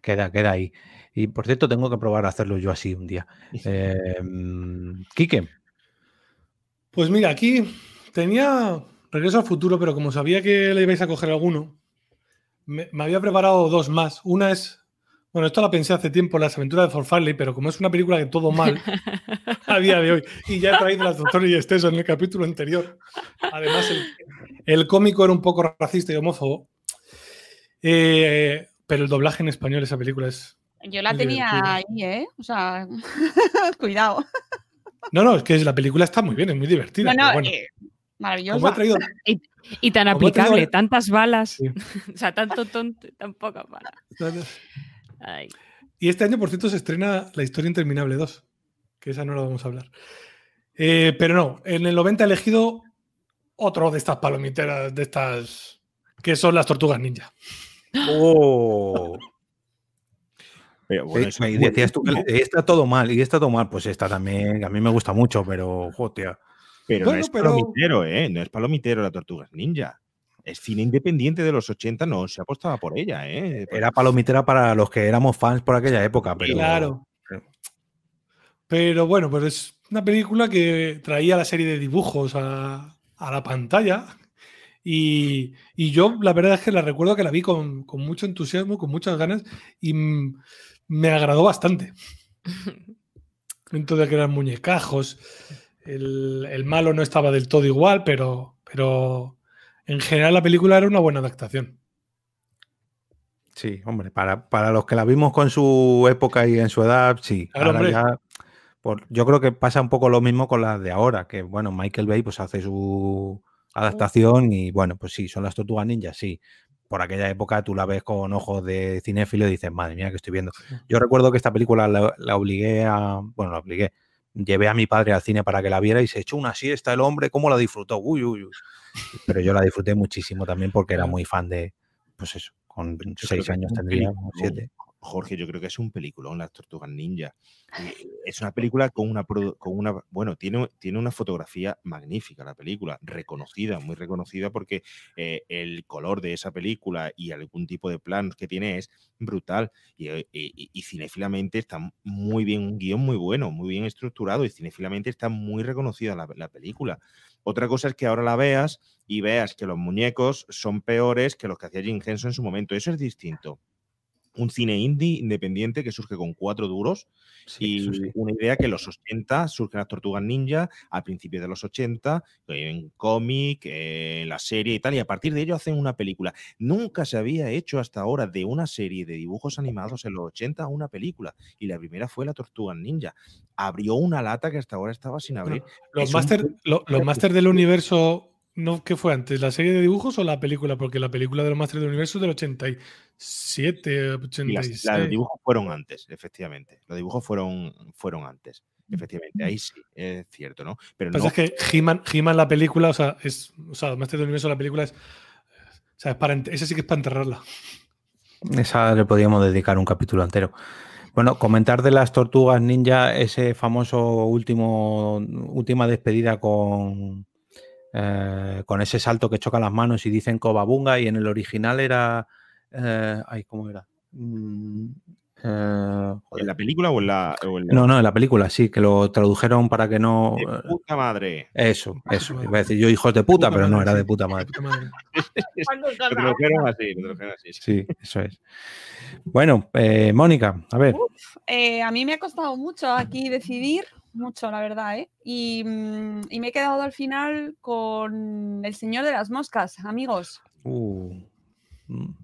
queda, queda ahí. Y por cierto, tengo que probar a hacerlo yo así un día. <laughs> Eh, Quique, Pues mira, aquí tenía Regreso al futuro, pero como sabía que le ibais a coger alguno, me, me había preparado dos más. Una es, bueno, esto la pensé hace tiempo, Las aventuras de Fort Farley, pero como es una película de todo mal a día de hoy, y ya he traído las doctores y Esteso en el capítulo anterior. Además, el, el cómico era un poco racista y homófobo. Eh, pero el doblaje en español de esa película es. Yo la tenía divertido. ahí, ¿eh? O sea, <laughs> cuidado. No, no, es que la película está muy bien, es muy divertida. No, no, bueno, eh, maravillosa. traído Y, Y tan aplicable, tantas balas. Sí. <laughs> o sea, tanto tonto, tan pocas balas. Ay. Y este año, por cierto, se estrena La Historia Interminable 2, que esa no la vamos a hablar. Eh, pero no, en el 90 he elegido otro de estas palomiteras, de estas que son las tortugas ninja. Oh. <laughs> Pero bueno, Eh, eso y es decías tú que está todo mal, y está todo mal. Pues esta también, a mí me gusta mucho, pero. Pero Bueno, no es pero- palomitero, ¿eh? No es palomitero la Tortugas Ninja. Es cine independiente de los 80, no se apostaba por ella, ¿eh? Era palomitera para los que éramos fans por aquella época, pero. Claro. Pero bueno, pues es una película que traía la serie de dibujos a, a la pantalla. Y, y yo la verdad es que la recuerdo que la vi con, con mucho entusiasmo, con muchas ganas y me agradó bastante. <laughs> De que eran muñecajos, el, el malo no estaba del todo igual, pero, pero en general la película era una buena adaptación. Sí, hombre, para, para los que la vimos con su época y en su edad, sí. Claro, Ahora ya, por- yo creo que pasa un poco lo mismo con las de ahora, que bueno, Michael Bay pues hace su adaptación y bueno, pues sí, son las tortugas ninjas, sí. Por aquella época tú la ves con ojos de cinéfilo y dices, madre mía, que estoy viendo. Yo recuerdo que esta película la, la obligué a, bueno, la obligué, llevé a mi padre al cine para que la viera y se echó una siesta el hombre, ¿cómo la disfrutó? Uy, uy, uy. Pero yo la disfruté muchísimo también porque era muy fan de, pues eso, con seis años tendría, siete. Jorge, yo creo que es un peliculón, Las Tortugas Ninja. Y <laughs> Es una película con una, con una bueno, tiene, tiene una fotografía magnífica la película, reconocida, muy reconocida porque eh, el color de esa película y algún tipo de planos que tiene es brutal y, eh, y- y cinéfilamente está muy bien, un guion muy bueno, muy bien estructurado y cinéfilamente está muy reconocida la, la película. Otra cosa es que ahora la veas y veas que los muñecos son peores que los que hacía Jim Henson en su momento. Eso es distinto un cine indie independiente que surge con cuatro duros Sí, y sí. una idea que en los 80 surgen las tortugas ninja a principios de los 80 en cómic, en la serie y tal, y a partir de ello hacen una película. Nunca se había hecho hasta ahora de una serie de dibujos animados en los 80 una película, y la primera fue la tortuga ninja. Abrió una lata que hasta ahora estaba sin abrir. Los un máster, buen- lo- los del universo, ¿no? ¿qué fue antes? ¿La serie de dibujos o la película? Porque la película de los máster del universo es del 87, Y las, 86. las- los dibujos fueron antes, efectivamente. Los dibujos fueron, furon antes. Efectivamente, ahí sí, es cierto, ¿no? Pero Lo que no, pasa es que He-Man, He-Man la película, o sea, es, o sea, los máster del universo la película es, o sea, es para, esa sí que es para enterrarla. Esa le podríamos dedicar un capítulo entero. Bueno, comentar de las tortugas ninja, ese famoso último, última despedida con, eh, con ese salto que chocan las manos y dicen Cobabunga y en el original era... eh, ay, ¿cómo era? Mm, eh. ¿En la película o en la.? o en la- No, no, en la película sí, que lo tradujeron para que no... ¡De puta madre! Eso, eso. Iba a decir yo hijos de puta, Puta pero no, era de sí. puta madre. Puta madre. <laughs> Lo tradujeron así, lo tradujeron así. sí. Sí, eso es. Bueno, eh, Mónica, a ver. Eh, a mí me ha costado mucho aquí decidir, mucho la verdad, ¿eh? Y, mm, y me he quedado al final con El Señor de las Moscas, amigos. Uh, mm,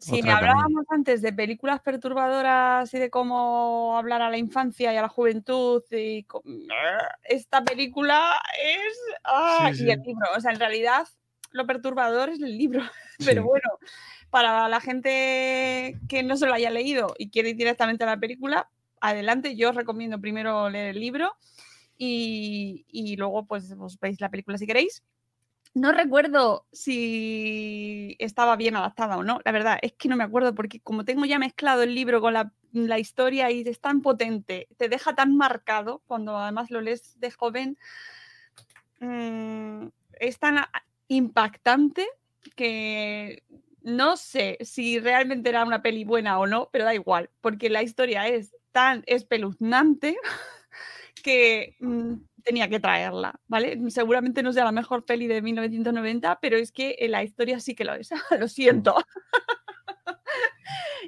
Si me hablábamos antes de películas perturbadoras y de cómo hablar a la infancia y a la juventud, y esta película es... ¡ah! Sí, Y el sí. libro, o sea, en realidad lo perturbador es el libro, <laughs> Sí. pero bueno, para la gente que no se lo haya leído y quiere ir directamente a la película, adelante, yo os recomiendo primero leer el libro y, luego pues os veis la película si queréis. No recuerdo si estaba bien adaptada o no, la verdad es que no me acuerdo porque como tengo ya mezclado el libro con la, historia y es tan potente, te deja tan marcado cuando además lo lees de joven, mm, es tan impactante que no sé si realmente era una peli buena o no, pero da igual, porque la historia es tan espeluznante <laughs> que mm, tenía que traerla, ¿vale? Seguramente no sea la mejor peli de 1990, pero es que eh, la historia sí que lo es, <laughs> lo siento.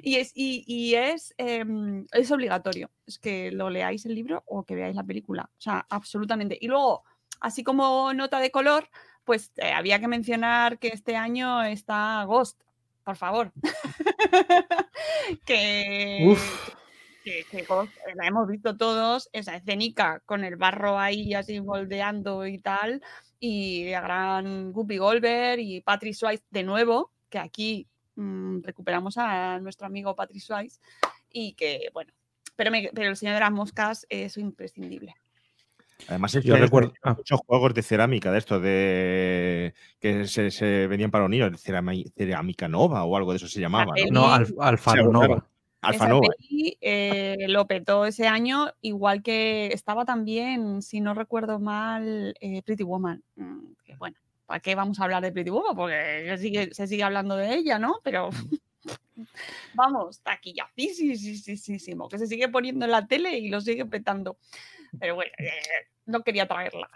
y es, y, y es, em, es obligatorio, es que lo leáis el libro o que veáis la película, o sea, absolutamente. Y luego, así como nota de color, pues eh, había que mencionar que este año está Ghost, por favor. <laughs> que Uf. Que, que todos- la hemos visto todos, esa escénica con el barro ahí así moldeando y tal, y la gran Guppy Goldberg y Patrick Swayze de nuevo, que aquí mm, recuperamos a nuestro amigo Patrick Swayze, y que, bueno, pero, me- pero el Señor de las Moscas es imprescindible. Además, es Yo recuerdo- ah. muchos juegos de cerámica de estos, de que se, se venían para los niños, cerámica nova o algo de eso se llamaba. ¿no? No, Alf- Alfaro Sí, Nova. Claro. Alfa Esa Nova. peli, eh, lo petó ese año, igual que estaba también, si no recuerdo mal, eh, Pretty Woman. Mm, que bueno, ¿para qué vamos a hablar de Pretty Woman? Porque se sigue, se sigue hablando de ella, ¿no? Pero <laughs> vamos, taquillacísimo, que se sigue poniendo en la tele y lo sigue petando. Pero bueno, eh, no quería traerla.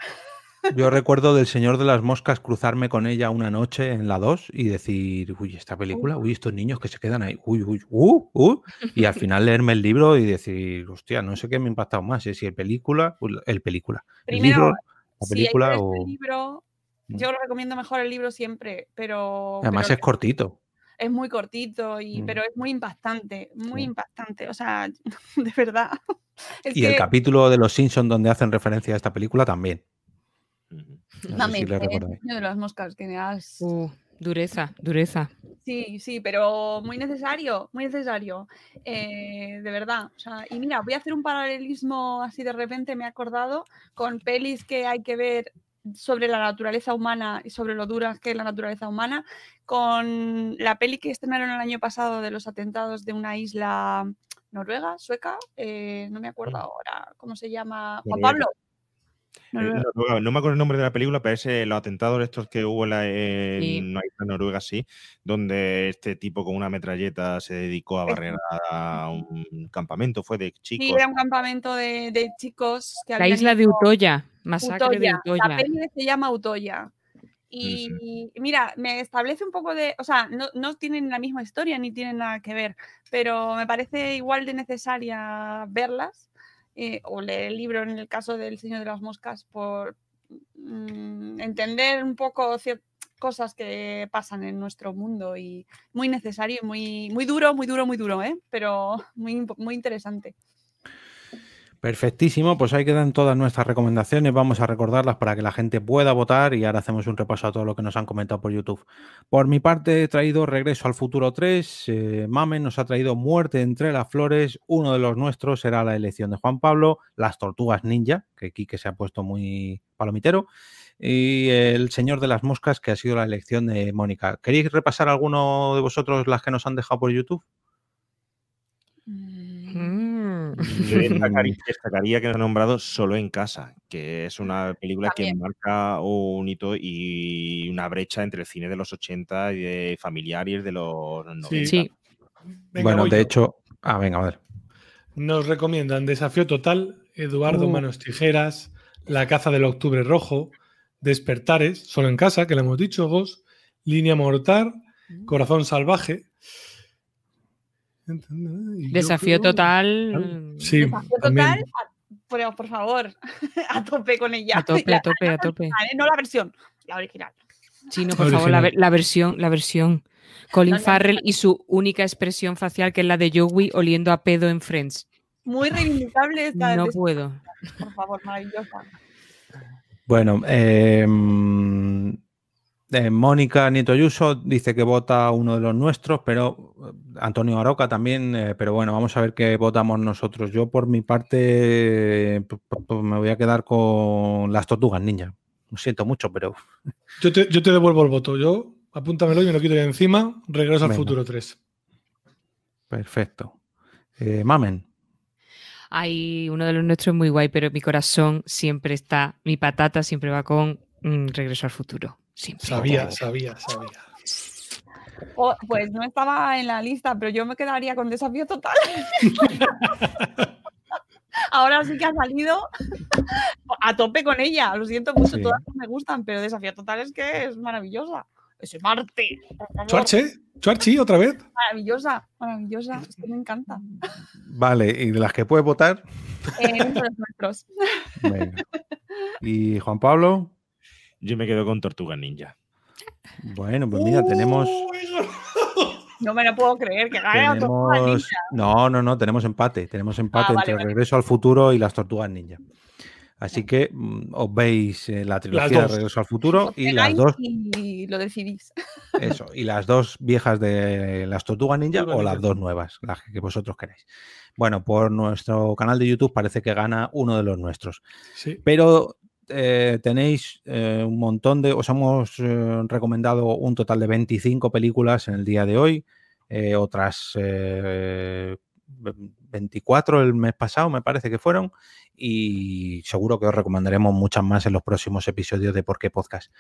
Yo recuerdo del Señor de las Moscas cruzarme con ella una noche en la 2 y decir, uy, esta película, uy, estos niños que se quedan ahí, uy, uy, uh, uh, y al final leerme el libro y decir, hostia, no sé qué me ha impactado más, eh, si el película, el película, el Primero, libro, la película o... el libro, Mm. yo recomiendo mejor el libro siempre, pero... Además pero es cortito. es muy cortito, y, Mm. pero es muy impactante, muy impactante. O sea, <laughs> de verdad. <laughs> Es Y el capítulo de Los Simpsons donde hacen referencia a esta película también. <laughs> No también, si eh, de las moscas, que me has- Uh, dureza, dureza. Sí, sí, pero muy necesario, muy necesario. eh, de verdad. O sea, y mira, voy a hacer un paralelismo así de repente, me he acordado, con pelis que hay que ver sobre la naturaleza humana y sobre lo dura que es la naturaleza humana, con la peli que estrenaron el año pasado de los atentados de una isla noruega, sueca, eh, no me acuerdo ahora cómo se llama, Juan. Pablo. Eh, Noruega. Noruega, no me acuerdo el nombre de la película, pero es eh, los atentados estos que hubo en, la, en Sí. noruega, sí, donde este tipo con una metralleta se dedicó a barrer a un campamento, fue de chicos. Sí, era un campamento de, de chicos que La isla de Utoya, masacre de Utoya. La Utoya. peli se llama Utoya. Y mira, me establece un poco de, o sea, no, no tienen la misma historia ni tienen nada que ver, pero me parece igual de necesaria verlas eh, o leer el libro en el caso del Señor de las Moscas por mm, entender un poco cosas que pasan en nuestro mundo y muy necesario muy, muy duro, muy duro, muy duro, ¿eh? pero <laughs> muy, muy interesante. Perfectísimo, pues ahí quedan todas nuestras recomendaciones. Vamos a recordarlas para que la gente pueda votar y ahora hacemos un repaso a todo lo que nos han comentado por YouTube. Por mi parte, he traído Regreso al Futuro 3. eh, Mamen nos ha traído Muerte entre las Flores. Uno de los nuestros será la elección de Juan Pablo. Las Tortugas Ninja, que Quique se ha puesto muy palomitero. Y El Señor de las Moscas, que ha sido la elección de Mónica. ¿Queréis repasar alguno de vosotros las que nos han dejado por YouTube? Mm. Yo destacaría, <laughs> destacaría que nos ha nombrado Solo en Casa, que es una película También. que marca un hito y una brecha entre el cine de los 80 y de familiar y el de los 90. Sí. Sí, Venga, bueno, de yo. hecho. Ah, venga, a ver. Nos recomiendan Desafío Total, Eduardo Uh. Manos Tijeras, La caza del Octubre Rojo, Despertares, Solo en Casa, que le hemos dicho, Gos, Línea Mortal, Corazón Salvaje. Desafío creo- total. Sí, Desafío total, a- pero por favor, <laughs> a tope con ella. A tope, a tope, a tope. <laughs> No la versión, la original. Sí, no, por favor, la, versión, la versión. Colin No, no, Farrell y su única expresión facial, que es la de Joey oliendo a pedo en Friends. Muy reivindicable esta, No esta- puedo. por favor, maravillosa. Bueno, eh, eh, Mónica Nieto Ayuso dice que vota uno de los nuestros, pero eh, Antonio Aroca también, eh, pero bueno, vamos a ver qué votamos nosotros. Yo por mi parte me voy a quedar con las tortugas ninja. Lo siento mucho, pero <laughs> Yo te, yo te devuelvo el voto. Yo, apúntamelo y me lo quito de encima. Regreso al Venga. futuro 3. perfecto. Eh, Mamen, Hay uno de los nuestros es muy guay, pero mi corazón siempre está, mi patata siempre va con mm, Regreso al futuro. Siempre. Sabía, sabía, sabía. Oh, pues no estaba en la lista, pero yo me quedaría con desafío total. <laughs> Ahora sí que ha salido a tope con ella. Lo siento mucho, Sí. todas me gustan, pero desafío total es que es maravillosa. Ese Marte, Chuarche, Chuarchi, otra vez. maravillosa, maravillosa. Es que me encanta. vale, y de las que puedes votar, Eh, uno de los nuestros. venga. Y Juan Pablo, Yo me quedo con Tortuga Ninja. bueno, pues mira, tenemos... No me lo puedo creer, que gane la tortuga Tenemos... ninja. No, no, no, tenemos empate. Tenemos empate Ah, vale, entre vale. Regreso al Futuro y las Tortugas Ninja. Así que mm, os veis eh, la trilogía de. Regreso al Futuro y las dos, Y lo decidís. eso, y las dos viejas de las Tortugas Ninja o las dos nuevas, las que vosotros queráis. Bueno, por nuestro canal de YouTube parece que gana uno de los nuestros. Sí. Pero eh, tenéis eh, un montón de. Os hemos eh, recomendado un total de 25 películas en el día de hoy. otras eh, 24 el mes pasado, me parece que fueron. Y seguro que os recomendaremos muchas más en los próximos episodios de Por qué Podcast.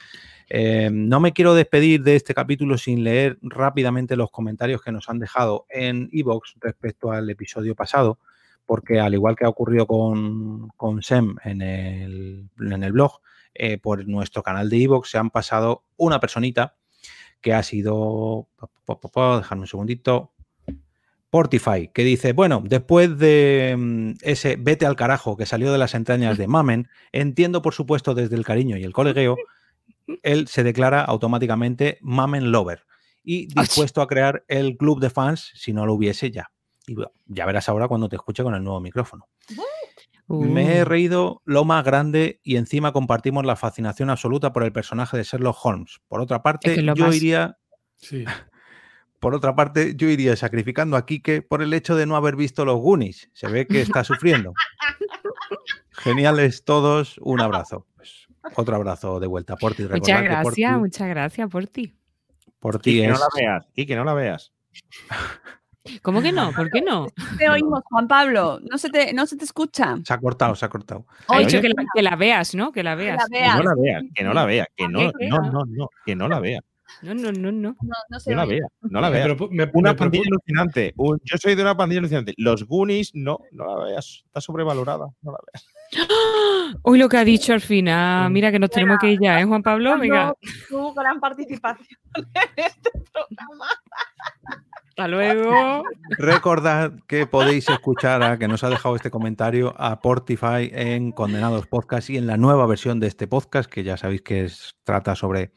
No me quiero despedir de este capítulo sin leer rápidamente los comentarios que nos han dejado en Evox respecto al episodio pasado porque al igual que ha ocurrido con, con Sem en el, en el blog, eh, por nuestro canal de Evox se han pasado una personita que ha sido, po, po, po, po, dejadme un segundito, Portify, que dice, bueno, después de mm, ese vete al carajo que salió de las entrañas de Mamen, entiendo por supuesto desde el cariño y el colegueo, él se declara automáticamente Mamen Lover y <laughs> dispuesto a crear el club de fans si no lo hubiese ya. Y ya verás ahora cuando te escuche con el nuevo micrófono. Me he Uh, reído lo más grande y encima compartimos la fascinación absoluta por el personaje de Sherlock Holmes. Por otra parte, Es que lo yo más- iría, Sí. <laughs> por otra parte, yo iría sacrificando a Quique por el hecho de no haber visto los Goonies. Se ve que está sufriendo. <laughs> Geniales todos, un abrazo. Pues, otro abrazo de vuelta por ti. muchas gracias, Porti- muchas gracias por ti. por Y ti que no es- la veas, y que no la veas. <laughs> ¿Cómo que no? ¿Por qué no? Te oímos, Juan Pablo. No se te, no se te escucha. Se ha cortado, se ha cortado. Ha Oye, dicho que la, que la veas, ¿no? Que la veas. la Que no la veas, que no la veas, que no, ¿Qué, qué? no, no, no, que no la veas, No, no, no, no. No, no se que no la veas, no la me- Una me pandilla alucinante. un- yo soy de una pandilla alucinante. Los Goonies, no, no la veas. Está sobrevalorada. No la veas. <gasps> Hoy lo que ha dicho al final. Mira que nos tenemos que ir ya, ¿eh, Juan Pablo? Venga, Tu gran participación en este programa. Hasta luego. Recordad que podéis escuchar a que nos ha dejado este comentario a Portify en Condenados Podcast y en la nueva versión de este podcast, que ya sabéis que trata sobre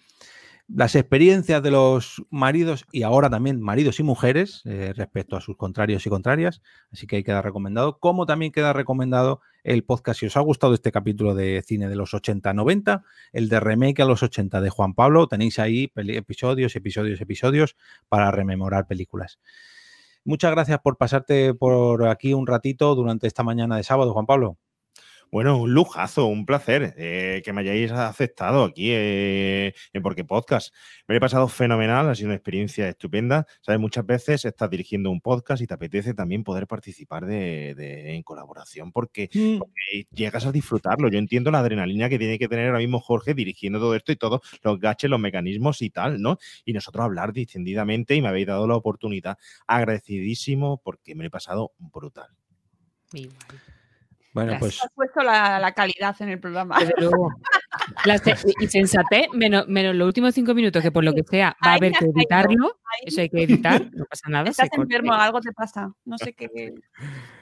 las experiencias de los maridos y ahora también maridos y mujeres eh, respecto a sus contrarios y contrarias. Así que ahí queda recomendado. Como también queda recomendado el podcast, si os ha gustado este capítulo de cine de los 80-90, el de remake a los 80 de Juan Pablo, tenéis ahí episodios, episodios, episodios para rememorar películas. Muchas gracias por pasarte por aquí un ratito durante esta mañana de sábado, Juan Pablo. Bueno, un lujazo, un placer eh, que me hayáis aceptado aquí eh, en Porque Podcast. Me lo he pasado fenomenal, ha sido una experiencia estupenda. Sabes, muchas veces estás dirigiendo un podcast y te apetece también poder participar de, de- en colaboración porque, porque llegas a disfrutarlo. Yo entiendo la adrenalina que tiene que tener ahora mismo Jorge dirigiendo todo esto y todos los gaches, los mecanismos y tal, ¿no? Y nosotros hablar distendidamente y me habéis dado la oportunidad. Agradecidísimo porque me lo he pasado brutal. Igual. Bueno, Gracias. pues Has puesto la, la calidad en el programa. Desde luego. <laughs> La se- y sensatez, menos, menos los últimos cinco minutos, que por lo que sea va a haber que editarlo. Ahí Eso hay que editar, no pasa nada. Estás enfermo, algo te pasa. No sé qué.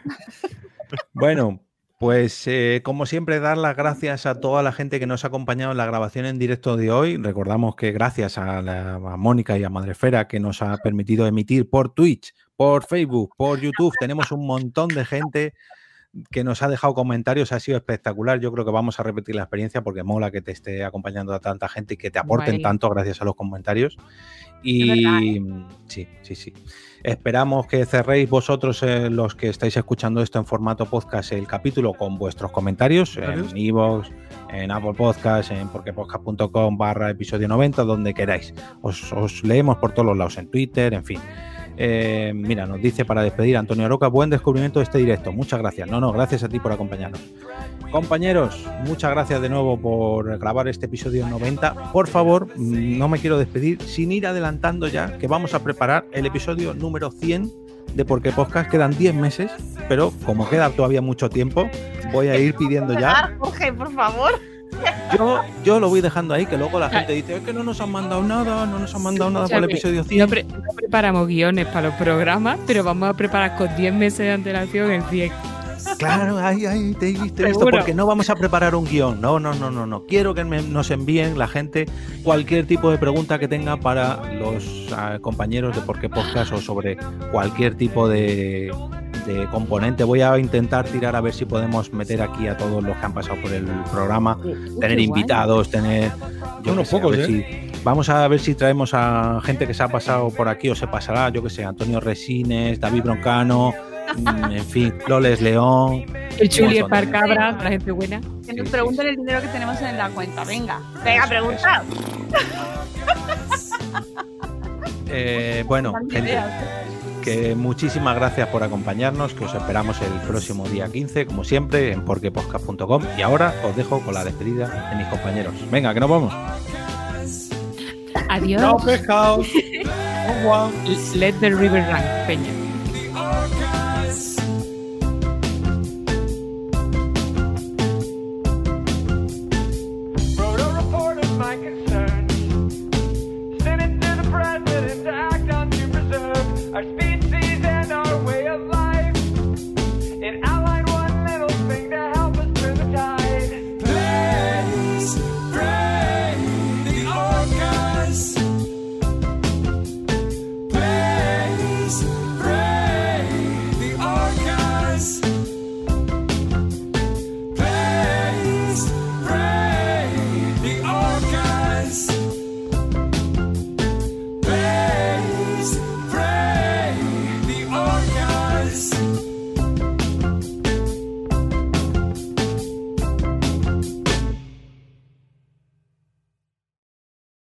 <laughs> Bueno, pues eh, como siempre, dar las gracias a toda la gente que nos ha acompañado en la grabación en directo de hoy. Recordamos que gracias a, la- a Mónica y a Madrefera que nos ha permitido emitir por Twitch, por Facebook, por YouTube, tenemos un montón de gente que nos ha dejado comentarios, ha sido espectacular. Yo creo que vamos a repetir la experiencia porque mola que te esté acompañando a tanta gente y que te aporten Guay. tanto gracias a los comentarios. Y verdad, sí, sí, sí. Esperamos que cerréis vosotros, eh, los que estáis escuchando esto en formato podcast, el capítulo con vuestros comentarios en iVoox, en Apple Podcast, en porquepodcast.com barra episodio 90, donde queráis. Os, os leemos por todos los lados, en Twitter, en fin. Eh, mira, nos dice para despedir Antonio Aroca, buen descubrimiento de este directo. Muchas gracias. No, no, gracias a ti por acompañarnos. Compañeros, muchas gracias de nuevo por grabar este episodio 90. Por favor, mm, no me quiero despedir sin ir adelantando ya que vamos a preparar el episodio número 100 de Porque Podcast. Quedan 10 meses, pero como queda todavía mucho tiempo, voy a ir pidiendo ya. <laughs> Jorge, por favor. Yo, yo lo voy dejando ahí, que luego la gente dice, es que no nos han mandado nada, no nos han mandado nada para el episodio No, 100. pre- no preparamos guiones para los programas, pero vamos a preparar con 10 meses de antelación el 100. Claro, ahí, ahí, te he visto, te he visto, Seguro. porque no vamos a preparar un guion. No, no, no, no, no. Quiero que me- nos envíen la gente cualquier tipo de pregunta que tenga para los ah, compañeros de Por qué Podcast o sobre cualquier tipo de, de componente. Voy a intentar tirar a ver si podemos meter aquí a todos los que han pasado por el programa, Uy, tener qué guay. invitados, tener. yo Unos sé, a pocos, ver ¿eh? si- Vamos a ver si traemos a gente que se ha pasado por aquí o se pasará, yo que sé, Antonio Resines, David Broncano, en fin, Loles León. El Chuli, el par cabra, la gente buena. Que nos pregunten el dinero que tenemos en la cuenta. Venga, venga, pregunta. Eh, bueno, gente, que muchísimas gracias por acompañarnos, que os esperamos el próximo día 15, como siempre, en porquepodcast.com. Y ahora os dejo con la despedida de mis compañeros. Venga, que nos vamos. Adiós. Chao, pescados. <laughs> Let the river run, Peña.